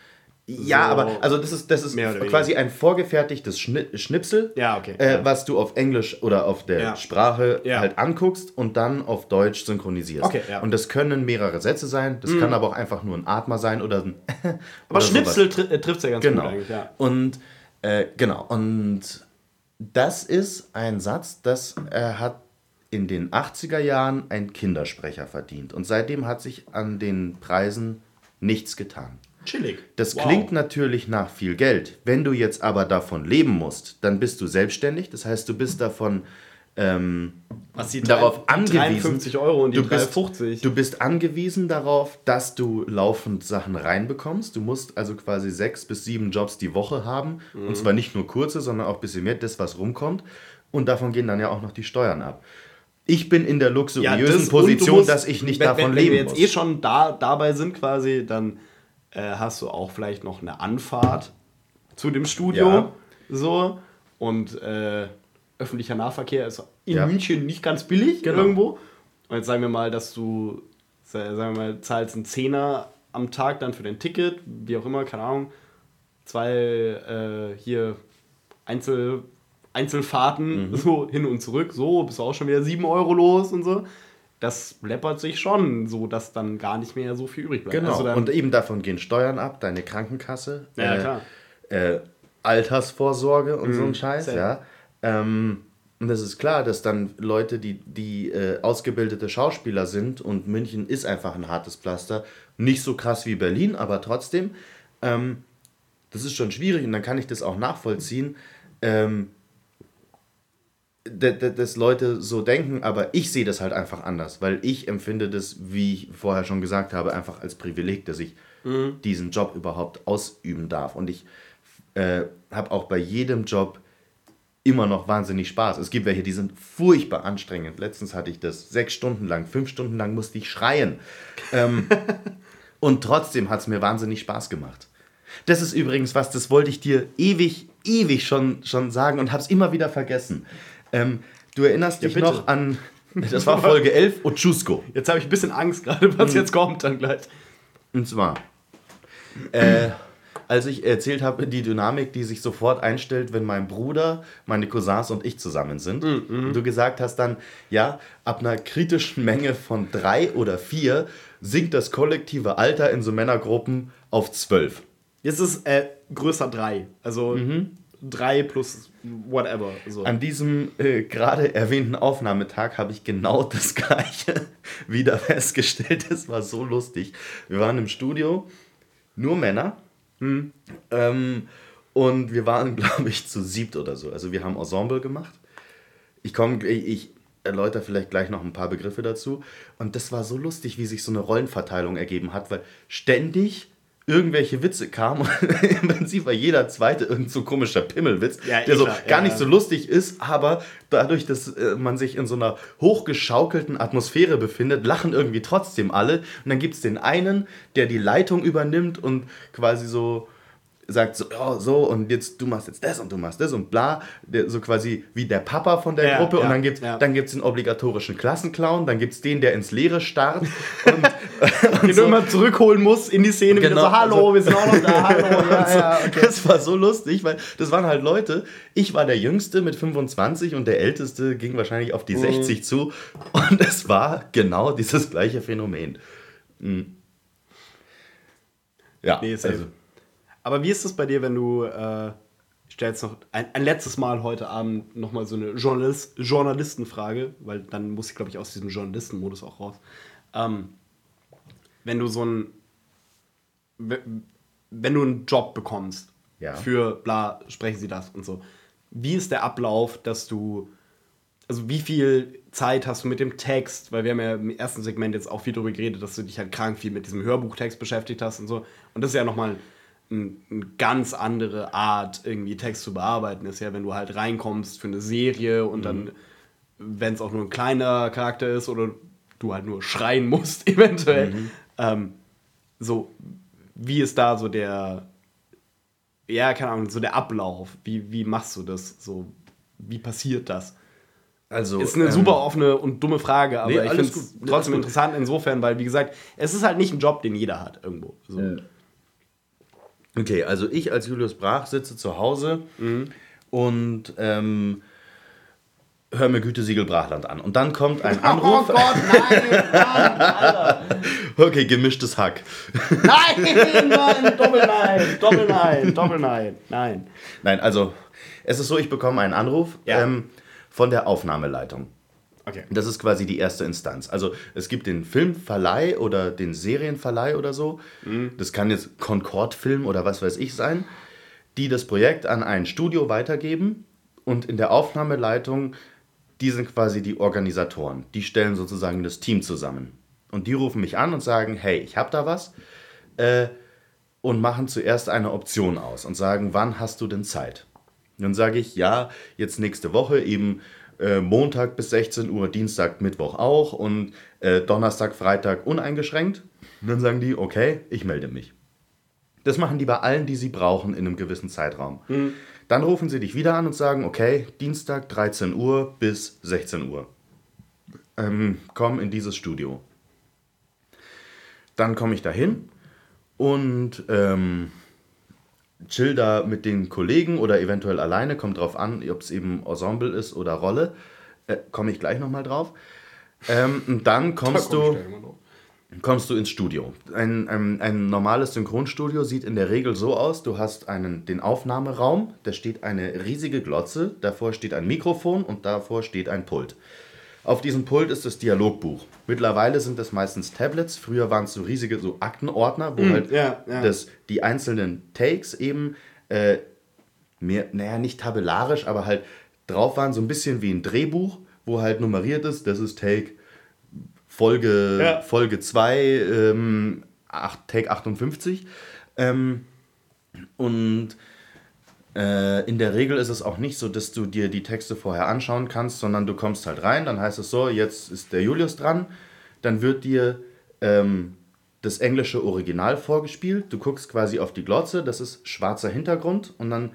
Ja, so aber also das ist, das ist quasi ein vorgefertigtes Schni Schnipsel, Ja, okay. äh, Ja. was du auf Englisch oder auf der Ja. Sprache halt anguckst und dann auf Deutsch synchronisierst. Okay. Mhm. Und das können mehrere Sätze sein, das kann aber auch einfach nur ein Atmer sein oder ein Aber oder Schnipsel tri äh, trifft es ja ganz Genau. gut eigentlich, ja. Und äh, genau. Und das ist ein Satz, das er hat in den 80er Jahren ein Kindersprecher verdient. Und seitdem hat sich an den Preisen nichts getan. Chillig. Das Wow. klingt natürlich nach viel Geld. Wenn du jetzt aber davon leben musst, dann bist du selbstständig. Das heißt, du bist davon ähm, Was die darauf drei- angewiesen. 53 Euro und die du bist, 350. Du bist angewiesen darauf, dass du laufend Sachen reinbekommst. Du musst also quasi sechs bis sieben Jobs die Woche haben. Mhm. Und zwar nicht nur kurze, sondern auch ein bisschen mehr, das, was rumkommt. Und davon gehen dann ja auch noch die Steuern ab. Ich bin in der luxuriösen das- und du Position, musst- dass ich nicht wenn, davon wenn, leben Wenn wir jetzt muss. eh schon da, dabei sind quasi, dann äh, hast du auch vielleicht noch eine Anfahrt zu dem Studio. Ja. So. Und äh, öffentlicher Nahverkehr ist in Ja. München nicht ganz billig Genau. irgendwo. Und jetzt sagen wir mal, dass du, sa- sagen wir mal, zahlst einen Zehner am Tag dann für dein Ticket, wie auch immer, keine Ahnung, zwei äh, hier Einzel, Einzelfahrten Mhm. so hin und zurück, so bist du auch schon wieder 7 Euro los und so. Das läppert sich schon so, dass dann gar nicht mehr so viel übrig bleibt. Genau. Also und eben davon gehen Steuern ab, deine Krankenkasse, Ja, äh, klar. äh, Altersvorsorge und so Mhm, ein Scheiß, safe. ja. Ähm, und das ist klar, dass dann Leute, die, die äh, ausgebildete Schauspieler sind, und München ist einfach ein hartes Pflaster, nicht so krass wie Berlin, aber trotzdem, ähm, das ist schon schwierig und dann kann ich das auch nachvollziehen. Ähm, dass Leute so denken, aber ich sehe das halt einfach anders, weil ich empfinde das, wie ich vorher schon gesagt habe, einfach als Privileg, dass ich diesen Job überhaupt ausüben darf. Und ich äh, habe auch bei jedem Job immer noch wahnsinnig Spaß. Es gibt welche, die sind furchtbar anstrengend. Letztens hatte ich das sechs Stunden lang, fünf Stunden lang musste ich schreien. Ähm, und trotzdem hat es mir wahnsinnig Spaß gemacht. Das ist übrigens was, das wollte ich dir ewig, ewig schon, schon sagen und habe es immer wieder vergessen. Ähm, du erinnerst dich bitte. noch an, das war Folge 11, Ochusko. jetzt habe ich ein bisschen Angst gerade, Mhm. was jetzt kommt dann gleich. Und zwar, äh, als ich erzählt habe, die Dynamik, die sich sofort einstellt, wenn mein Bruder, meine Cousins und ich zusammen sind. Und du gesagt hast dann, ja, ab einer kritischen Menge von drei oder vier sinkt das kollektive Alter in so Männergruppen auf zwölf. Jetzt ist äh, größer 3. Also 3 plus whatever. So. An diesem äh, gerade erwähnten Aufnahmetag habe ich genau das gleiche wieder festgestellt. Das war so lustig. Wir waren im Studio, nur Männer. Ähm, und wir waren, glaube ich, zu siebt oder so. Also wir haben Ensemble gemacht. Ich komme, ich erläutere vielleicht gleich noch ein paar Begriffe dazu. Und das war so lustig, wie sich so eine Rollenverteilung ergeben hat, weil ständig irgendwelche Witze kamen und im Prinzip war jeder zweite irgend so komischer Pimmelwitz, Ja, der eh so klar, gar ja, nicht so lustig ist, aber dadurch, dass äh, man sich in so einer hochgeschaukelten Atmosphäre befindet, lachen irgendwie trotzdem alle. Und dann gibt es den einen, der die Leitung übernimmt und quasi so sagt so, ja, so und jetzt du machst jetzt das und du machst das und bla, so quasi wie der Papa von der Ja, Gruppe ja, und dann gibt's ja. dann gibt's den obligatorischen Klassenclown, dann gibt's den, der ins Leere starrt und, den und so. du immer zurückholen musst in die Szene. Wieder Genau, so, hallo, also- wir sind auch noch da, hallo. Ja, ja, okay. Das war so lustig, weil das waren halt Leute. Ich war der Jüngste mit 25 und der Älteste ging wahrscheinlich auf die Mhm. 60 zu. Und es war genau dieses gleiche Phänomen. Mhm. Ja, Nee, also, Aber wie ist es bei dir, wenn du, äh, ich stelle jetzt noch ein, ein letztes Mal heute Abend nochmal so eine Journalist, Journalistenfrage, weil dann muss ich, glaube ich, aus diesem Journalistenmodus auch raus. Ähm, wenn du so ein, we- wenn du einen Job bekommst Ja. für bla, sprechen Sie das und so, wie ist der Ablauf, dass du, also wie viel Zeit hast du mit dem Text, weil wir haben ja im ersten Segment jetzt auch viel darüber geredet, dass du dich halt krank viel mit diesem Hörbuchtext beschäftigt hast und so. Und das ist ja nochmal ein, eine ganz andere Art, irgendwie Text zu bearbeiten. ist ja, wenn du halt reinkommst für eine Serie und dann, wenn es auch nur ein kleiner Charakter ist oder du halt nur schreien musst, eventuell. Ähm, so, wie ist da so der, ja, keine Ahnung, so der Ablauf? Wie, wie machst du das? So, wie passiert das? also Ist eine ähm, super offene und dumme Frage, aber nee, ich finde es trotzdem interessant insofern, weil, wie gesagt, es ist halt nicht ein Job, den jeder hat irgendwo. So. Okay, also ich als Julius Brach sitze zu Hause und ähm, höre mir Gütesiegel Brachland an. Und dann kommt ein Anruf. Oh Gott, nein, Mann, Alter. Okay, gemischtes Hack. Nein, nein, Doppel nein, Doppel nein, Doppel nein, nein. Nein, also es ist so, ich bekomme einen Anruf Ja. ähm, von der Aufnahmeleitung. Okay. Das ist quasi die erste Instanz. Also es gibt den Filmverleih oder den Serienverleih oder so. Das kann jetzt Concord Film oder was weiß ich sein, die das Projekt an ein Studio weitergeben und in der Aufnahmeleitung, die sind quasi die Organisatoren. Die stellen sozusagen das Team zusammen. Und die rufen mich an und sagen, hey, ich habe da was. Äh, und machen zuerst eine Option aus und sagen, wann hast du denn Zeit? Dann sage ich, ja, jetzt nächste Woche eben äh, Montag bis 16 Uhr, Dienstag, Mittwoch auch und äh, Donnerstag, Freitag uneingeschränkt. Und dann sagen die, okay, ich melde mich. Das machen die bei allen, die sie brauchen in einem gewissen Zeitraum. Dann rufen sie dich wieder an und sagen, okay, Dienstag 13 Uhr bis 16 Uhr. Ähm, komm in dieses Studio. Dann komme ich dahin und ähm, chill da mit den Kollegen oder eventuell alleine, kommt drauf an, ob es eben Ensemble ist oder Rolle. Äh, komme ich gleich nochmal drauf. Ähm, und dann kommst du, kommst du ins Studio. Ein, ein, ein normales Synchronstudio sieht in der Regel so aus, du hast einen, den Aufnahmeraum, da steht eine riesige Glotze, davor steht ein Mikrofon und davor steht ein Pult. Auf diesem Pult ist das Dialogbuch. Mittlerweile sind das meistens Tablets. Früher waren es so riesige so Aktenordner, wo halt ja, ja. Das, die einzelnen Takes eben äh, mehr, naja, nicht tabellarisch, aber halt drauf waren, so ein bisschen wie ein Drehbuch, wo halt nummeriert ist, das ist Take Folge, Ja. Folge 2, ähm, acht- Take 58. Ähm, und in der Regel ist es auch nicht so, dass du dir die Texte vorher anschauen kannst, sondern du kommst halt rein, dann heißt es so, jetzt ist der Julius dran, dann wird dir ähm, das englische Original vorgespielt, du guckst quasi auf die Glotze, das ist schwarzer Hintergrund und dann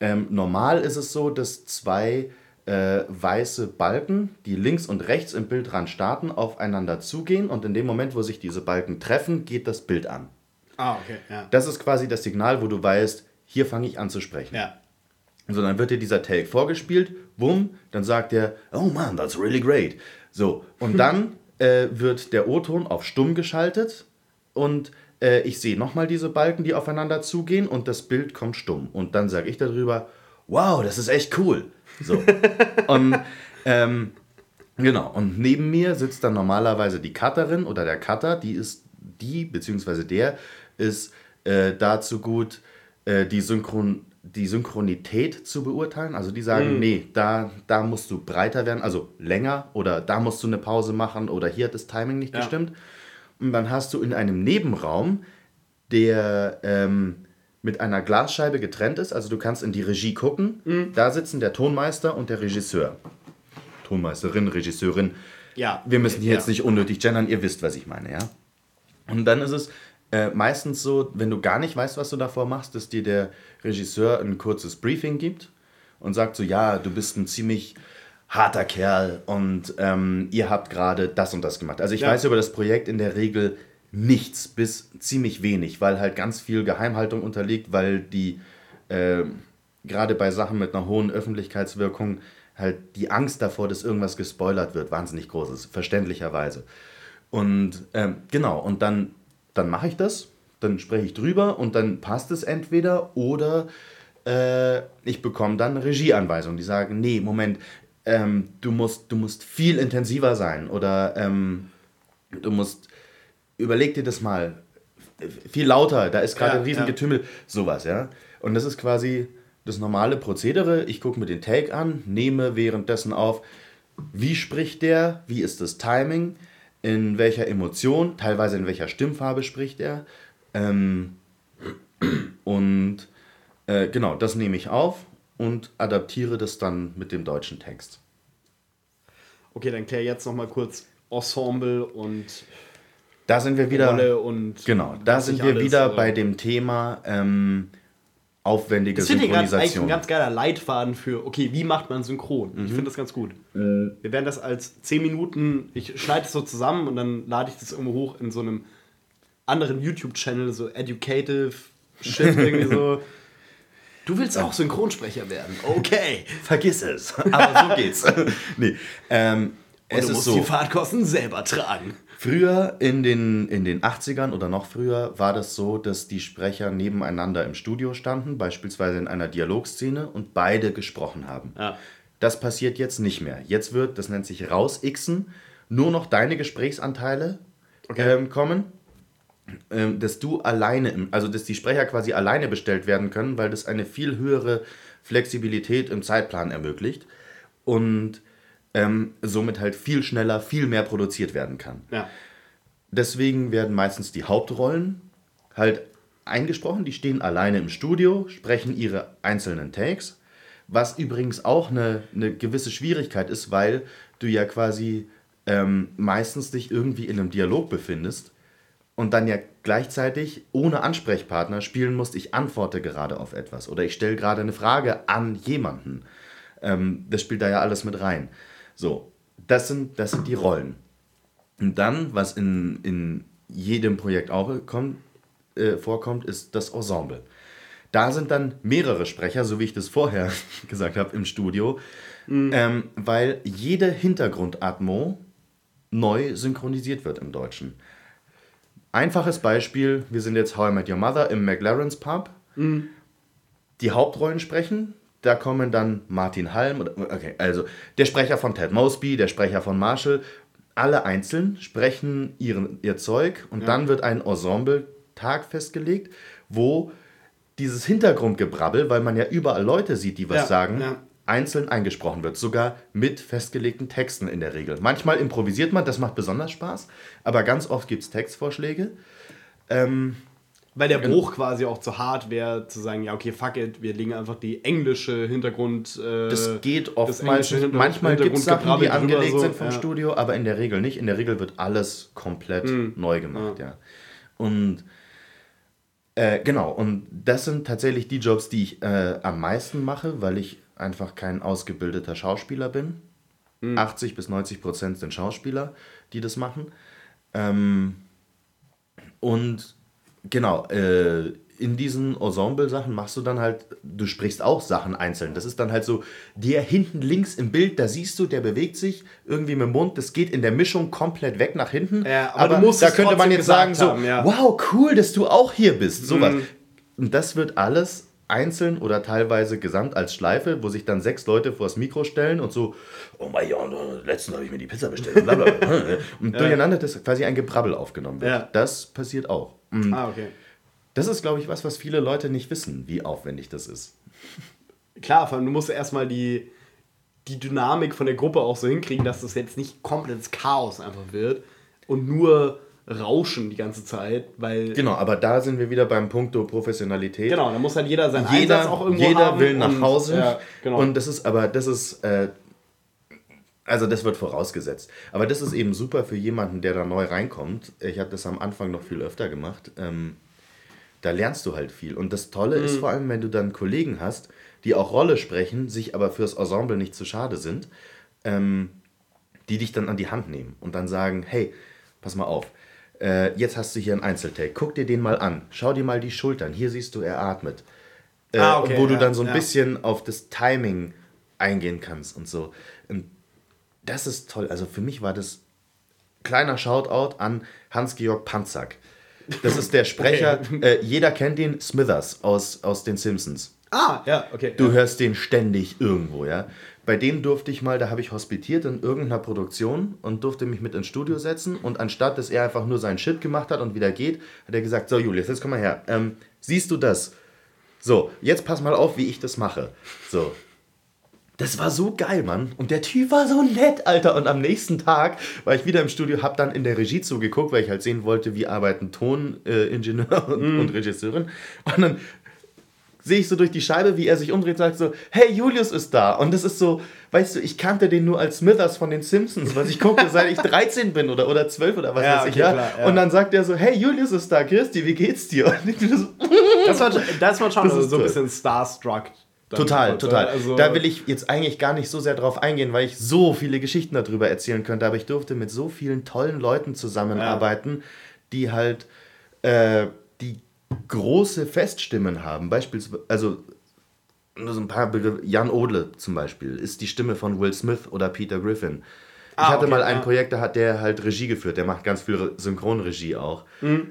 ähm, normal ist es so, dass zwei äh, weiße Balken, die links und rechts im Bildrand starten, aufeinander zugehen und in dem Moment, wo sich diese Balken treffen, geht das Bild an. Ah, okay, ja. Das ist quasi das Signal, wo du weißt, hier fange ich an zu sprechen. Ja. So, dann wird dir dieser Take vorgespielt, bumm, dann sagt er, oh man, that's really great. So, und dann äh, wird der O-Ton auf stumm geschaltet und äh, ich sehe nochmal diese Balken, die aufeinander zugehen und das Bild kommt stumm. Und dann sage ich darüber, wow, das ist echt cool. So. und ähm, genau, und neben mir sitzt dann normalerweise die Cutterin oder der Cutter, die ist die, beziehungsweise der ist äh, dazu gut, äh, die, Synchron, die Synchronität zu beurteilen. Also die sagen, nee, da, da musst du breiter werden, also länger oder da musst du eine Pause machen oder hier hat das Timing nicht Ja. gestimmt. Und dann hast du in einem Nebenraum, der ähm, mit einer Glasscheibe getrennt ist, also du kannst in die Regie gucken, da sitzen der Tonmeister und der Regisseur. Tonmeisterin, Regisseurin. Ja. Wir müssen hier Ja. jetzt nicht unnötig gendern, ihr wisst, was ich meine, ja. Und dann ist es äh, meistens so, wenn du gar nicht weißt, was du davor machst, dass dir der Regisseur ein kurzes Briefing gibt und sagt so, ja, du bist ein ziemlich harter Kerl und ähm, ihr habt gerade das und das gemacht. Also ich Ja. weiß über das Projekt in der Regel nichts bis ziemlich wenig, weil halt ganz viel Geheimhaltung unterliegt, weil die äh, gerade bei Sachen mit einer hohen Öffentlichkeitswirkung halt die Angst davor, dass irgendwas gespoilert wird, wahnsinnig groß ist, verständlicherweise. Und ähm, genau, und dann, dann mache ich das, dann spreche ich drüber und dann passt es entweder oder äh, ich bekomme dann eine Regieanweisung, die sagen, nee, Moment, ähm, du, musst, du musst viel intensiver sein oder ähm, du musst, überleg dir das mal, viel lauter, da ist gerade Ja, ein riesen ja. Getümmel, sowas, ja. Und das ist quasi das normale Prozedere. Ich gucke mir den Take an, nehme währenddessen auf, wie spricht der, wie ist das Timing, in welcher Emotion, teilweise in welcher Stimmfarbe spricht er. Ähm, und äh, genau, das nehme ich auf und adaptiere das dann mit dem deutschen Text. Okay, dann klär jetzt noch mal kurz Ensemble und Da sind wir wieder. Rolle und Genau, da sind wir wieder aber- bei dem Thema ähm, aufwendige Das finde ich ganz, eigentlich ein Synchronisation. ganz geiler Leitfaden für, okay, wie macht man synchron? Mhm. Ich finde das ganz gut. Wir werden das als 10 Minuten, ich schneide es so zusammen und dann lade ich das irgendwo hoch in so einem anderen YouTube-Channel, so educative Shit, irgendwie so. Du willst auch Synchronsprecher werden. Okay. Vergiss es. Aber so geht's. nee, ähm, Und es du musst so. die Fahrtkosten selber tragen. Früher in den, in den 80ern oder noch früher war das so, dass die Sprecher nebeneinander im Studio standen, beispielsweise in einer Dialogszene und beide gesprochen haben. Ja. Das passiert jetzt nicht mehr. Jetzt wird, das nennt sich rausixen, nur noch deine Gesprächsanteile ähm, kommen, ähm, dass du alleine, im, also dass die Sprecher quasi alleine bestellt werden können, weil das eine viel höhere Flexibilität im Zeitplan ermöglicht und ähm, somit halt viel schneller, viel mehr produziert werden kann. Ja. Deswegen werden meistens die Hauptrollen halt eingesprochen. Die stehen alleine im Studio, sprechen ihre einzelnen Takes. Was übrigens auch eine, eine gewisse Schwierigkeit ist, weil du ja quasi ähm, meistens dich irgendwie in einem Dialog befindest und dann ja gleichzeitig ohne Ansprechpartner spielen musst, ich antworte gerade auf etwas oder ich stelle gerade eine Frage an jemanden. Ähm, das spielt da ja alles mit rein. So, das sind, das sind die Rollen. Und dann, was in, in jedem Projekt auch kommt, äh, vorkommt, ist das Ensemble. Da sind dann mehrere Sprecher, so wie ich das vorher gesagt habe, im Studio, ähm, weil jede Hintergrundatmo neu synchronisiert wird im Deutschen. Einfaches Beispiel, wir sind jetzt How I Met Your Mother im McLaren's Pub. Die Hauptrollen sprechen, da kommen dann Martin Halm, okay, also der Sprecher von Ted Mosby, der Sprecher von Marshall, alle einzeln sprechen ihren, ihr Zeug und dann wird ein Ensemble-Tag festgelegt, wo dieses Hintergrundgebrabbel, weil man ja überall Leute sieht, die was Ja, sagen, ja. einzeln eingesprochen wird, sogar mit festgelegten Texten in der Regel. Manchmal improvisiert man, das macht besonders Spaß, aber ganz oft gibt es Textvorschläge. Weil der Bruch quasi auch zu hart wäre, zu sagen, ja, okay, fuck it, wir legen einfach die englische Hintergrund. Äh, Das geht das oftmals. englische Hinter- Manchmal gibt es Sachen, die angelegt so, sind vom ja. Studio, aber in der Regel nicht. In der Regel wird alles komplett Hm. neu gemacht, ja. Und äh, genau, und das sind tatsächlich die Jobs, die ich äh, am meisten mache, weil ich einfach kein ausgebildeter Schauspieler bin. Hm. 80 bis 90 Prozent sind Schauspieler, die das machen. Ähm, und genau, äh, in diesen Ensemble-Sachen machst du dann halt, du sprichst auch Sachen einzeln. Das ist dann halt so, der hinten links im Bild, da siehst du, der bewegt sich irgendwie mit dem Mund, das geht in der Mischung komplett weg nach hinten. Ja, aber musst da könnte man jetzt sagen, gesagt so, haben, ja. wow, cool, dass du auch hier bist. Sowas. Mhm. Und das wird alles einzeln oder teilweise gesamt als Schleife, wo sich dann sechs Leute vors Mikro stellen und so, oh mein Gott, letztens habe ich mir die Pizza bestellt. Bla bla bla. und durcheinander, dass quasi ein Gebrabbel aufgenommen wird. Ja. Das passiert auch. Und Ah, okay. Das ist, glaube ich, was, was viele Leute nicht wissen, wie aufwendig das ist. Klar, vor allem, du musst erstmal die, die Dynamik von der Gruppe auch so hinkriegen, dass das jetzt nicht komplettes Chaos einfach wird und nur Rauschen die ganze Zeit, weil. Genau, aber da sind wir wieder beim Punkto Professionalität. Genau, da muss halt jeder Einsatz jeder, auch irgendwo jeder haben will nach und- Hause. Ja, genau. Und das ist aber, das ist, äh, also das wird vorausgesetzt. Aber das ist eben super für jemanden, der da neu reinkommt. Ich habe das am Anfang noch viel öfter gemacht. Ähm, da lernst du halt viel. Und das Tolle Mhm. ist vor allem, wenn du dann Kollegen hast, die auch Rolle sprechen, sich aber fürs Ensemble nicht zu schade sind, ähm, die dich dann an die Hand nehmen und dann sagen, hey, pass mal auf, äh, jetzt hast du hier einen Einzeltake, guck dir den mal an, schau dir mal die Schultern, hier siehst du, er atmet. Äh, Ah, okay, wo du ja, dann so ein ja. bisschen auf das Timing eingehen kannst und so. Und das ist toll. Also für mich war das kleiner Shoutout an Hans-Georg Panzak. Das ist der Sprecher, äh, jeder kennt ihn, Smithers aus, aus den Simpsons. ah, ja, okay. Du ja. hörst den ständig irgendwo, ja. Bei dem durfte ich mal, da habe ich hospitiert in irgendeiner Produktion und durfte mich mit ins Studio setzen und anstatt, dass er einfach nur seinen Shit gemacht hat und wieder geht, hat er gesagt, so Julius, jetzt komm mal her. Ähm, siehst du das? So, jetzt pass mal auf, wie ich das mache. So. Das war so geil, Mann. Und der Typ war so nett, Alter. Und am nächsten Tag war ich wieder im Studio, hab dann in der Regie zugeguckt, weil ich halt sehen wollte, wie arbeiten Toningenieur und, und Regisseurin. Und dann sehe ich so durch die Scheibe, wie er sich umdreht und sagt so, hey, Julius ist da. Und das ist so, weißt du, ich kannte den nur als Smithers von den Simpsons, was ich gucke, seit ich 13 bin oder, oder 12 oder was Ja, weiß ich. okay, Ja? klar, ja. Und dann sagt er so, hey, Julius ist da, Christi, wie geht's dir? Und ich so, Das war, das war schon Das so ein bisschen starstruck. Total, total. Also, da will ich jetzt eigentlich gar nicht so sehr drauf eingehen, weil ich so viele Geschichten darüber erzählen könnte. Aber ich durfte mit so vielen tollen Leuten zusammenarbeiten, die halt äh, die große Feststimmen haben. Beispielsweise, also nur so ein paar Begriffe. Jan Odle zum Beispiel ist die Stimme von Will Smith oder Peter Griffin. Ich Ah, hatte okay, mal ein ja. Projekt, da hat der halt Regie geführt. Der macht ganz viel Re- Synchronregie auch. Mhm.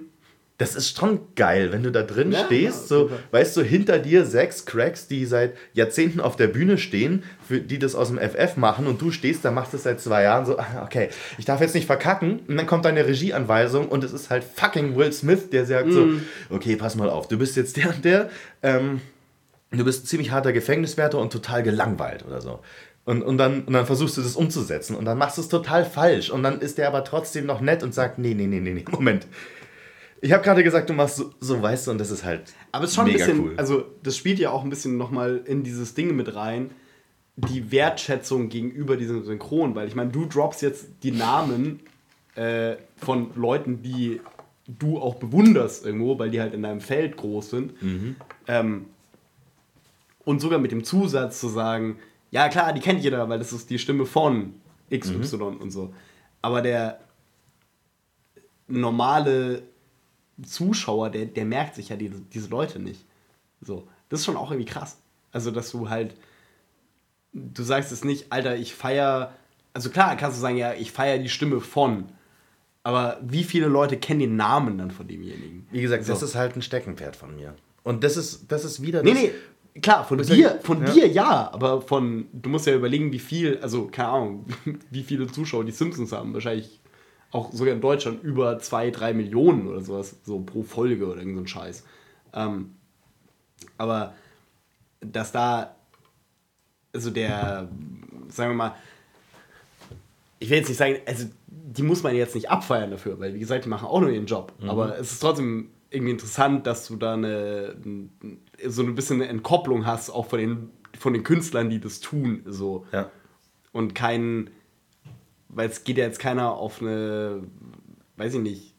Das ist schon geil, wenn du da drin Ja, stehst, ja, so, weißt du, hinter dir sechs Cracks, die seit Jahrzehnten auf der Bühne stehen, für, die das aus dem FF machen und du stehst da, machst es seit zwei Jahren so, ah, okay, ich darf jetzt nicht verkacken und dann kommt deine Regieanweisung und es ist halt fucking Will Smith, der sagt so, okay, pass mal auf, du bist jetzt der und der, ähm, du bist ein ziemlich harter Gefängniswärter und total gelangweilt oder so. Und, und, dann, und dann versuchst du das umzusetzen und dann machst du es total falsch und dann ist der aber trotzdem noch nett und sagt, nee, nee, nee, nee, nee, Moment. Ich habe gerade gesagt, du machst so, so, weißt du, und das ist halt Aber es ist schon ein mega bisschen, cool. also das spielt ja auch ein bisschen nochmal in dieses Ding mit rein, die Wertschätzung gegenüber diesem Synchron, weil ich meine, du droppst jetzt die Namen äh, von Leuten, die du auch bewunderst irgendwo, weil die halt in deinem Feld groß sind. Ähm, und sogar mit dem Zusatz zu sagen, ja klar, die kennt jeder, weil das ist die Stimme von XY und so. Aber der normale Zuschauer, der, der merkt sich ja diese, diese Leute nicht. So, das ist schon auch irgendwie krass. Also, dass du halt, du sagst es nicht, Alter, ich feier, also klar, kannst du sagen, ja, ich feier die Stimme von, aber wie viele Leute kennen den Namen dann von demjenigen? Wie gesagt, das So. ist halt ein Steckenpferd von mir. Und das ist, das ist wieder Nee, das, nee, klar, von dir, ich? von Ja. dir ja, aber von, du musst ja überlegen, wie viel, also keine Ahnung, wie viele Zuschauer die Simpsons haben. Wahrscheinlich auch sogar in Deutschland über zwei, drei Millionen oder sowas, so pro Folge oder irgend so ein Scheiß. Ähm, aber dass da, also der, sagen wir mal, ich will jetzt nicht sagen, also die muss man jetzt nicht abfeiern dafür, weil wie gesagt, die machen auch nur ihren Job. Mhm. Aber es ist trotzdem irgendwie interessant, dass du da eine, so ein bisschen eine Entkopplung hast, auch von den, von den Künstlern, die das tun. So. Ja. Und kein, weil es geht ja jetzt keiner auf eine, weiß ich nicht,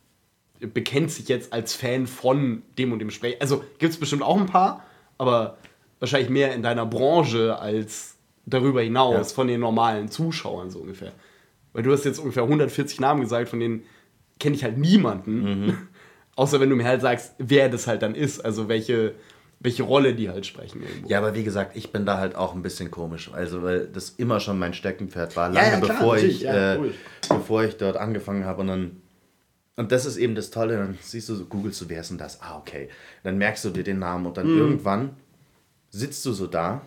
bekennt sich jetzt als Fan von dem und dem Sprecher. Also gibt es bestimmt auch ein paar, aber wahrscheinlich mehr in deiner Branche als darüber hinaus Ja. von den normalen Zuschauern so ungefähr. Weil du hast jetzt ungefähr 140 Namen gesagt, von denen kenne ich halt niemanden. Außer wenn du mir halt sagst, wer das halt dann ist, also welche, welche Rolle die halt sprechen. Irgendwo. Ja, aber wie gesagt, ich bin da halt auch ein bisschen komisch. Also, weil das immer schon mein Steckenpferd war, Ja, lange ja, klar, bevor, ich, ja, äh, bevor ich dort angefangen habe. Und dann. Und das ist eben das Tolle, dann siehst du so, googelst du, wer ist denn das? Ah, okay. Dann merkst du dir den Namen und dann Mhm. irgendwann sitzt du so da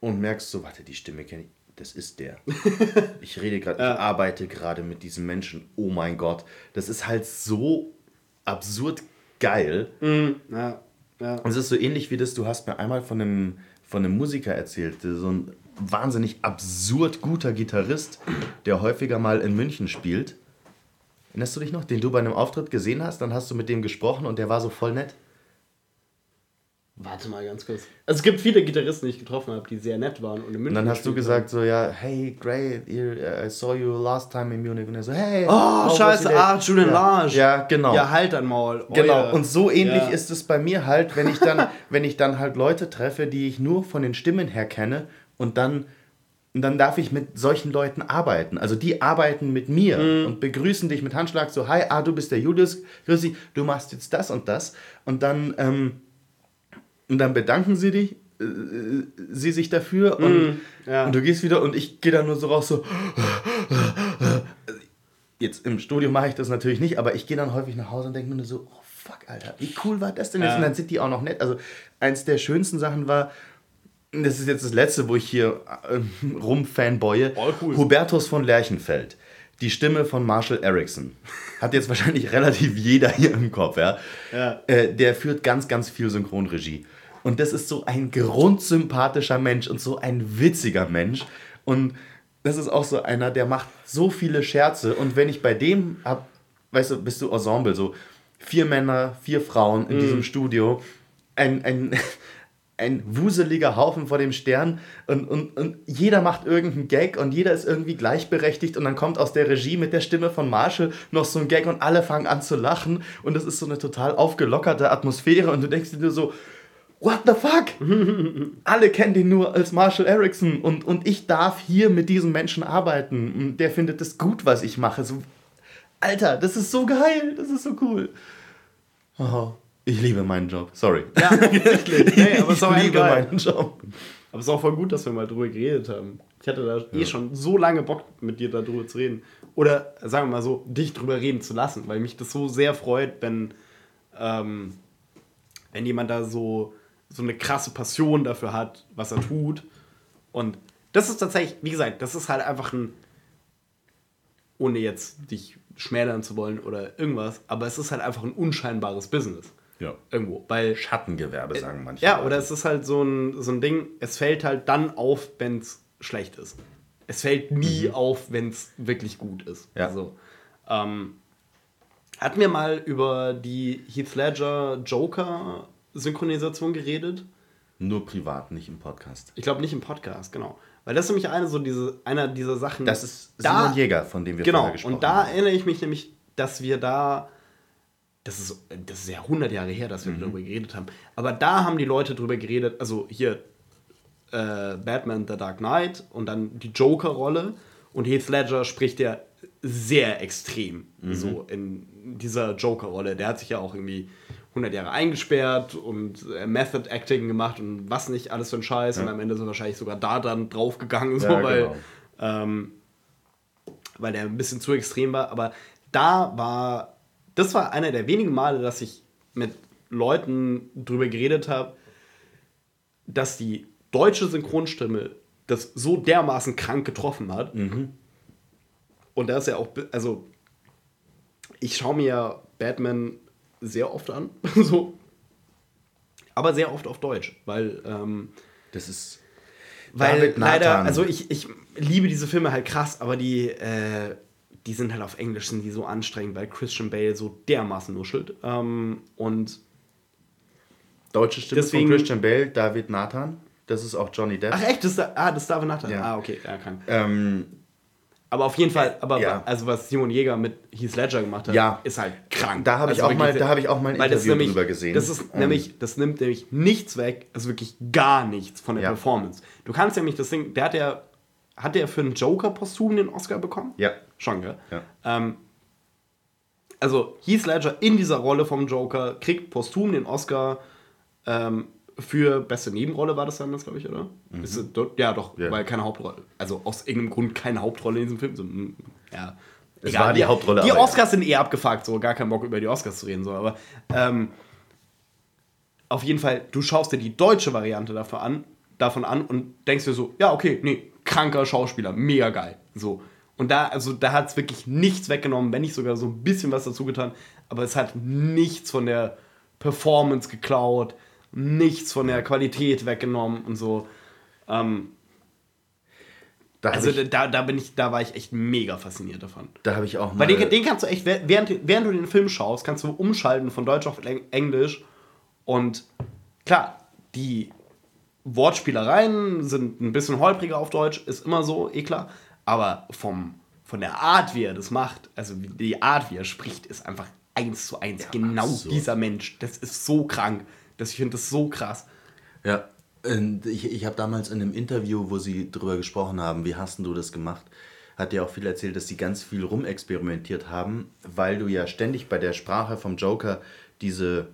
und merkst so, warte, die Stimme kenne ich. Das ist der. Ich rede gerade, ich arbeite gerade mit diesem Menschen. Oh mein Gott. Das ist halt so absurd geil. Ja, ja. Und es ist so ähnlich wie das, du hast mir einmal von einem, von einem Musiker erzählt, so ein wahnsinnig absurd guter Gitarrist, der häufiger mal in München spielt. Erinnerst du dich noch, den du bei einem Auftritt gesehen hast? Dann hast du mit dem gesprochen und der war so voll nett. Warte mal ganz kurz. Also es gibt viele Gitarristen, die ich getroffen habe, die sehr nett waren. Und, in Und München dann hast du gesagt so, ja, hey, great, I saw you last time in Munich. Und er so, hey. Oh, was scheiße, your day?" ah, Julian ja. Large. Ja, genau. Ja, halt dein Maul. Genau, und so ähnlich Ja. ist es bei mir halt, wenn ich dann, wenn ich dann halt Leute treffe, die ich nur von den Stimmen her kenne und dann, und dann darf ich mit solchen Leuten arbeiten. Also die arbeiten mit mir Mhm. und begrüßen dich mit Handschlag so, hi, ah, du bist der Julius, grüß dich, du machst jetzt das und das. Und dann, ähm, und dann bedanken sie dich, äh, sie sich dafür und, Mhm. ja. und du gehst wieder und ich gehe dann nur so raus so, Jetzt im Studio mache ich das natürlich nicht, aber ich gehe dann häufig nach Hause und denke mir nur so, oh fuck, Alter, wie cool war das denn jetzt? Ja. Und dann sind die auch noch nett. Also eins der schönsten Sachen war, das ist jetzt das letzte, wo ich hier äh, rumfanboye, Voll cool. Hubertus von Lerchenfeld. Die Stimme von Marshall Erickson. Hat jetzt wahrscheinlich relativ jeder hier im Kopf, ja. Ja. Äh, der führt ganz, ganz viel Synchronregie. Und das ist so ein grundsympathischer Mensch und so ein witziger Mensch. Und das ist auch so einer, der macht so viele Scherze. Und wenn ich bei dem hab, weißt du, bist du Ensemble, so vier Männer, vier Frauen in diesem Studio, ein, ein, ein wuseliger Haufen vor dem Stern. Und, und, und jeder macht irgendeinen Gag und jeder ist irgendwie gleichberechtigt. Und dann kommt aus der Regie mit der Stimme von Marshall noch so ein Gag und alle fangen an zu lachen. Und es ist so eine total aufgelockerte Atmosphäre. Und du denkst dir nur so, what the fuck? alle kennen den nur als Marshall Erickson und, und ich darf hier mit diesem Menschen arbeiten und der findet es gut, was ich mache. So, Alter, das ist so geil, das ist so cool. Oh, ich liebe meinen Job, sorry. Ja, offensichtlich. Nee, aber es ist auch ich liebe geil. meinen Job. Aber es ist auch voll gut, dass wir mal drüber geredet haben. Ich hatte da eh schon so lange Bock, mit dir darüber zu reden. oder sagen wir mal so, dich drüber reden zu lassen, weil mich das so sehr freut, wenn, ähm, wenn jemand da so, so eine krasse Passion dafür hat, was er tut. Und das ist tatsächlich, wie gesagt, das ist halt einfach ein, ohne jetzt dich schmälern zu wollen oder irgendwas, aber es ist halt einfach ein unscheinbares Business. Ja. Irgendwo. Weil Schattengewerbe, sagen manche. ja, Leute. oder es ist halt so ein, so ein Ding, es fällt halt dann auf, wenn es schlecht ist. Es fällt nie auf, wenn es wirklich gut ist. Ja. Also, ähm, hatten wir mal über die Heath Ledger Joker Synchronisation geredet? Nur privat, nicht im Podcast. Ich glaube nicht im Podcast, genau. Weil das ist nämlich eine so diese, einer dieser Sachen. Das ist da- Simon Jäger, von dem wir Genau, vorher gesprochen und da haben. erinnere ich mich nämlich, dass wir da, das ist, das ist ja 100 Jahre her, dass wir Mhm. darüber geredet haben, aber da haben die Leute drüber geredet, also hier äh, Batman The Dark Knight und dann die Joker-Rolle und Heath Ledger spricht ja sehr extrem Mhm. so in dieser Joker-Rolle. Der hat sich ja auch irgendwie 100 Jahre eingesperrt und äh, Method Acting gemacht und was nicht alles für ein Scheiß und am Ende er wahrscheinlich sogar da dann draufgegangen, so, Ja, weil genau. ähm, weil der ein bisschen zu extrem war. Aber da war, das war einer der wenigen Male, dass ich mit Leuten drüber geredet habe, dass die deutsche Synchronstimme das so dermaßen krank getroffen hat. Und da ist ja auch, also ich schaue mir ja Batman sehr oft an, so, aber sehr oft auf Deutsch, weil ähm, Das ist. weil David leider, Nathan. also ich, ich liebe diese Filme halt krass, aber die, äh, die sind halt auf Englisch, sind die so anstrengend, weil Christian Bale so dermaßen nuschelt. Ähm, und Deutsche Stimme Deswegen- von Christian Bale, David Nathan. Das ist auch Johnny Depp. ach echt, das ist, ah, das ist David Nathan. Ja. Ah, okay, ja, kann. Ähm, Aber auf jeden Fall, aber Ja. also was Simon Jäger mit Heath Ledger gemacht hat, Ja. ist halt krank. Da habe ich Also auch mal- da habe ich auch mal ein Interview nämlich, drüber gesehen. Das ist Ähm. nämlich, das nimmt nämlich nichts weg, also wirklich gar nichts von der Ja. Performance. Du kannst nämlich das Ding, der hat ja, hat der für einen Joker posthum den Oscar bekommen? ja. Schon, gell? Ja. Ähm, also Heath Ledger in dieser Rolle vom Joker kriegt posthum den Oscar ähm, für beste Nebenrolle, war das dann das, glaube ich, oder? Ist es dort- ja, doch, Mhm. Ja. weil keine Hauptrolle. Also aus irgendeinem Grund keine Hauptrolle in diesem Film. So, mm, ja. Es war die Hauptrolle, Die aber ja. Oscars sind eher abgefuckt, so gar keinen Bock über die Oscars zu reden, so, aber ähm, auf jeden Fall, du schaust dir die deutsche Variante dafür an, davon an und denkst dir so, ja, okay, nee, kranker Schauspieler, mega geil. So. Und da, also da hat es wirklich nichts weggenommen, wenn nicht sogar so ein bisschen was dazu getan, aber es hat nichts von der Performance geklaut, nichts von der Qualität weggenommen und so. Ähm, Da also habe ich, da, da bin ich, da war ich echt mega fasziniert davon. da hab ich auch mal. Weil den, den kannst du echt, während, während du den Film schaust, kannst du umschalten von Deutsch auf Eng- Englisch. Und klar, die Wortspielereien sind ein bisschen holpriger auf Deutsch, ist immer so, eh klar. Aber vom, von der Art, wie er das macht, also wie- die Art, wie er spricht, ist einfach eins zu eins genau absurd. dieser Mensch. Das ist so krank. Das, ich finde das so krass. Ja, und ich, ich habe damals in einem Interview, wo sie drüber gesprochen haben, wie hast denn du das gemacht, hat ja auch viel erzählt, dass sie ganz viel rumexperimentiert haben, weil du ja ständig bei der Sprache vom Joker diese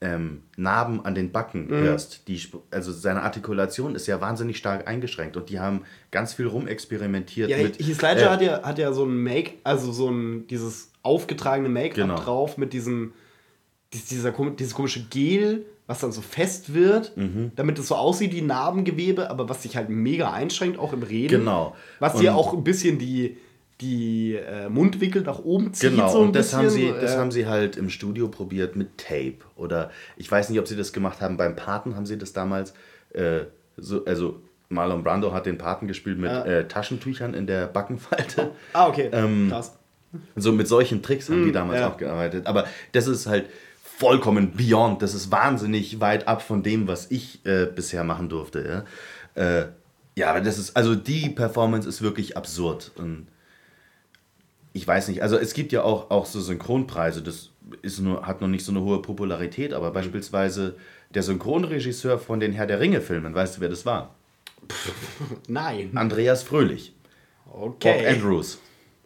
ähm, Narben an den Backen Mhm. hörst. Die, also seine Artikulation ist ja wahnsinnig stark eingeschränkt und die haben ganz viel rumexperimentiert Ja, mit. Heath Ledger äh, hat, ja, hat ja so ein Make, also so ein, dieses aufgetragene Make-up Genau. drauf mit diesem, dies- dieser, dieses komische Gel, was dann so fest wird, Mhm. damit es so aussieht wie Narbengewebe, aber was sich halt mega einschränkt, auch im Reden. Genau. Was dir auch ein bisschen die, die äh, Mundwinkel nach oben zieht. Genau, so ein und das, haben sie, bisschen, das äh, haben sie halt im Studio probiert mit Tape. Oder ich weiß nicht, ob sie das gemacht haben. Beim Paten haben sie das damals. Äh, so, also Marlon Brando hat den Paten gespielt mit Ja. äh, Taschentüchern in der Backenfalte. Ah, okay. Ähm, Krass. So mit solchen Tricks haben die damals Mm, ja. auch gearbeitet. Aber das ist halt vollkommen beyond. Das ist wahnsinnig weit ab von dem, was ich äh, bisher machen durfte. Ja? Äh, ja, aber das ist, also die Performance ist wirklich absurd. Und ich weiß nicht, also es gibt ja auch, auch so Synchronpreise, das ist nur, hat noch nicht so eine hohe Popularität, aber beispielsweise der Synchronregisseur von den Herr der Ringe-Filmen, weißt du, wer das war? Nein. Andreas Fröhlich. Okay. Bob Andrews.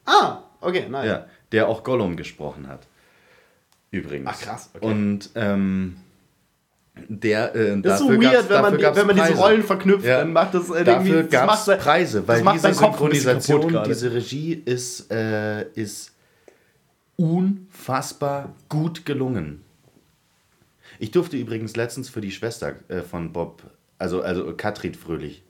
Ah, okay, nein. Ja, der auch Gollum gesprochen hat. Übrigens. Ach, krass, okay. Und ähm, Der, äh, Das ist so weird, gab's- wenn man, gab's wenn man diese. Rollen verknüpft, Ja. dann macht das äh, Dafür irgendwie- das Preise, weil diese Synchronisation, diese Regie ist, äh, ist unfassbar gut gelungen. Ich durfte übrigens letztens für die Schwester äh, von Bob, also, also Katrin Fröhlich,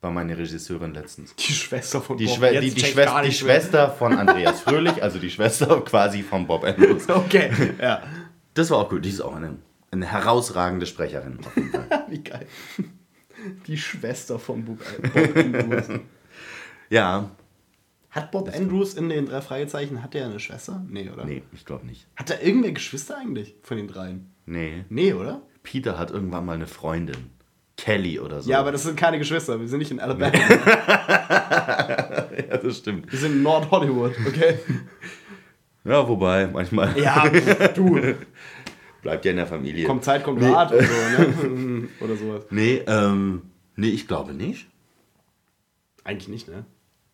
war meine Regisseurin letztens. Die Schwester von Die, Bob. Schwe die, die, Schwester, die. Schwester von Andreas Fröhlich, also die Schwester quasi von Bob Andrews. Okay, ja. Das war auch gut. Die ist auch eine, eine herausragende Sprecherin. Wie geil. Die Schwester von Bob, Bob Andrews. Ja, Hat Bob Andrews in den drei Fragezeichen, hat er eine Schwester? Nee, oder? nee, ich glaube nicht. Hat er irgendwer Geschwister eigentlich von den dreien? Nee. Nee, oder? Peter hat irgendwann mal eine Freundin. Kelly oder so. Ja, aber das sind keine Geschwister. Wir sind nicht in Alabama. ja, das stimmt. Wir sind in Nord-Hollywood, okay? Ja, wobei, manchmal Ja, du. bleibt ja in der Familie. Kommt Zeit, kommt Rat und so, ne? Oder sowas. Nee, ähm, nee, ich glaube nicht. Eigentlich nicht, ne?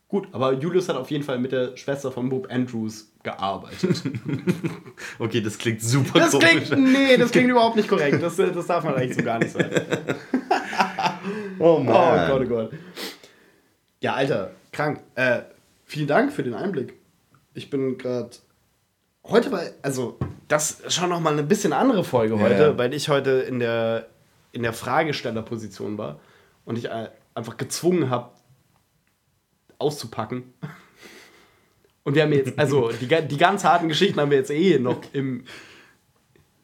Gut, aber Julius hat auf jeden Fall mit der Schwester von Bob Andrews gearbeitet. Okay, das klingt super Das komisch. klingt, nee, das klingt überhaupt nicht korrekt. Das, das darf man eigentlich so gar nicht sagen. Oh Oh Mann. Gott, oh Gott. Ja, Alter, krank. Äh, vielen Dank für den Einblick. Ich bin gerade. Heute war, also, das ist schon nochmal eine bisschen andere Folge heute, ja. weil ich heute in der, in der Fragestellerposition war und ich äh, einfach gezwungen habe, auszupacken. Und wir haben jetzt, also, die, die ganz harten Geschichten haben wir jetzt eh noch im,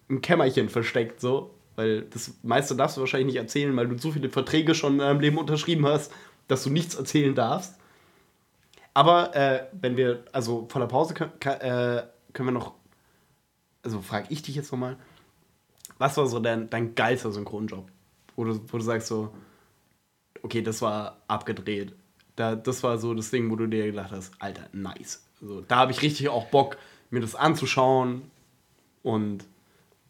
im Kämmerchen versteckt, so. Weil das meiste darfst du wahrscheinlich nicht erzählen, weil du so viele Verträge schon in deinem Leben unterschrieben hast, dass du nichts erzählen darfst. Aber äh, wenn wir, also vor der Pause können, äh, können wir noch, also frage ich dich jetzt nochmal, was war so dein, dein geilster Synchronjob? Wo du, wo du sagst so, okay, das war abgedreht. Da, das war so das Ding, wo du dir gedacht hast, Alter, nice. Also, da habe ich richtig auch Bock, mir das anzuschauen. Und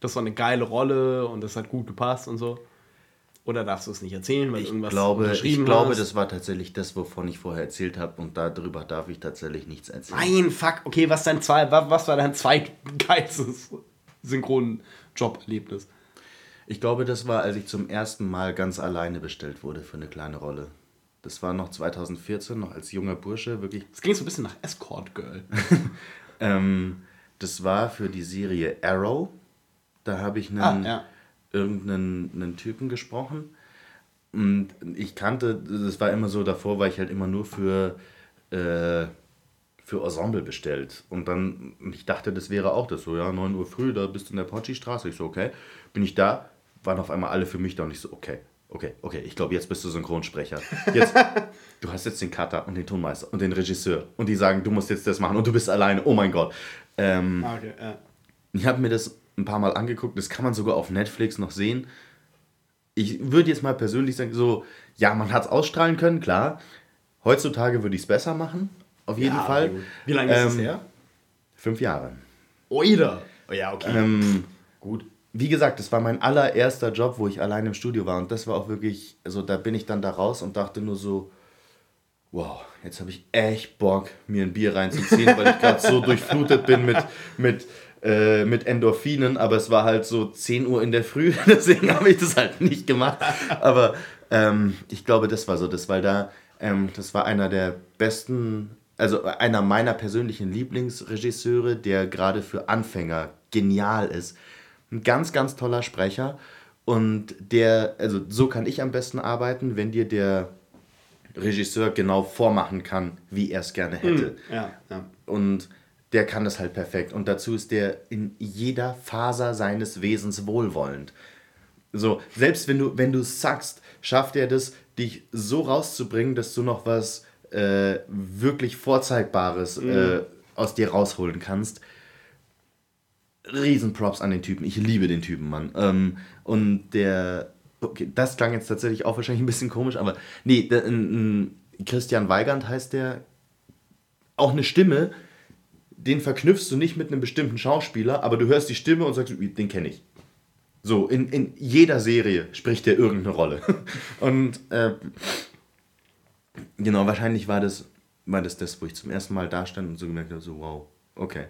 das war eine geile Rolle und das hat gut gepasst und so. Oder darfst du es nicht erzählen, weil Ich irgendwas glaube, ich glaube, hast? das war tatsächlich das, wovon ich vorher erzählt habe und darüber darf ich tatsächlich nichts erzählen. Nein, fuck, okay, was, dein zwei, wa- was war dein zweitgeilstes Synchronjob-Erlebnis? Ich glaube, das war, als ich zum ersten Mal ganz alleine bestellt wurde für eine kleine Rolle. Das war noch 2014, noch als junger Bursche, wirklich. Das ging so ein bisschen nach Escort Girl. Ähm, das war für die Serie Arrow. Da habe ich einen, Ah, ja. irgendeinen einen Typen gesprochen. Und ich kannte, das war immer so, davor war ich halt immer nur für, äh, für Ensemble bestellt. Und dann, ich dachte, das wäre auch das so, ja, 9 Uhr früh, da bist du in der Potschi-Straße. Ich so, okay. Bin ich da, waren auf einmal alle für mich da und ich so, okay, okay, okay, ich glaube, jetzt bist du Synchronsprecher. Jetzt, du hast jetzt den Cutter und den Tonmeister und den Regisseur und die sagen, du musst jetzt das machen und du bist alleine, oh mein Gott. Ähm, Ah, okay, ja. ich habe mir das ein paar Mal angeguckt, das kann man sogar auf Netflix noch sehen. Ich würde jetzt mal persönlich sagen, so, ja, man hat es ausstrahlen können, klar. Heutzutage würde ich es besser machen, auf jeden Ja, Fall. gut. Wie lange ist das Ähm, her? Fünf Jahre. Oida. Oh ja, okay. Ähm, Gut. Wie gesagt, das war mein allererster Job, wo ich allein im Studio war. Und das war auch wirklich, also da bin ich dann da raus und dachte nur so, wow, jetzt habe ich echt Bock, mir ein Bier reinzuziehen, weil ich gerade so durchflutet bin mit, mit, äh, mit Endorphinen. Aber es war halt so 10 Uhr in der Früh, deswegen habe ich das halt nicht gemacht. Aber ähm, ich glaube, das war so das, weil da, ähm, das war einer der besten, also einer meiner persönlichen Lieblingsregisseure, der gerade für Anfänger genial ist. Ein ganz, ganz toller Sprecher. Und der, also so kann ich am besten arbeiten, wenn dir der Regisseur genau vormachen kann, wie er es gerne hätte. Ja, ja. Und der kann das halt perfekt. Und dazu ist der in jeder Faser seines Wesens wohlwollend. So, selbst wenn du, wenn du sagst, schafft er das, dich so rauszubringen, dass du noch was äh, wirklich Vorzeigbares äh, aus dir rausholen kannst. Riesenprops an den Typen. Ich liebe den Typen, Mann. Ähm, und der, okay, das klang jetzt tatsächlich auch wahrscheinlich ein bisschen komisch, aber nee, der, ein, ein Christian Weigand heißt der. Auch eine Stimme, den verknüpfst du nicht mit einem bestimmten Schauspieler, aber du hörst die Stimme und sagst, den kenne ich. So, in, in jeder Serie spricht der irgendeine Rolle. Und äh, genau, wahrscheinlich war das, war das das, wo ich zum ersten Mal da stand und so gemerkt habe, so wow, okay.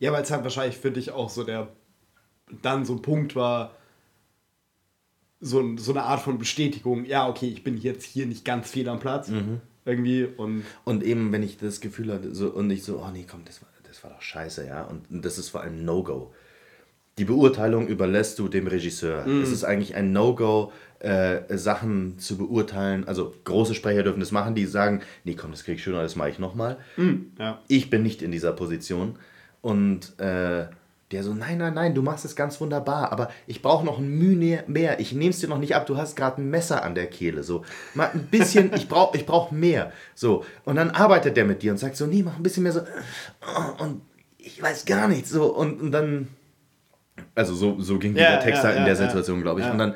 Ja, weil es halt wahrscheinlich für dich auch so der dann so ein Punkt war, so, so eine Art von Bestätigung, ja, okay, ich bin jetzt hier nicht ganz fehl am Platz. Mhm. Irgendwie und Und eben, wenn ich das Gefühl hatte, so, und ich so, oh nee, komm, das war, das war doch scheiße, ja. Und, und das ist vor allem No-Go. Die Beurteilung überlässt du dem Regisseur. Es ist eigentlich ein No-Go, äh, Sachen zu beurteilen. Also große Sprecher dürfen das machen, die sagen, nee, komm, das krieg ich schöner, das mache ich nochmal. ja. Ich bin nicht in dieser Position. Und äh, der so, nein, nein, nein, du machst es ganz wunderbar, aber ich brauche noch ein Mühe mehr. Ich nehme es dir noch nicht ab. Du hast gerade ein Messer an der Kehle. So, mal ein bisschen, ich brauche ich brauch mehr. So, und dann arbeitet der mit dir und sagt so, nee, mach ein bisschen mehr so. Und ich weiß gar nichts. So, und, und dann, also so, so ging Ja, dieser Text ja, da in ja, der ja. Situation, glaube ich. Und dann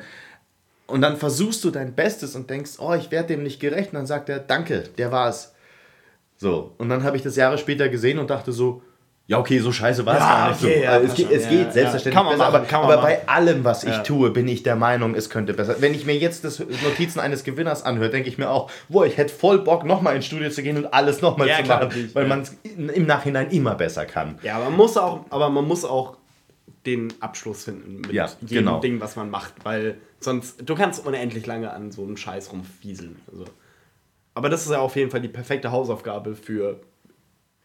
und dann versuchst du dein Bestes und denkst, oh, ich werde dem nicht gerecht. Und dann sagt er, danke, der war's. So, und dann habe ich das Jahre später gesehen und dachte so, ja, okay, so scheiße war es Ja, gar nicht. okay, so. ja, Also es geht, es geht selbstverständlich besser, machen, aber, aber bei allem, was ich tue, bin ich der Meinung, es könnte besser. Wenn ich mir jetzt das Notizen eines Gewinners anhöre, denke ich mir auch, boah, ich hätte voll Bock, nochmal ins Studio zu gehen und alles nochmal zu klar, machen, weil man es im Nachhinein immer besser kann. Ja, aber man muss auch, aber man muss auch den Abschluss finden mit Ja, jedem genau. Ding, was man macht, weil sonst du kannst unendlich lange an so einem Scheiß rumfieseln. Also. Aber das ist ja auf jeden Fall die perfekte Hausaufgabe für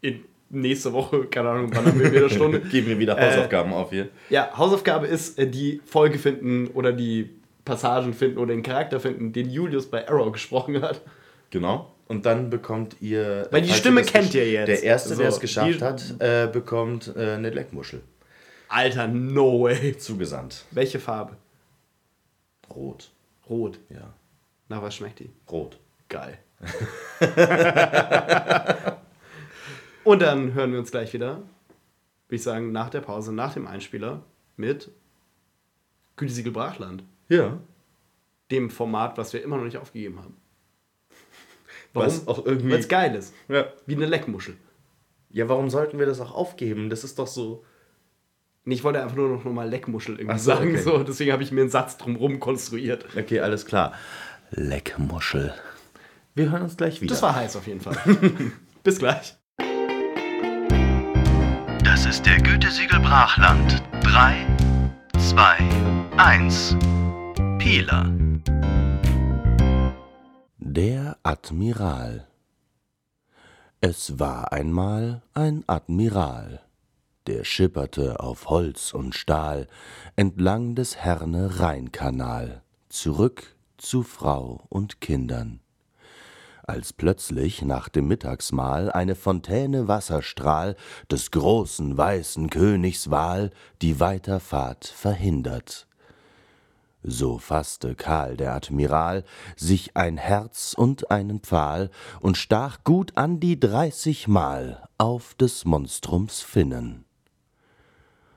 in nächste Woche, keine Ahnung, wann haben wir wieder Stunde. Geben wir wieder Äh, Hausaufgaben auf hier. Ja, Hausaufgabe ist äh, die Folge finden oder die Passagen finden oder den Charakter finden, den Julius bei Arrow gesprochen hat. Genau. Und dann bekommt ihr. Weil die Stimme kennt ihr jetzt. Der Erste, der So, es geschafft die- hat, äh, bekommt äh, eine Leckmuschel Alter, no way. zugesandt. Welche Farbe? Rot. Rot. Ja, Na, was schmeckt die? rot. Geil. Und dann hören wir uns gleich wieder, würde ich sagen, nach der Pause, nach dem Einspieler mit Gütesiegel Brachland. Ja. Dem Format, was wir immer noch nicht aufgegeben haben. Was auch irgendwie. Weil es geil ist. Ja. Wie eine Leckmuschel. ja, warum sollten wir das auch aufgeben? Das ist doch so. Ich wollte einfach nur noch mal Leckmuschel irgendwie so, sagen. okay. So, deswegen habe ich mir einen Satz drumherum konstruiert. Okay, alles klar. Leckmuschel. Wir hören uns gleich wieder. Das war heiß auf jeden Fall. Bis gleich. Das ist der Gütesiegel Brachland. 3, 2, 1. Pieler. Der Admiral. Es war einmal ein Admiral, der schipperte auf Holz und Stahl entlang des Herne-Rhein-Kanal, zurück zu Frau und Kindern als plötzlich nach dem Mittagsmahl eine Fontäne Wasserstrahl des großen weißen Königs Wahl die Weiterfahrt verhindert. So fasste Karl der Admiral sich ein Herz und einen Pfahl und stach gut an die dreißigmal auf des Monstrums Finnen.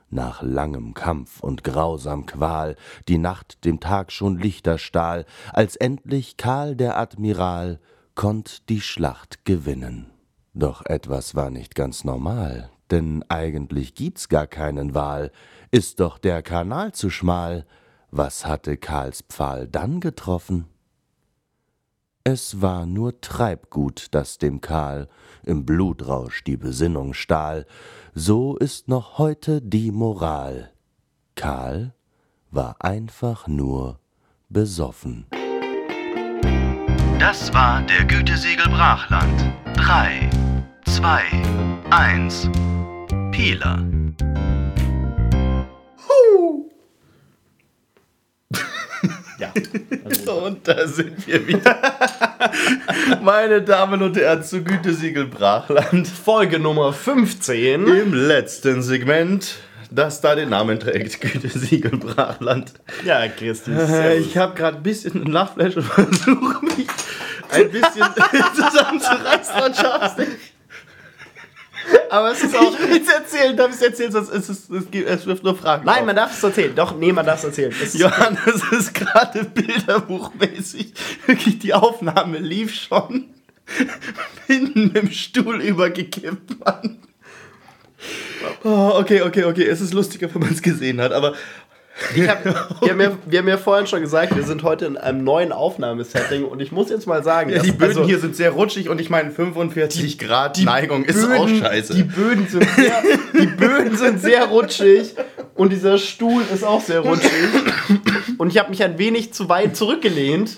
Nach langem Kampf und grausam Qual die Nacht dem Tag schon lichter stahl, als endlich Karl der Admiral konnt die Schlacht gewinnen. Doch etwas war nicht ganz normal, denn eigentlich gibt's gar keinen Wal, ist doch der Kanal zu schmal. Was hatte Karls Pfahl dann getroffen? Es war nur Treibgut, das dem Karl im Blutrausch die Besinnung stahl. So ist noch heute die Moral. Karl war einfach nur besoffen. Das war der Gütesiegel Brachland. 3, 2, 1. Pieler. Ja. Und da sind wir wieder. Meine Damen und Herren, zu Gütesiegel Brachland. Folge Nummer 15. Im letzten Segment, das da den Namen trägt, Gütesiegel Brachland. Ja, Christi. Äh. Ich habe gerade ein bisschen einen Lachflash und versuche mich ein bisschen zusammenzureißen und schaff's nicht. Aber es ist auch. Ich will es erzählen, darf ich es erzählen, sonst ist es, es, gibt, es wirft nur Fragen. Nein, auf. man darf es erzählen. Doch, nee, man darf es erzählen. Es Johannes ist gerade bilderbuchmäßig. Wirklich, die Aufnahme lief schon. Hinten im Stuhl übergekippt, Mann. Oh, okay, okay, okay. Es ist lustiger, wenn man es gesehen hat, aber. Ich hab, wir, haben ja, wir haben ja vorhin schon gesagt, wir sind heute in einem neuen Aufnahmesetting und ich muss jetzt mal sagen, Ja, dass- die Böden also, hier sind sehr rutschig und ich meine 45 Grad Neigung ist Böden, auch scheiße. Die Böden, sind sehr, die Böden sind sehr rutschig und dieser Stuhl ist auch sehr rutschig. Und ich habe mich ein wenig zu weit zurückgelehnt.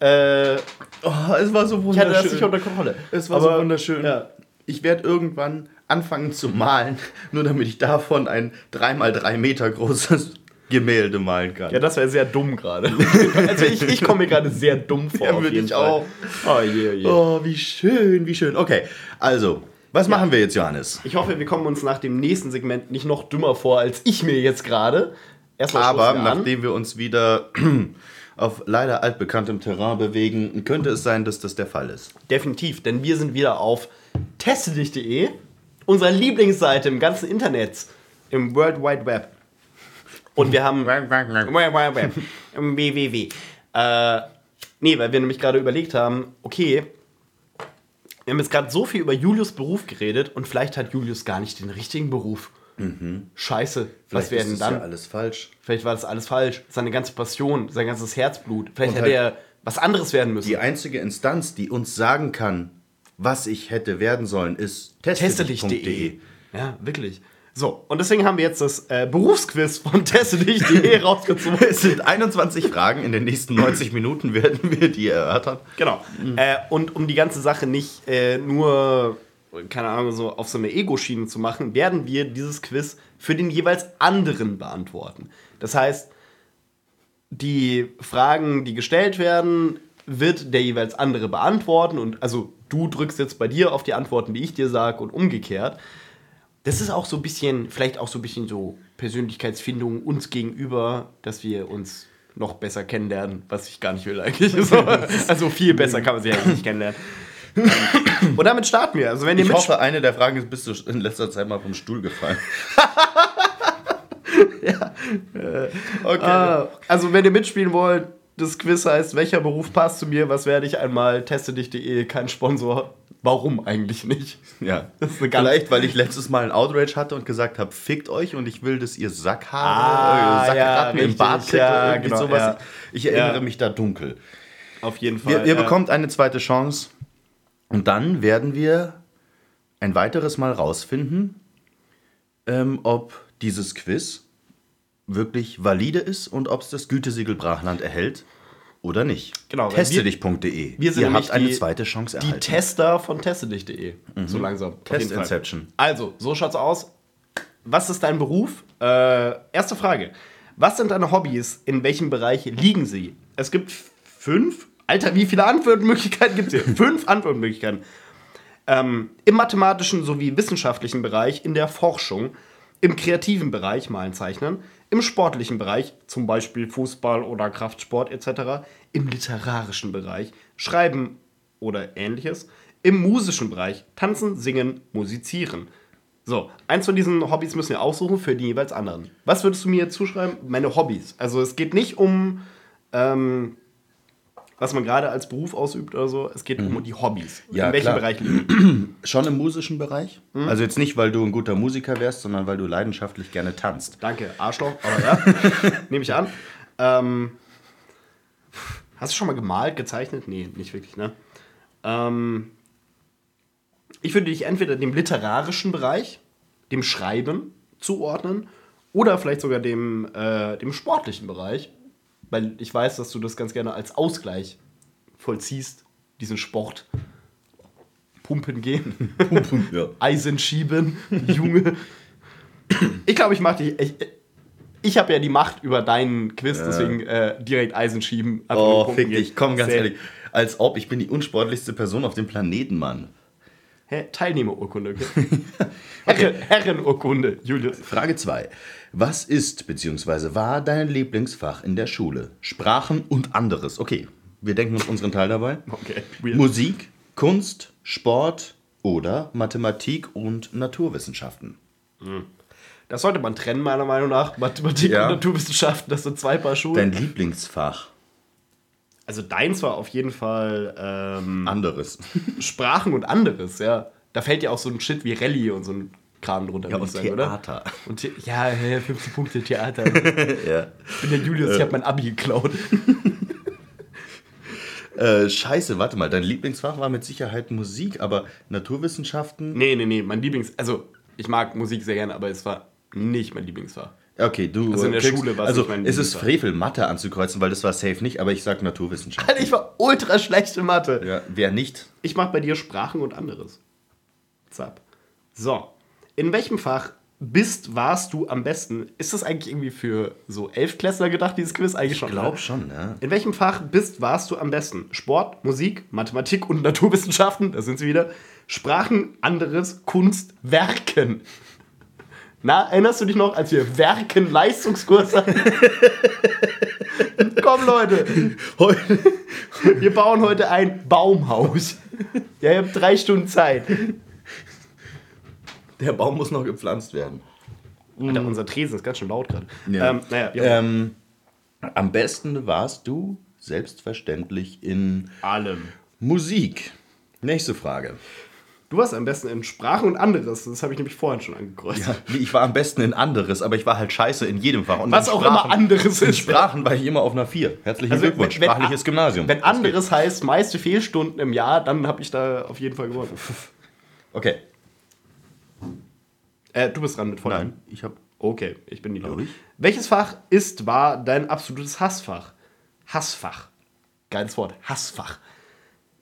äh, Oh, es war so ich wunderschön. hatte das nicht unter Kontrolle. Es war Aber, so wunderschön. Ja. Ich werde irgendwann anfangen zu malen, nur damit ich davon ein 3x3 Meter großes Gemälde malen kann. Ja, das wäre sehr dumm gerade. also ich, ich komme mir gerade sehr dumm vor. Ja, würde ich Fall. auch. Oh je, oh je. Oh, wie schön, wie schön. Okay, also, was machen wir jetzt, Johannes? Ich hoffe, wir kommen uns nach dem nächsten Segment nicht noch dümmer vor, als ich mir jetzt gerade. Erstmal Aber wir nachdem wir uns wieder auf leider altbekanntem Terrain bewegen, könnte es sein, dass das der Fall ist. Definitiv, denn wir sind wieder auf testedich.de, unserer Lieblingsseite im ganzen Internet, im World Wide Web. Und wir haben im www. Äh, nee, weil wir nämlich gerade überlegt haben, okay, wir haben jetzt gerade so viel über Julius Beruf geredet und vielleicht hat Julius gar nicht den richtigen Beruf. Scheiße, was wäre denn ist dann? ja alles falsch. Vielleicht war das alles falsch. Seine ganze Passion, sein ganzes Herzblut. Vielleicht Und hätte halt er was anderes werden müssen. Die einzige Instanz, die uns sagen kann, was ich hätte werden sollen, ist testedich.de. Ja, wirklich. So, und deswegen haben wir jetzt das äh, Berufsquiz von testedich.de rausgezogen. Es sind 21 Fragen, in den nächsten 90 Minuten werden wir die erörtern. Genau. Äh, und um die ganze Sache nicht äh, nur, keine Ahnung, so auf so eine Ego-Schiene zu machen, werden wir dieses Quiz für den jeweils anderen beantworten. Das heißt, die Fragen, die gestellt werden, wird der jeweils andere beantworten. Und also du drückst jetzt bei dir auf die Antworten, die ich dir sage, und umgekehrt. Das ist auch so ein bisschen, vielleicht auch so ein bisschen so Persönlichkeitsfindung uns gegenüber, dass wir uns noch besser kennenlernen, was ich gar nicht will eigentlich. So, also viel besser kann man sich eigentlich nicht kennenlernen. Und damit starten wir. Also wenn ihr Ich hoffe, eine der Fragen ist, bist du in letzter Zeit mal vom Stuhl gefallen? Okay. Ah, also wenn ihr mitspielen wollt, das Quiz heißt, welcher Beruf passt zu mir, was werde ich einmal, teste dich.de, kein Sponsor. Warum eigentlich nicht? ja. Vielleicht, weil ich letztes Mal ein Outrage hatte und gesagt habe, fickt euch und ich will, dass ihr Sackhaare, Ah, äh, Sackratten ja, im Bart kriegt ja, oder irgendwie genau, sowas. ja. Ich erinnere mich da dunkel. Auf jeden Fall. Ihr äh, bekommt eine zweite Chance und dann werden wir ein weiteres Mal rausfinden, ähm, ob dieses Quiz wirklich valide ist und ob es das Gütesiegel Brachland erhält oder nicht. Genau, weil Teste wir- sind Ihr habt eine die- zweite Chance die erhalten. Tester von testedich.de. So langsam. Test. Inception. Also, so schaut's aus. Was ist dein Beruf? Äh, erste Frage. Was sind deine Hobbys? In welchem Bereich liegen sie? Es gibt fünf. Alter, wie viele Antwortmöglichkeiten gibt es hier? fünf Antwortmöglichkeiten. Ähm, Im mathematischen sowie wissenschaftlichen Bereich, in der Forschung, im kreativen Bereich, malen, zeichnen, im sportlichen Bereich, zum Beispiel Fußball oder Kraftsport etc., im literarischen Bereich, Schreiben oder ähnliches, im musischen Bereich, tanzen, singen, musizieren. So, eins von diesen Hobbys müssen wir aussuchen für die jeweils anderen. Was würdest du mir zuschreiben? Meine Hobbys. Also es geht nicht um, ähm, was man gerade als Beruf ausübt oder so. Es geht um die Hobbys. Ja, In welchem klar. Bereich liegen die? Schon im musischen Bereich? Mhm. Also jetzt nicht, weil du ein guter Musiker wärst, sondern weil du leidenschaftlich gerne tanzt. Danke, Arschloch, aber ja, nehme ich an. Ähm, hast du schon mal gemalt, gezeichnet? Nee, nicht wirklich, ne? Ähm, ich würde dich entweder dem literarischen Bereich, dem Schreiben zuordnen oder vielleicht sogar dem, äh, dem sportlichen Bereich, weil ich weiß, dass du das ganz gerne als Ausgleich vollziehst, diesen Sport. Pumpen gehen. Ja. Eisen schieben, Junge. Ich glaube, ich mache dich. Ich, ich habe ja die Macht über deinen Quiz, deswegen äh, direkt Eisen schieben. Oh, fick dich, komm ganz Sehr- ehrlich. Als ob ich bin die unsportlichste Person auf dem Planeten, Mann. Teilnehmerurkunde, okay? Herren, Herrenurkunde, Julius. Frage 2. Was ist bzw. war dein Lieblingsfach in der Schule? Sprachen und anderes. Okay, wir denken uns unseren Teil dabei. Okay, weird. Musik, Kunst, Sport oder Mathematik und Naturwissenschaften. Das sollte man trennen, meiner Meinung nach. Mathematik Ja. und Naturwissenschaften, das sind zwei Paar Schuhe. Dein Lieblingsfach? Also deins war auf jeden Fall ähm, Anderes. Sprachen und anderes, ja. Da fällt ja auch so ein Shit wie Rallye und so ein Kram drunter, Ja, und ich sagen, oder? Theater. Und The ja, ja, 15 Punkte Theater. ja. Ich bin der Julius, ich habe mein Abi geklaut. Äh, scheiße, warte mal. Dein Lieblingsfach war mit Sicherheit Musik, aber Naturwissenschaften? Nee, nee, nee, mein Lieblings... Also, ich mag Musik sehr gerne, aber es war nicht mein Lieblingsfach. Okay, du. Also in der kriegst- Schule war's Also nicht mein es ist. Frevel, Mathe anzukreuzen, weil das war safe nicht, aber ich sag Naturwissenschaft. Alter, ich war ultra schlecht in Mathe. Ja, wer nicht? Ich mache bei dir Sprachen und anderes. Zap. So. In welchem Fach bist, warst du am besten? Ist das eigentlich irgendwie für so Elfklässler gedacht, dieses Quiz? Eigentlich schon. Ich glaube schon, ja. In welchem Fach bist, warst du am besten? Sport, Musik, Mathematik und Naturwissenschaften, da sind sie wieder. Sprachen, anderes, Kunst, Werken. Na, erinnerst du dich noch, als wir Werken Leistungskurs hatten? Komm, Leute, Heute, wir bauen heute ein Baumhaus. Ja, ihr habt drei Stunden Zeit. der Baum muss noch gepflanzt werden. Alter, unser Tresen ist ganz schön laut gerade. Ja. Ähm, naja, ja. Ähm, am besten warst du selbstverständlich in allem. Musik. Nächste Frage. Du warst am besten in Sprachen und anderes. Das habe ich nämlich vorhin schon angekreuzt. Ja, ich war am besten in anderes, aber ich war halt scheiße in jedem Fach. Und Was in auch immer anderes In ist. Sprachen war ich immer auf einer 4. Herzlichen Also, Glückwunsch. wenn- wenn- Sprachliches Gymnasium. Wenn anderes heißt, meiste Fehlstunden im Jahr, dann habe ich da auf jeden Fall gewonnen. Okay. Äh, du bist dran mit Vornamen. Nein, ich habe. Okay, ich bin die ich. Welches Fach ist, war dein absolutes Hassfach? Hassfach. Geiles Wort. Hassfach.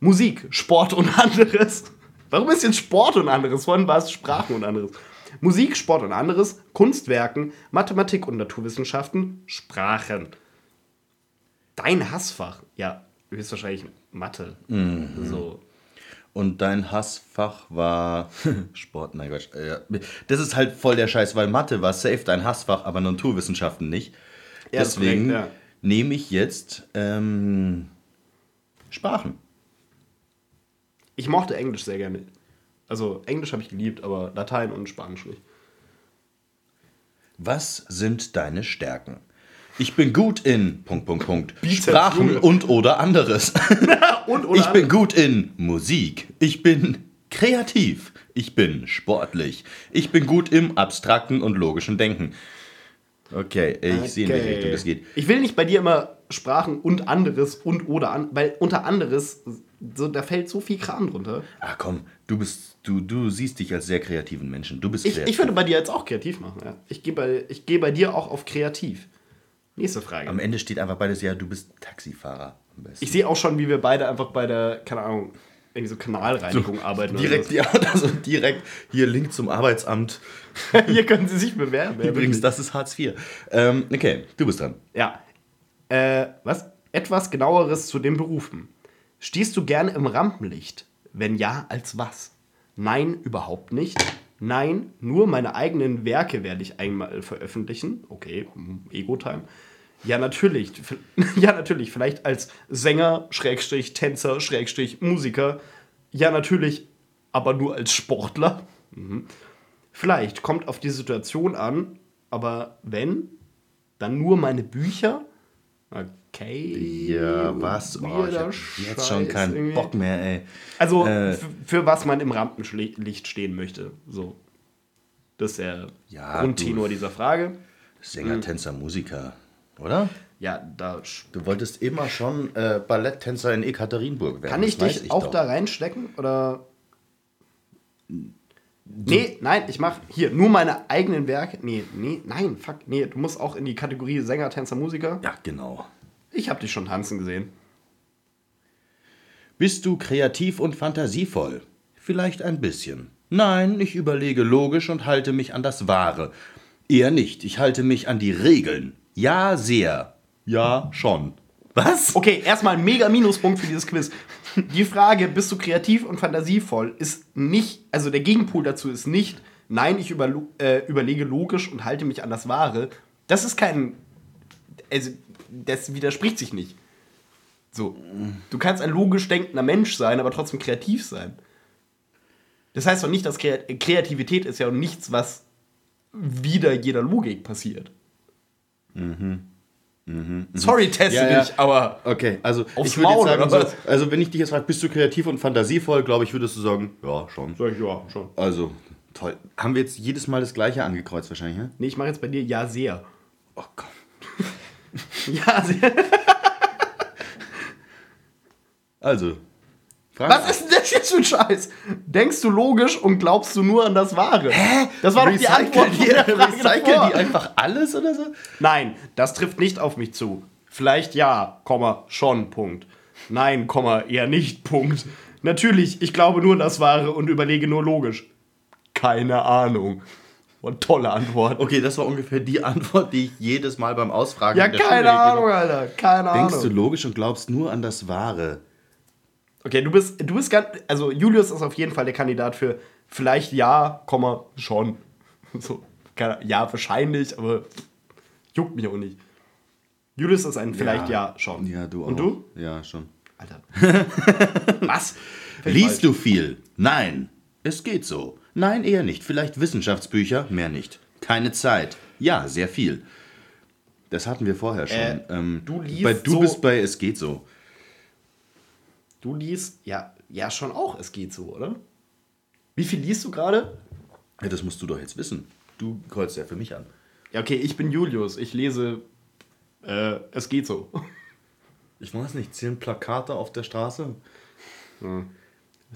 Musik, Sport und anderes. Warum ist jetzt Sport und anderes? Vorhin war es Sprachen und anderes. Musik, Sport und anderes, Kunstwerken, Mathematik und Naturwissenschaften, Sprachen. Dein Hassfach? Ja, höchstwahrscheinlich Mathe. So. Und dein Hassfach war Sport, nein Quatsch. Äh, ja. Das ist halt voll der Scheiß, weil Mathe war safe dein Hassfach, aber Naturwissenschaften nicht. Ja, Deswegen korrekt, ja. nehme ich jetzt ähm, Sprachen. Ich mochte Englisch sehr gerne. Also Englisch habe ich geliebt, aber Latein und Spanisch nicht. Was sind deine Stärken? Ich bin gut in Punkt, Punkt, Punkt. Sprachen und oder anderes. Und oder ich bin gut in Musik. Ich bin kreativ. Ich bin sportlich. Ich bin gut im abstrakten und logischen Denken. Okay, ich sehe in welche Richtung das geht. Ich will nicht bei dir immer Sprachen und anderes und oder an, weil unter anderes, so, da fällt so viel Kram drunter. Ah komm, du bist, du, du siehst dich als sehr kreativen Menschen. Du bist Ich, kreativ. ich würde bei dir jetzt auch kreativ machen. Ja. Ich gehe bei, ich geh bei dir auch auf kreativ. Nächste Frage. Am Ende steht einfach beides ja, du bist Taxifahrer. Am besten. Ich sehe auch schon, wie wir beide einfach bei der, keine Ahnung, irgendwie so Kanalreinigung arbeiten. oder direkt, ja, also direkt hier Link zum Arbeitsamt. so. Hier können Sie sich bewerben. Übrigens, das ist Hartz IV. Ähm, okay, du bist dran. Ja. Äh, was? Etwas genaueres zu den Berufen. Stehst du gerne im Rampenlicht? Wenn ja, als was? Nein, überhaupt nicht. Nein, nur meine eigenen Werke werde ich einmal veröffentlichen. Okay, hm, Ego-Time. Ja, natürlich. Ja, natürlich. Vielleicht als Sänger, Schrägstrich, Tänzer, Schrägstrich, Musiker. Ja, natürlich. Aber nur als Sportler. Mhm. Vielleicht kommt auf die Situation an. Aber wenn, dann nur meine Bücher. Okay. Ja, was? Oh, ich hab jetzt schon keinen irgendwie. Bock mehr, ey. Also Äh. f- für was man im Rampenlicht stehen möchte. So. Das ist der Ja, Grundtenor dieser Frage. Sänger, Tänzer, Musiker, oder? Ja, da Du wolltest immer schon äh, Balletttänzer in Ekaterinburg werden. kann ich dich auch doch. da reinstecken oder Nee, nein, ich mach hier nur meine eigenen Werke. Nee, nee, nein, fuck, nee, du musst auch in die Kategorie Sänger, Tänzer, Musiker. Ja, genau. Ich habe dich schon tanzen gesehen. Bist du kreativ und fantasievoll? Vielleicht ein bisschen. Nein, ich überlege logisch und halte mich an das Wahre. Eher nicht. Ich halte mich an die Regeln. Ja, sehr. Ja, schon. Was? Okay, erstmal ein mega Minuspunkt für dieses Quiz. Die Frage, bist du kreativ und fantasievoll, ist nicht, also der Gegenpol dazu ist nicht, nein, ich überlo- äh, überlege logisch und halte mich an das Wahre. Das ist kein, also das widerspricht sich nicht. So, du kannst ein logisch denkender Mensch sein, aber trotzdem kreativ sein. Das heißt doch nicht, dass Kre Kreativität ist ja nichts, was wider jeder Logik passiert. Sorry, teste Ja, ja. dich, aber Okay, also ich würde sagen, so, also wenn ich dich jetzt frage, bist du kreativ und fantasievoll, glaube ich, würdest du sagen, ja, schon. Sag ich, ja, schon. Also, toll. Haben wir jetzt jedes Mal das gleiche angekreuzt wahrscheinlich, ne? Nee, ich mache jetzt bei dir ja sehr. Oh Gott. Ja, sehr. Also, Frag Was ist denn das jetzt für ein Scheiß? Denkst du logisch und glaubst du nur an das Wahre? Hä? Das war doch die Antwort Frage Recycle davor. die einfach alles oder so? Nein, das trifft nicht auf mich zu. Vielleicht ja, Komma, schon, Punkt. Nein, Komma, eher nicht, Punkt. Natürlich, ich glaube nur an das Wahre und überlege nur logisch. Keine Ahnung. Und tolle Antwort. Okay, das war ungefähr die Antwort, die ich jedes Mal beim Ausfragen Ja, keine Schule Ahnung, Alter. Keine. Ahnung. Denkst du logisch und glaubst nur an das Wahre? Okay, du bist, du bist ganz, also Julius ist auf jeden Fall der Kandidat für vielleicht ja, Komma, schon. So, keine, ja, wahrscheinlich, aber juckt mich auch nicht. Julius ist ein vielleicht ja, schon. Ja, du auch. Und du? Ja, schon. Alter. Was? Liest du viel? Nein. Es geht so. Nein, eher nicht. Vielleicht Wissenschaftsbücher, mehr nicht. Keine Zeit. Ja, sehr viel. Das hatten wir vorher schon. Äh, ähm, du liest bei, du so- bist bei Es geht so. Du liest, ja, ja, schon auch, es geht so, oder? Wie viel liest du gerade? Ja, das musst du doch jetzt wissen. Du kreuzt ja für mich an. Ja, okay, ich bin Julius. Ich lese, äh, es geht so. Ich weiß nicht, zählen Plakate auf der Straße?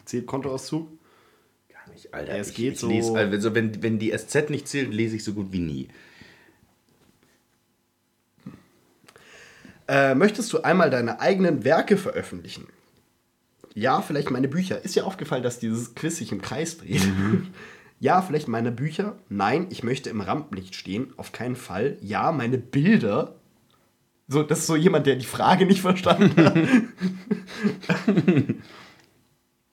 Zählt Kontoauszug? Gar nicht, Alter. Es ich, geht ich so. Lese, also wenn, wenn die SZ nicht zählt, lese ich so gut wie nie. Äh, möchtest du einmal deine eigenen Werke veröffentlichen? Ja, vielleicht meine Bücher. Ist ja aufgefallen, dass dieses Quiz sich im Kreis dreht. Ja, vielleicht meine Bücher. Nein, ich möchte im Rampenlicht stehen. Auf keinen Fall. Ja, meine Bilder. So, das ist so jemand, der die Frage nicht verstanden hat.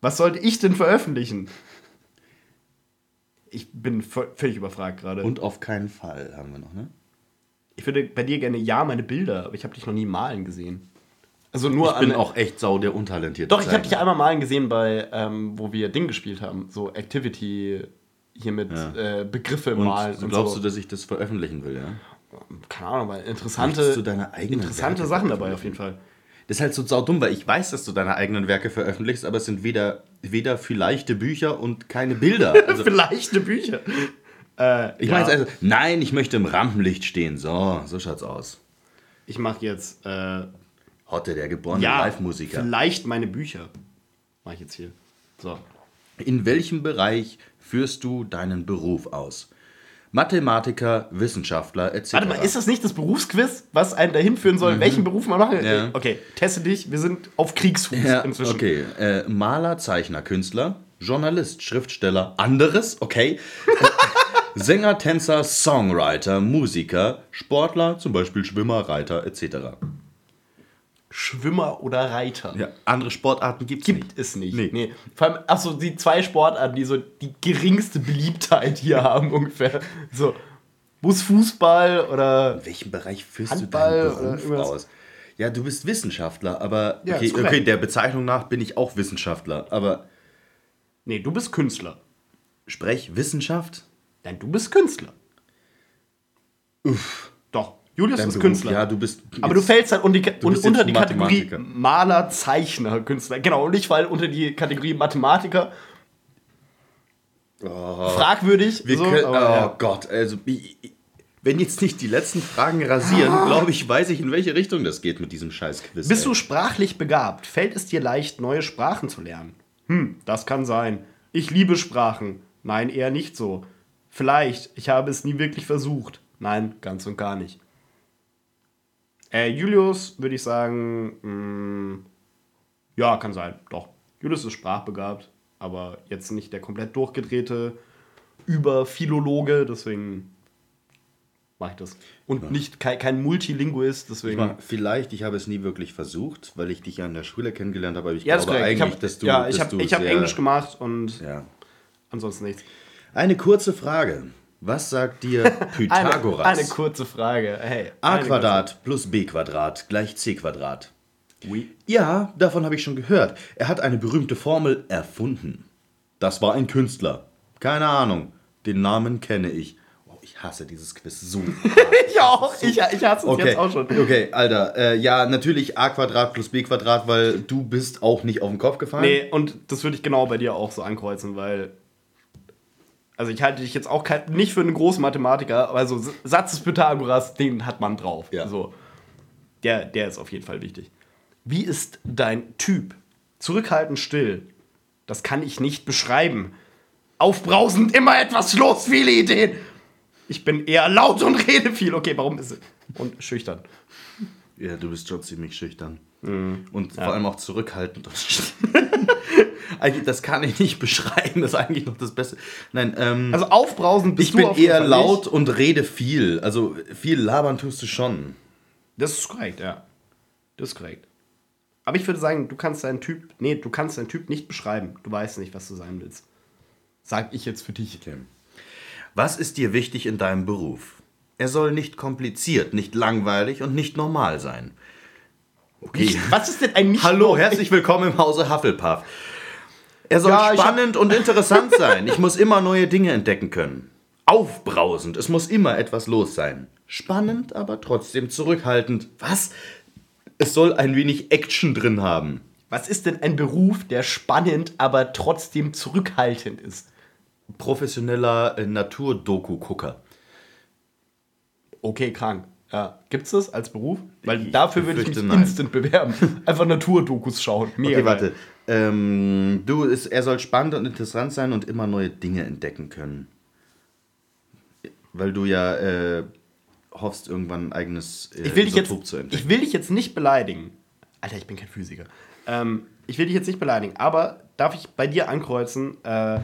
Was sollte ich denn veröffentlichen? Ich bin vö- völlig überfragt gerade. Und auf keinen Fall haben wir noch, ne? Ich würde bei dir gerne ja meine Bilder, aber ich habe dich noch nie malen gesehen. Also nur Ich bin auch echt sau der untalentierte Doch, ich habe dich einmal malen gesehen bei, ähm, wo wir Ding gespielt haben, so Activity hier mit Ja. äh, Begriffe Und malen und glaubst so. du, dass ich das veröffentlichen will, ja? Keine Ahnung, weil interessante, interessante Werke Sachen dabei auf jeden Fall. Das ist halt so saudumm, weil ich weiß, dass du deine eigenen Werke veröffentlichst, aber es sind weder, weder vielleicht Bücher und keine Bilder. Also, Vielleicht eine Bücher. Äh, ich ja, meine also, nein, ich möchte im Rampenlicht stehen. So, so schaut's aus. ich mache jetzt äh, Hotte, der geborene ja, Live-Musiker. vielleicht meine Bücher. Mache ich jetzt hier. So. In welchem Bereich führst du deinen Beruf aus? Mathematiker, Wissenschaftler, etc. Warte mal, ist das nicht das Berufsquiz, was einen dahin führen soll, welchen Beruf man machen Mhm. Ja. Okay, teste dich, wir sind auf Kriegsfuß ja, inzwischen. okay. Äh, Maler, Zeichner, Künstler, Journalist, Schriftsteller, anderes, okay. Sänger, Tänzer, Songwriter, Musiker, Sportler, zum Beispiel Schwimmer, Reiter, etc. Schwimmer oder Reiter. Ja, andere Sportarten gibt's Gibt nicht. es nicht. Nee. Nee. Vor allem, achso, die zwei Sportarten, die so die geringste Beliebtheit hier haben, ungefähr. So, muss Fußball oder. In welchem Bereich führst Handball du deinen Beruf aus? Ja, du bist Wissenschaftler, aber Ja, okay, okay, der Bezeichnung nach bin ich auch Wissenschaftler, aber Nee, du bist Künstler. sprech Wissenschaft? Nein, du bist Künstler. Uff. Doch, Julius Dein ist Beruf, Künstler. Ja, du bist aber du fällst halt unter die, unter die Kategorie. Maler, Zeichner, Künstler. Genau, und ich falle unter die Kategorie Mathematiker. Fragwürdig. Wir so, können, oh ja. Gott, also wenn jetzt nicht die letzten Fragen rasieren, glaube ich, weiß ich, in welche Richtung das geht mit diesem Scheiß-Quiz. Bist ey. du sprachlich begabt? Fällt es dir leicht, neue Sprachen zu lernen? Hm, das kann sein. Ich liebe Sprachen. Nein, eher nicht so. Vielleicht, ich habe es nie wirklich versucht. Nein, ganz und gar nicht. Äh, Julius würde ich sagen, mh, ja, kann sein, doch. Julius ist sprachbegabt, aber jetzt nicht der komplett durchgedrehte Überphilologe, deswegen mache ich das. Und nicht kein, kein Multilinguist, deswegen. Mal, Vielleicht, ich habe es nie wirklich versucht, weil ich dich ja in der Schule kennengelernt habe, aber ich Ja, glaube korrekt. Ich eigentlich, hab, dass du. ja, ich habe ich hab Englisch gemacht und Ja. ansonsten nichts. Eine kurze Frage. Was sagt dir Pythagoras? Eine, eine kurze Frage. Hey, a Quadrat plus b Quadrat gleich c Quadrat. Oui. Ja, davon habe ich schon gehört. Er hat eine berühmte Formel erfunden. Das war ein Künstler. Keine Ahnung. Den Namen kenne ich. Oh, ich hasse dieses Quiz so. Ich auch. Ich, ich hasse es Okay, jetzt auch schon. okay, Alter. Äh, ja, natürlich a Quadrat plus b Quadrat, weil du bist auch nicht auf den Kopf gefallen. Nee, und das würde ich genau bei dir auch so ankreuzen, weil. Also ich halte dich jetzt auch kein, nicht für einen großen Mathematiker, aber so Satz des Pythagoras, den hat man drauf. Ja. So. Der, der ist auf jeden Fall wichtig. Wie ist dein Typ? Zurückhaltend still. Das kann ich nicht beschreiben. Aufbrausend, immer etwas los, viele Ideen. Ich bin eher laut und rede viel. Okay, warum ist es? Und schüchtern. Ja, du bist schon ziemlich schüchtern. Mhm. Und vor allem auch zurückhaltend. eigentlich, das kann ich nicht beschreiben, das ist eigentlich noch das Beste. Nein, ähm, Also aufbrausend bist ich du bin auf jeden eher laut nicht. und rede viel. Also viel labern tust du schon. Das ist korrekt, ja. Das ist korrekt. Aber ich würde sagen, du kannst deinen Typ, nee, du kannst deinen Typ nicht beschreiben. Du weißt nicht, was du sein willst. Sag ich jetzt für dich. Was ist dir wichtig in deinem Beruf? Er soll nicht kompliziert, nicht langweilig und nicht normal sein. Okay. Nicht, was ist denn ein nicht Hallo, herzlich willkommen im Hause Hufflepuff. Er soll Ja, spannend und interessant sein. Ich muss immer neue Dinge entdecken können. Aufbrausend, es muss immer etwas los sein. Spannend, aber trotzdem zurückhaltend. Was? Es soll ein wenig Action drin haben. Was ist denn ein Beruf, der spannend, aber trotzdem zurückhaltend ist? Professioneller äh, Naturdoku-Gucker. Okay, krank. Ja. Gibt's das als Beruf? Weil dafür würde ich mich nein. instant bewerben. Einfach Naturdokus schauen. Mega Okay, warte. Ähm, du, ist, er soll spannend und interessant sein und immer neue Dinge entdecken können. Weil du ja äh, hoffst, irgendwann ein eigenes äh, Ich will, dich jetzt, zu entdecken. ich will dich jetzt nicht beleidigen. Alter, ich bin kein Physiker. Ähm, ich will dich jetzt nicht beleidigen, aber darf ich bei dir ankreuzen, äh,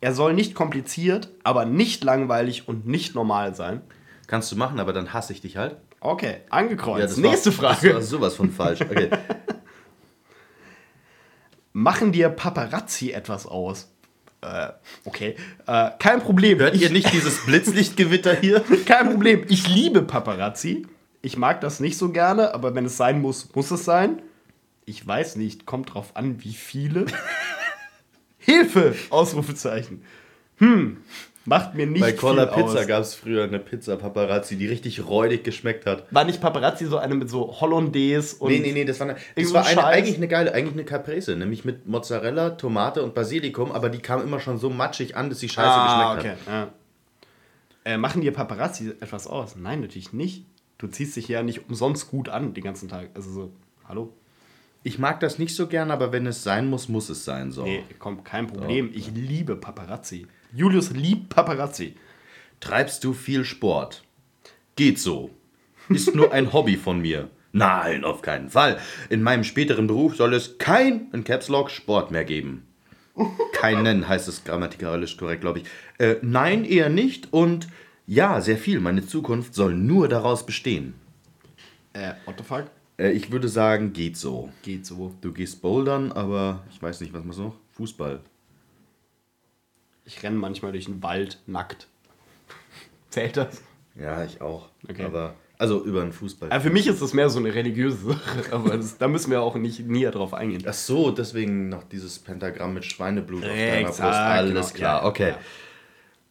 er soll nicht kompliziert, aber nicht langweilig und nicht normal sein. Kannst du machen, aber dann hasse ich dich halt. Okay, angekreuzt. das Nächste war, Frage. Das war sowas von falsch. Okay. Machen dir Paparazzi etwas aus? Äh, okay. Äh, kein Problem. Hört ihr nicht dieses Blitzlichtgewitter hier? Kein Problem. Ich liebe Paparazzi. Ich mag das nicht so gerne, aber wenn es sein muss, muss es sein. Ich weiß nicht, kommt drauf an, wie viele. Hilfe! Ausrufezeichen. Hm, macht mir nicht Bei Cola Pizza gab es früher eine Pizza Paparazzi, die richtig räudig geschmeckt hat. War nicht Paparazzi so eine mit so Hollandaise und Nee, nee, nee, das war, eine, das so war ein eine, eigentlich eine geile, eigentlich eine Caprese, nämlich mit Mozzarella, Tomate und Basilikum, aber die kam immer schon so matschig an, dass sie scheiße Ah, geschmeckt okay. Ja. Äh, machen dir Paparazzi etwas aus? Nein, natürlich nicht. Du ziehst dich ja nicht umsonst gut an den ganzen Tag. Also so, hallo? Ich mag das nicht so gern, aber wenn es sein muss, muss es sein. So. Nee, komm, kein Problem. Ich liebe Paparazzi. Julius liebt Paparazzi. Treibst du viel Sport? Geht so. Ist nur ein Hobby von mir. Nein, auf keinen Fall. In meinem späteren Beruf soll es kein, in Caps Lock, Sport mehr geben. Keinen heißt es grammatikalisch korrekt, glaube ich. Äh, nein, eher nicht. Und ja, sehr viel. Meine Zukunft soll nur daraus bestehen. Äh, what the fuck? Äh, ich würde sagen, geht so. Geht so. Du gehst bouldern, aber ich weiß nicht, was machst du noch? Fußball. Ich renne manchmal durch den Wald nackt. Zählt das? Ja, ich auch. Okay. Aber, also über einen Fußball. Aber für mich ist das mehr so eine religiöse Sache. Aber das, da müssen wir auch nicht näher drauf eingehen. Ach so, deswegen noch dieses Pentagramm mit Schweineblut auf deiner Exakt, Brust. Alles genau. klar, Ja, okay. ja.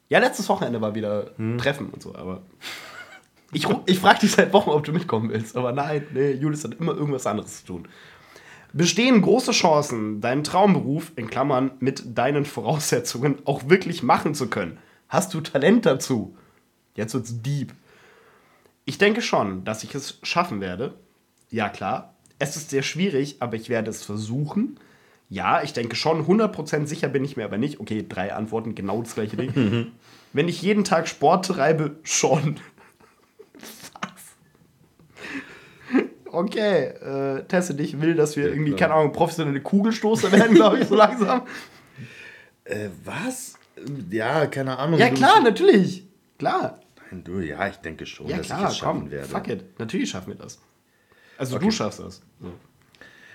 Ja, letztes Wochenende war wieder Treffen und so, aber. Ich, ich frage dich seit Wochen, ob du mitkommen willst, aber nein, nee, Julius hat immer irgendwas anderes zu tun. Bestehen große Chancen, deinen Traumberuf, in Klammern, mit deinen Voraussetzungen auch wirklich machen zu können? Hast du Talent dazu? Jetzt wird's deep. Ich denke schon, dass ich es schaffen werde. Ja, klar. Es ist sehr schwierig, aber ich werde es versuchen. Ja, ich denke schon, 100% sicher bin ich mir aber nicht. Okay, drei Antworten, genau das gleiche Ding. Wenn ich jeden Tag Sport treibe, schon. Okay, äh, Tesse, ich will, dass wir irgendwie, keine Ahnung, professionelle Kugelstoßer werden, glaube ich, so langsam. Äh, was? Ja, keine Ahnung. Ja, du- klar, natürlich. Klar. Nein, du, ja, ich denke schon, Ja, dass klar, ich es schaffen komm, werde. fuck it. Natürlich schaffen wir das. Also du schaffst das. So.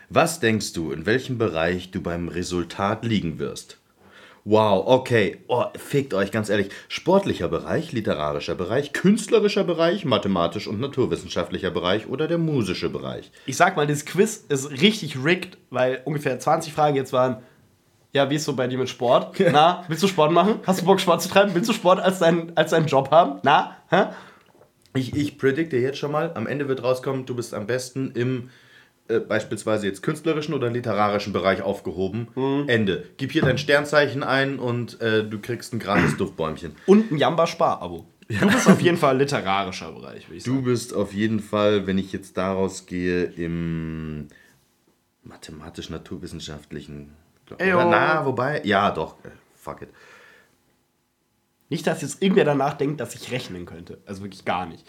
Was denkst du, in welchem Bereich du beim Resultat liegen wirst? Wow, okay. Oh, fickt euch, ganz ehrlich. Sportlicher Bereich, literarischer Bereich, künstlerischer Bereich, mathematisch und naturwissenschaftlicher Bereich oder der musische Bereich? Ich sag mal, das Quiz ist richtig rigged, weil ungefähr 20 Fragen jetzt waren. Ja, wie ist so bei dir mit Sport? Na, willst du Sport machen? Hast du Bock, Sport zu treiben? Willst du Sport als, dein, als deinen Job haben? Na? Hä? Ich, ich predikte jetzt schon mal, am Ende wird rauskommen, du bist am besten im äh, beispielsweise jetzt künstlerischen oder literarischen Bereich aufgehoben. Mhm. Ende. Gib hier dein Sternzeichen ein und äh, du kriegst ein gratis Duftbäumchen. Und ein Jamba-Spar-Abo. Du bist auf jeden Fall literarischer Bereich, würde ich Du sagen. bist auf jeden Fall, wenn ich jetzt daraus gehe, im mathematisch-naturwissenschaftlichen. Oder, na, wobei, ja, doch. äh, Fuck it. Nicht, dass jetzt irgendwer danach denkt, dass ich rechnen könnte. Also wirklich gar nicht.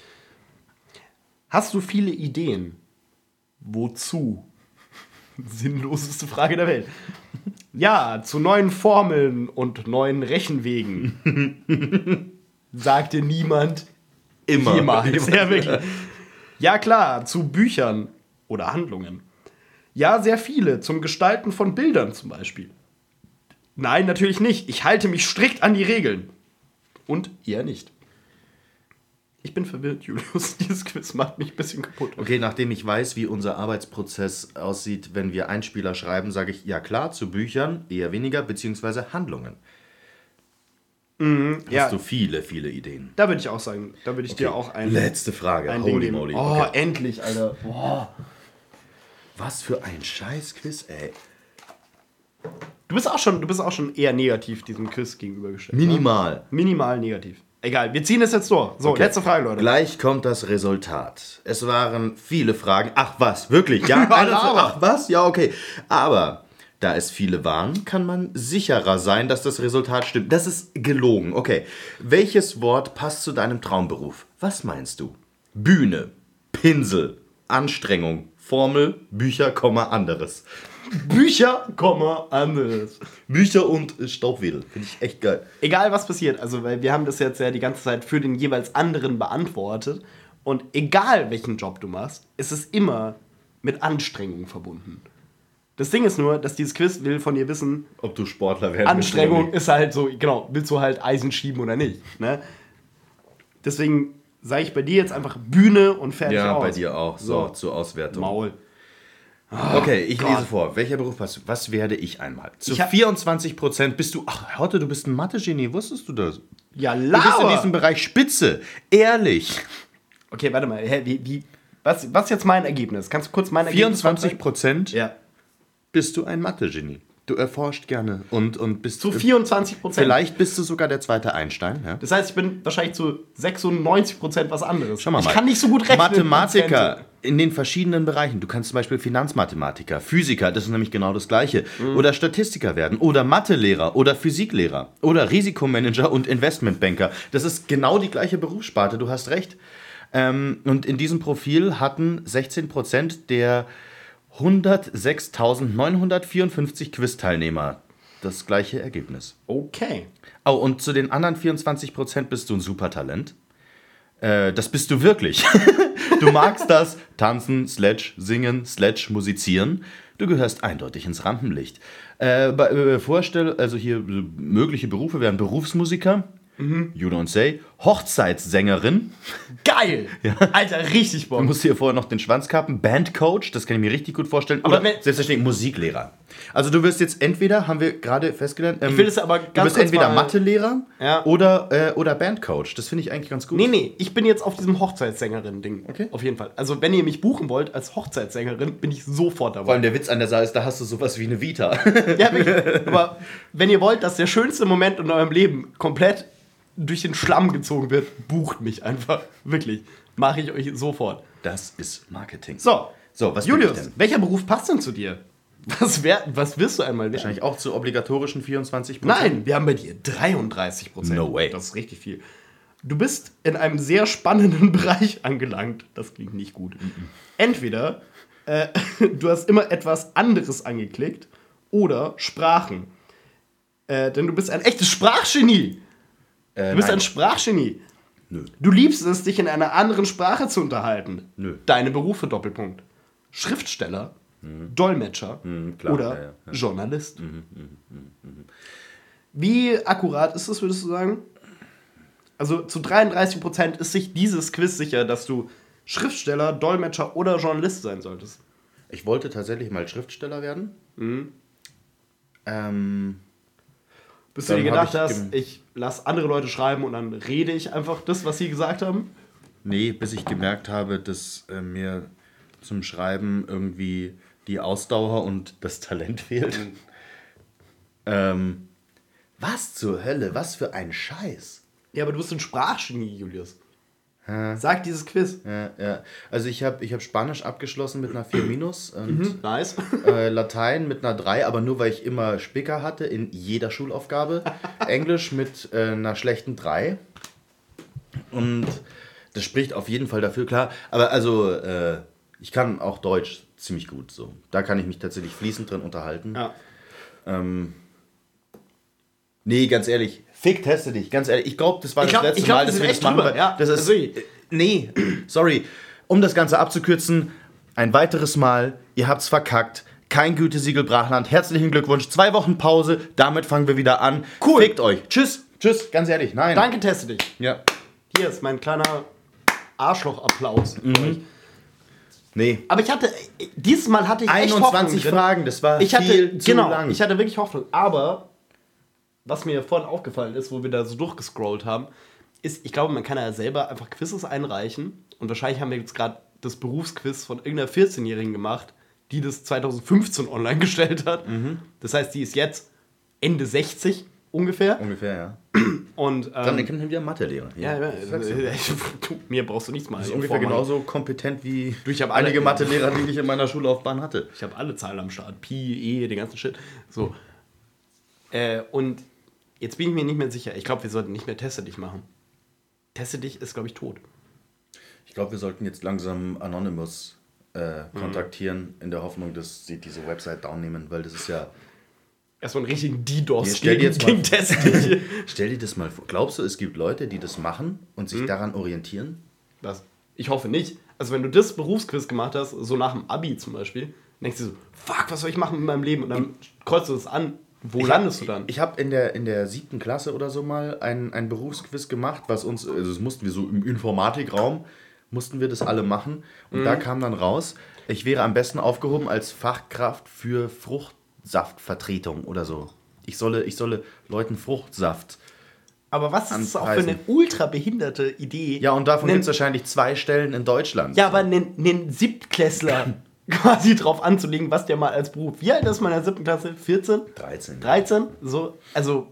Hast du viele Ideen? Wozu? Sinnloseste Frage der Welt. Ja, zu neuen Formeln und neuen Rechenwegen. Sagte niemand Immer. jemals. Ja, wirklich. Ja, klar, zu Büchern oder Handlungen. Ja, sehr viele. Zum Gestalten von Bildern zum Beispiel. Nein, natürlich nicht. Ich halte mich strikt an die Regeln. Und ihr nicht. Ich bin verwirrt, Julius. Dieses Quiz macht mich ein bisschen kaputt. Okay, nachdem ich weiß, wie unser Arbeitsprozess aussieht, wenn wir Einspieler schreiben, sage ich ja klar, zu Büchern eher weniger, beziehungsweise Handlungen. Hast ja. du viele, viele Ideen. Da würde ich auch sagen, da würde ich dir auch ein, Letzte Frage. ein Holy moly. Oh, Okay. endlich, Alter. Boah. Was für ein Scheiß-Quiz, ey. Du bist auch schon, du bist auch schon eher negativ diesem Quiz gegenübergestellt. ne? Minimal. Minimal negativ. Egal, wir ziehen es jetzt durch. So, Okay. letzte Frage, Leute. Gleich kommt das Resultat. Es waren viele Fragen. Ach was, wirklich? Ja, aber. ach was? Ja, okay. Aber da es viele waren, kann man sicherer sein, dass das Resultat stimmt. Das ist gelogen. Okay. Welches Wort passt zu deinem Traumberuf? Was meinst du? Bühne, Pinsel, Anstrengung, Formel, Bücher, Komma, anderes. Bücher, anderes. Bücher und äh, Staubwedel. Finde ich echt geil. Egal was passiert, also weil wir haben das jetzt ja die ganze Zeit für den jeweils anderen beantwortet. Und egal welchen Job du machst, ist es immer mit Anstrengung verbunden. Das Ding ist nur, dass dieses Quiz will von dir wissen, Ob du Sportler werden Anstrengung ist halt so, genau, willst du halt Eisen schieben oder nicht. Ne? Deswegen sage ich bei dir jetzt einfach Bühne und fertig Ja, aus. bei dir auch. So, zur Auswertung. Maul. Okay, ich Gott. lese vor. Welcher Beruf passt du? Was werde ich einmal? Zu Ich hab- 24 Prozent bist du. Ach, Horte, du bist ein Mathe-Genie. Wusstest du das? Ja, Du bist in Lauer. diesem Bereich spitze. Ehrlich. Okay, warte mal. Hä, wie, wie, was, was ist jetzt mein Ergebnis? Kannst du kurz mein Ergebnis 24 vortragen? Prozent Ja. bist du ein Mathe-Genie. Du erforscht gerne und, und bist. Zu 24 Prozent. Vielleicht bist du sogar der zweite Einstein. Ja? Das heißt, ich bin wahrscheinlich zu 96 Prozent was anderes. Schau mal, ich mal. kann nicht so gut rechnen. Mathematiker in den verschiedenen Bereichen. Du kannst zum Beispiel Finanzmathematiker, Physiker, das ist nämlich genau das Gleiche. Oder Statistiker werden. Oder Mathelehrer oder Physiklehrer. Oder Risikomanager und Investmentbanker. Das ist genau die gleiche Berufssparte, du hast recht. Ähm, und in diesem Profil hatten 16% der 106.954 Quiz-Teilnehmer das gleiche Ergebnis. Okay. Oh, und zu den anderen 24% bist du ein Supertalent. Äh, das bist du wirklich. du magst das Tanzen, Sledge, Singen, Sledge, Musizieren. Du gehörst eindeutig ins Rampenlicht. Äh, bei, äh, Vorstell also hier mögliche Berufe wären Berufsmusiker, you don't say, Hochzeitssängerin, Geil. Alter, richtig du Bock. musst dir vorher noch den Schwanz kappen, Bandcoach, das kann ich mir richtig gut vorstellen, Aber oder selbstverständlich Musiklehrer. Also du wirst jetzt entweder, haben wir gerade festgelernt, ähm, will es aber du ganz bist kurz entweder Mathelehrer Ja. oder, äh, oder Bandcoach. Das finde ich eigentlich ganz gut. Nee, nee, ich bin jetzt auf diesem Hochzeitssängerin-Ding. Okay. Auf jeden Fall. Also, wenn ihr mich buchen wollt als Hochzeitssängerin, bin ich sofort Vor dabei. allem der Witz an der Sache ist, da hast du sowas wie eine Vita. Ja, wirklich. Aber wenn ihr wollt, dass der schönste Moment in eurem Leben komplett durch den Schlamm gezogen wird, bucht mich einfach. Wirklich. Mache ich euch sofort. Das ist Marketing. So. So, was Julius, welcher Beruf passt denn zu dir? Was, wär, was wirst du einmal werden? Wahrscheinlich auch zu obligatorischen 24% Nein, wir haben bei dir 33 Prozent. No way. Das ist richtig viel. Du bist in einem sehr spannenden Bereich angelangt. Das klingt nicht gut. Entweder äh, du hast immer etwas anderes angeklickt oder Sprachen. Äh, denn du bist ein echtes Sprachgenie. Äh, Du bist nein. ein Sprachgenie. Nö. Du liebst es, dich in einer anderen Sprache zu unterhalten. Nö. Deine Berufe, Doppelpunkt. Schriftsteller, Dolmetscher klar, oder ja, ja, ja. Journalist. Wie akkurat ist das, würdest du sagen? Also zu 33% ist sich dieses Quiz sicher, dass du Schriftsteller, Dolmetscher oder Journalist sein solltest. Ich wollte tatsächlich mal Schriftsteller werden. Mhm. Ähm, Bis du Dann dir hab gedacht ich hast, ich lasse andere Leute schreiben und dann rede ich einfach das, was sie gesagt haben? nee, bis ich gemerkt habe, dass äh, mir zum Schreiben irgendwie die Ausdauer und das Talent fehlt. Mhm. ähm, was zur Hölle? Was für ein Scheiß? Ja, aber du bist ein Sprachgenie, Julius. Sag dieses Quiz. Ja, ja. Also ich habe ich hab Spanisch abgeschlossen mit einer 4 minus und Nice. äh, Latein mit einer 3, aber nur weil ich immer Spicker hatte in jeder Schulaufgabe. Englisch mit äh, einer schlechten 3. Und das spricht auf jeden Fall dafür, klar. Aber also, äh, ich kann auch Deutsch ziemlich gut so. Da kann ich mich tatsächlich fließend drin unterhalten. Ja. Nee, ganz ehrlich, fick teste dich, ganz ehrlich. Ich glaube, das war Ich das glaub- letzte glaub, Mal, dass wir das machen. drüber, ja. Das ist, ich- nee, sorry. Um das Ganze abzukürzen, ein weiteres Mal, ihr habt's verkackt. Kein Gütesiegel Brachland. Herzlichen Glückwunsch. Zwei Wochen Pause. Damit fangen wir wieder an. Cool. Fickt euch. Tschüss. Tschüss. Ganz ehrlich. Nein. Danke, teste dich. Ja. Hier ist mein kleiner Arschloch-Applaus. euch. Nee. Aber ich hatte, dieses Mal hatte ich echt 21 Hoffnung drin. Fragen. Das war Ich hatte, viel zu genau, lang. ich hatte wirklich Hoffnung. Aber was mir vorhin aufgefallen ist, wo wir da so durchgescrollt haben, ist, ich glaube, man kann ja selber einfach Quizzes einreichen. Und wahrscheinlich haben wir jetzt gerade das Berufsquiz von irgendeiner 14-Jährigen gemacht, die das 2015 online gestellt hat. Mhm. Das heißt, die ist jetzt Ende 60 ungefähr. Ungefähr, ja. Und Dann ähm, können wir Mathelehrer. ja, ja, äh, du, mir brauchst du nichts mal. Das ist ungefähr genauso kompetent wie Du, ich einige Mathelehrer, die ich in meiner Schullaufbahn hatte. Ich habe alle Zahlen am Start. Pi, E, den ganzen Shit. So. Äh, und jetzt bin ich mir nicht mehr sicher. Ich glaube, wir sollten nicht mehr Teste dich machen. Teste dich ist, glaube ich, tot. Ich glaube, wir sollten jetzt langsam Anonymous äh, Mhm. kontaktieren, in der Hoffnung, dass sie diese Website downnehmen, weil das ist ja. Erstmal einen richtigen DDoS stell dir gegen, jetzt gegen dich. Stell dir das mal vor. Glaubst du, es gibt Leute, die das machen und Mhm. sich daran orientieren? Was? Ich hoffe nicht. Also, wenn du das Berufsquiz gemacht hast, so nach dem Abi zum Beispiel, denkst du so, fuck, was soll ich machen mit meinem Leben? Und dann kreuzt du das an. Wo landest du dann? Ich habe in der, in der siebten Klasse oder so mal ein, ein Berufsquiz gemacht, was uns, also das mussten wir so im Informatikraum, mussten wir das alle machen. Und Mhm. da kam dann raus, ich wäre am besten aufgehoben als Fachkraft für Fruchtsaftvertretung oder so. Ich solle, ich solle Leuten Fruchtsaft. Aber was ist das auch für eine ultra behinderte Idee? Ja, und davon gibt es wahrscheinlich zwei Stellen in Deutschland. Ja, aber einen Siebtklässler quasi drauf anzulegen, was der mal als Beruf. Wie alt ist man in der siebten Klasse? 14? 13. 13? So, also.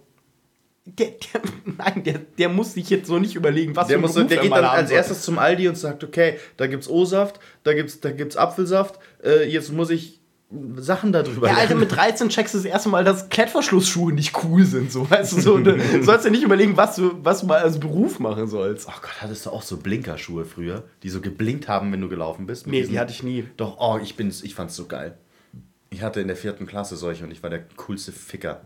Der, der, nein, der, der muss sich jetzt so nicht überlegen, was Der, für muss, Beruf der er geht dann als erstes zum Aldi und sagt, okay, da gibt's O-Saft, da gibt's, da gibt's Apfelsaft, äh, jetzt muss ich Sachen darüber Ja, Alter, lernen. mit 13 checkst du das erste Mal, dass Klettverschlussschuhe nicht cool sind. So, weißt du, so, du sollst ja nicht überlegen, was du, was du mal als Beruf machen sollst. Oh Gott, hattest du auch so Blinkerschuhe früher, die so geblinkt haben, wenn du gelaufen bist? Nee, diesen- die hatte ich nie. Doch, oh, ich bin's, ich fand's so geil. Ich hatte in der vierten Klasse solche und ich war der coolste Ficker.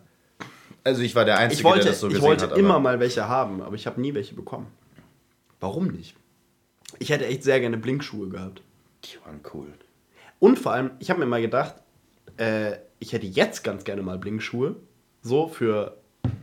Also ich war der Einzige, Ich wollte, der das so ich gesehen wollte hat. immer mal welche haben, aber ich habe nie welche bekommen. Warum nicht? Ich hätte echt sehr gerne Blinkschuhe gehabt. Die waren cool. Und vor allem, ich habe mir mal gedacht, äh, ich hätte jetzt ganz gerne mal Blinkschuhe. So für,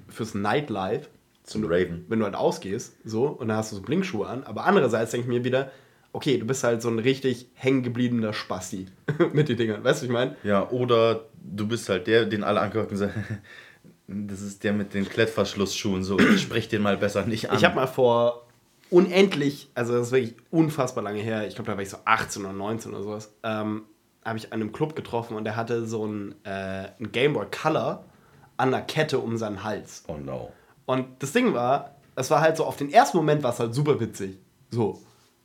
fürs Nightlife. Zum Raven. Wenn du halt ausgehst, so, und dann hast du so Blinkschuhe an. Aber andererseits denke ich mir wieder, okay, du bist halt so ein richtig hängengebliebener Spasti mit den Dingern. Weißt du, was ich meine? Ja, oder du bist halt der, den alle angucken und sagen, das ist der mit den Klettverschlussschuhen, so, sprich den mal besser nicht an. Ich habe mal vor unendlich, also das ist wirklich unfassbar lange her, ich glaube, da war ich so 18 oder 19 oder sowas, ähm, habe ich an einem Club getroffen und der hatte so ein, äh, ein Game Boy Color an einer Kette um seinen Hals. Oh no. Und das Ding war, es war halt so, auf den ersten Moment war es halt super witzig. So.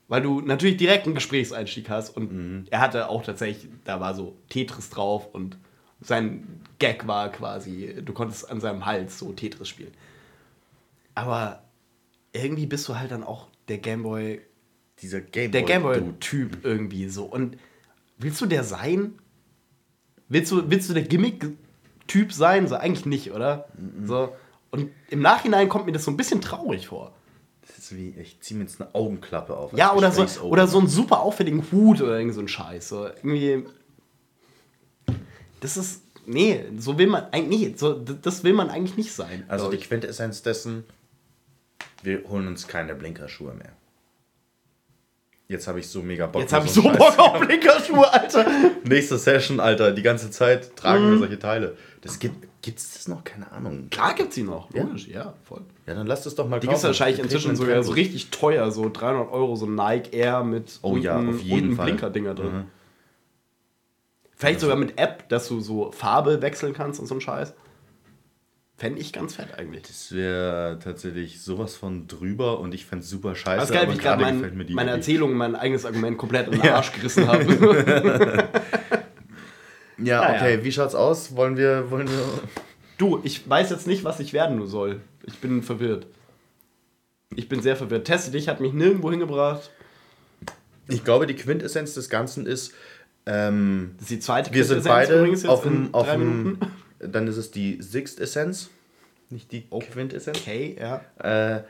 Weil du natürlich direkt einen Gesprächseinstieg hast und er hatte auch tatsächlich, da war so Tetris drauf und sein Gag war quasi, du konntest an seinem Hals so Tetris spielen. Aber irgendwie bist du halt dann auch der Gameboy, Dieser Gameboy. der Gameboy-Typ irgendwie so. Und willst du der sein? Willst du, willst du der Gimmick-Typ sein? So, eigentlich nicht, oder? So. Und im Nachhinein kommt mir das so ein bisschen traurig vor. Das ist wie, ich ziehe mir jetzt eine Augenklappe auf. Ja, oder so, oder so einen super auffälligen Hut oder irgend so ein Scheiß. So, irgendwie. Das ist. Nee, so will man eigentlich nicht. So, das will man eigentlich nicht sein. Also die. Quintessenz dessen, wir holen uns keine Blinkerschuhe mehr. Jetzt habe ich so mega Bock. Jetzt habe ich so Bock auf Blinkerschuhe, Alter. Nächste Session, Alter. Die ganze Zeit tragen Mhm. wir solche Teile. Das gibt gibt's das noch? Keine Ahnung. Klar gibt's die noch. Logisch, ja, voll. Ja, dann lasst es doch mal Die gibt es wahrscheinlich inzwischen sogar so richtig teuer, so 300 Euro, so Nike Air mit Oh ja, auf jeden Fall. Blinker-Dinger drin. Mhm. Vielleicht sogar mit App, dass du so Farbe wechseln kannst und so ein Scheiß. Fände ich ganz fett eigentlich. Das wäre tatsächlich sowas von drüber und ich fände es super scheiße. Das ist geil, wie ich gerade mein, meine. Erzählung, mein eigenes Argument komplett in den Arsch gerissen habe. Ja, Naja. okay, wie schaut's aus? Wollen wir, wollen wir. du, ich weiß jetzt nicht, was ich werden soll. Ich bin verwirrt. Ich bin sehr verwirrt. Teste dich hat mich nirgendwo hingebracht. Ich glaube, die Quintessenz des Ganzen ist, ähm, Das ist die zweite wir sind beide auf dem, auf dem. Dann ist es die Sixth Essenz, nicht die Quintessenz. Okay, ja. Äh,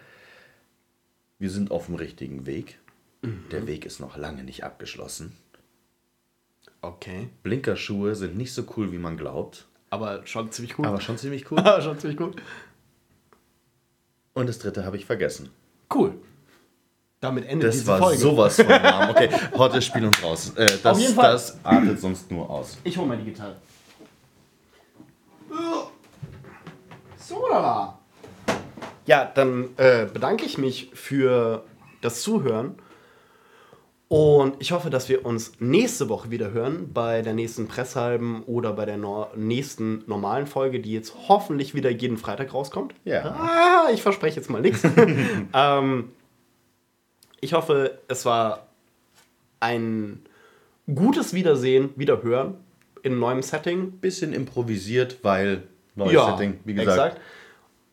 wir sind auf dem richtigen Weg. Mhm. Der Weg ist noch lange nicht abgeschlossen. Okay. Blinkerschuhe sind nicht so cool, wie man glaubt, Aber schon ziemlich cool. aber schon ziemlich cool. Aber schon ziemlich gut. Und das dritte habe ich vergessen. Cool. Damit endet Das diese war Folge. sowas von warm. Okay, Horte, spiel uns raus. Äh, das, Auf jeden Fall. das artet sonst nur aus. Ich hole mal die Gitarre. So, da. Ja, dann äh, bedanke ich mich für das Zuhören. Und ich hoffe, dass wir uns nächste Woche wieder hören bei der nächsten Presshalben oder bei der nor nächsten normalen Folge, die jetzt hoffentlich wieder jeden Freitag rauskommt. Ja. Ah, ich verspreche jetzt mal nichts. ähm, ich hoffe, es war ein gutes Wiedersehen, Wiederhören in neuem Setting. Bisschen improvisiert, weil neues Setting, wie gesagt. Exakt.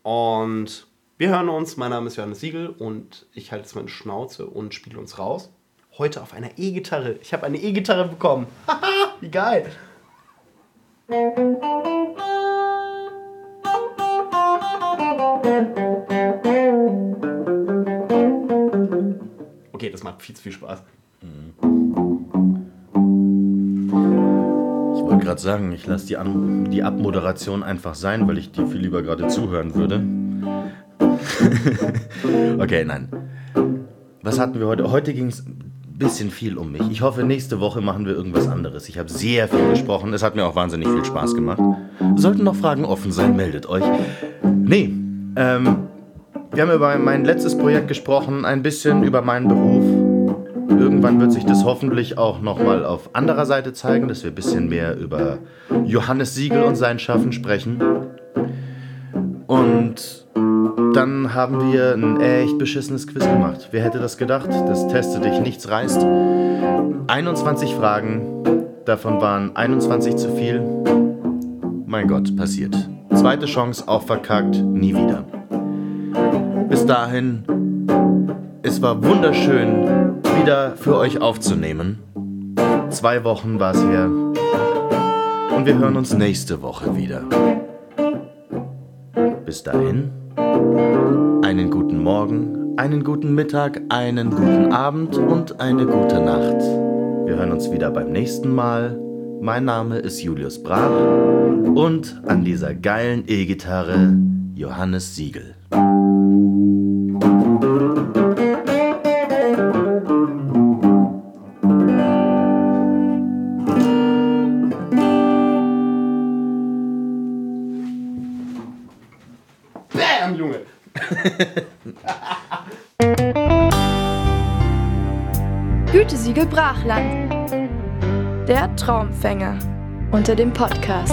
Und wir hören uns. Mein Name ist Johannes Siegel und ich halte jetzt meine Schnauze und spiele uns raus. Heute auf einer E-Gitarre. Ich habe eine E-Gitarre bekommen. Haha, wie geil. Okay, das macht viel zu viel Spaß. Wollte gerade sagen, ich lasse die, die Abmoderation einfach sein, weil ich dir viel lieber gerade zuhören würde. okay, nein. Was hatten wir heute? Heute ging es ein bisschen viel um mich. Ich hoffe, nächste Woche machen wir irgendwas anderes. Ich habe sehr viel gesprochen. Es hat mir auch wahnsinnig viel Spaß gemacht. Sollten noch Fragen offen sein, meldet euch. Nee, ähm, wir haben über mein letztes Projekt gesprochen, ein bisschen über meinen Beruf. Irgendwann wird sich das hoffentlich auch nochmal auf anderer Seite zeigen, dass wir ein bisschen mehr über Johannes Siegel und sein Schaffen sprechen. Und dann haben wir ein echt beschissenes Quiz gemacht. Wer hätte das gedacht? Das Teste dich, nichts reißt. 21 Fragen, davon waren 21 zu viel. Mein Gott, passiert. Zweite Chance, auch verkackt, nie wieder. Bis dahin, es war wunderschön, wieder für euch aufzunehmen. Zwei Wochen war es her. Und wir hören uns nächste Woche wieder. Bis dahin, einen guten Morgen, einen guten Mittag, einen guten Abend und eine gute Nacht. Wir hören uns wieder beim nächsten Mal. Mein Name ist Julius Brach und an dieser geilen E-Gitarre Johannes Siegel. Gütesiegel Brachland. Der Traumfänger unter dem Podcast.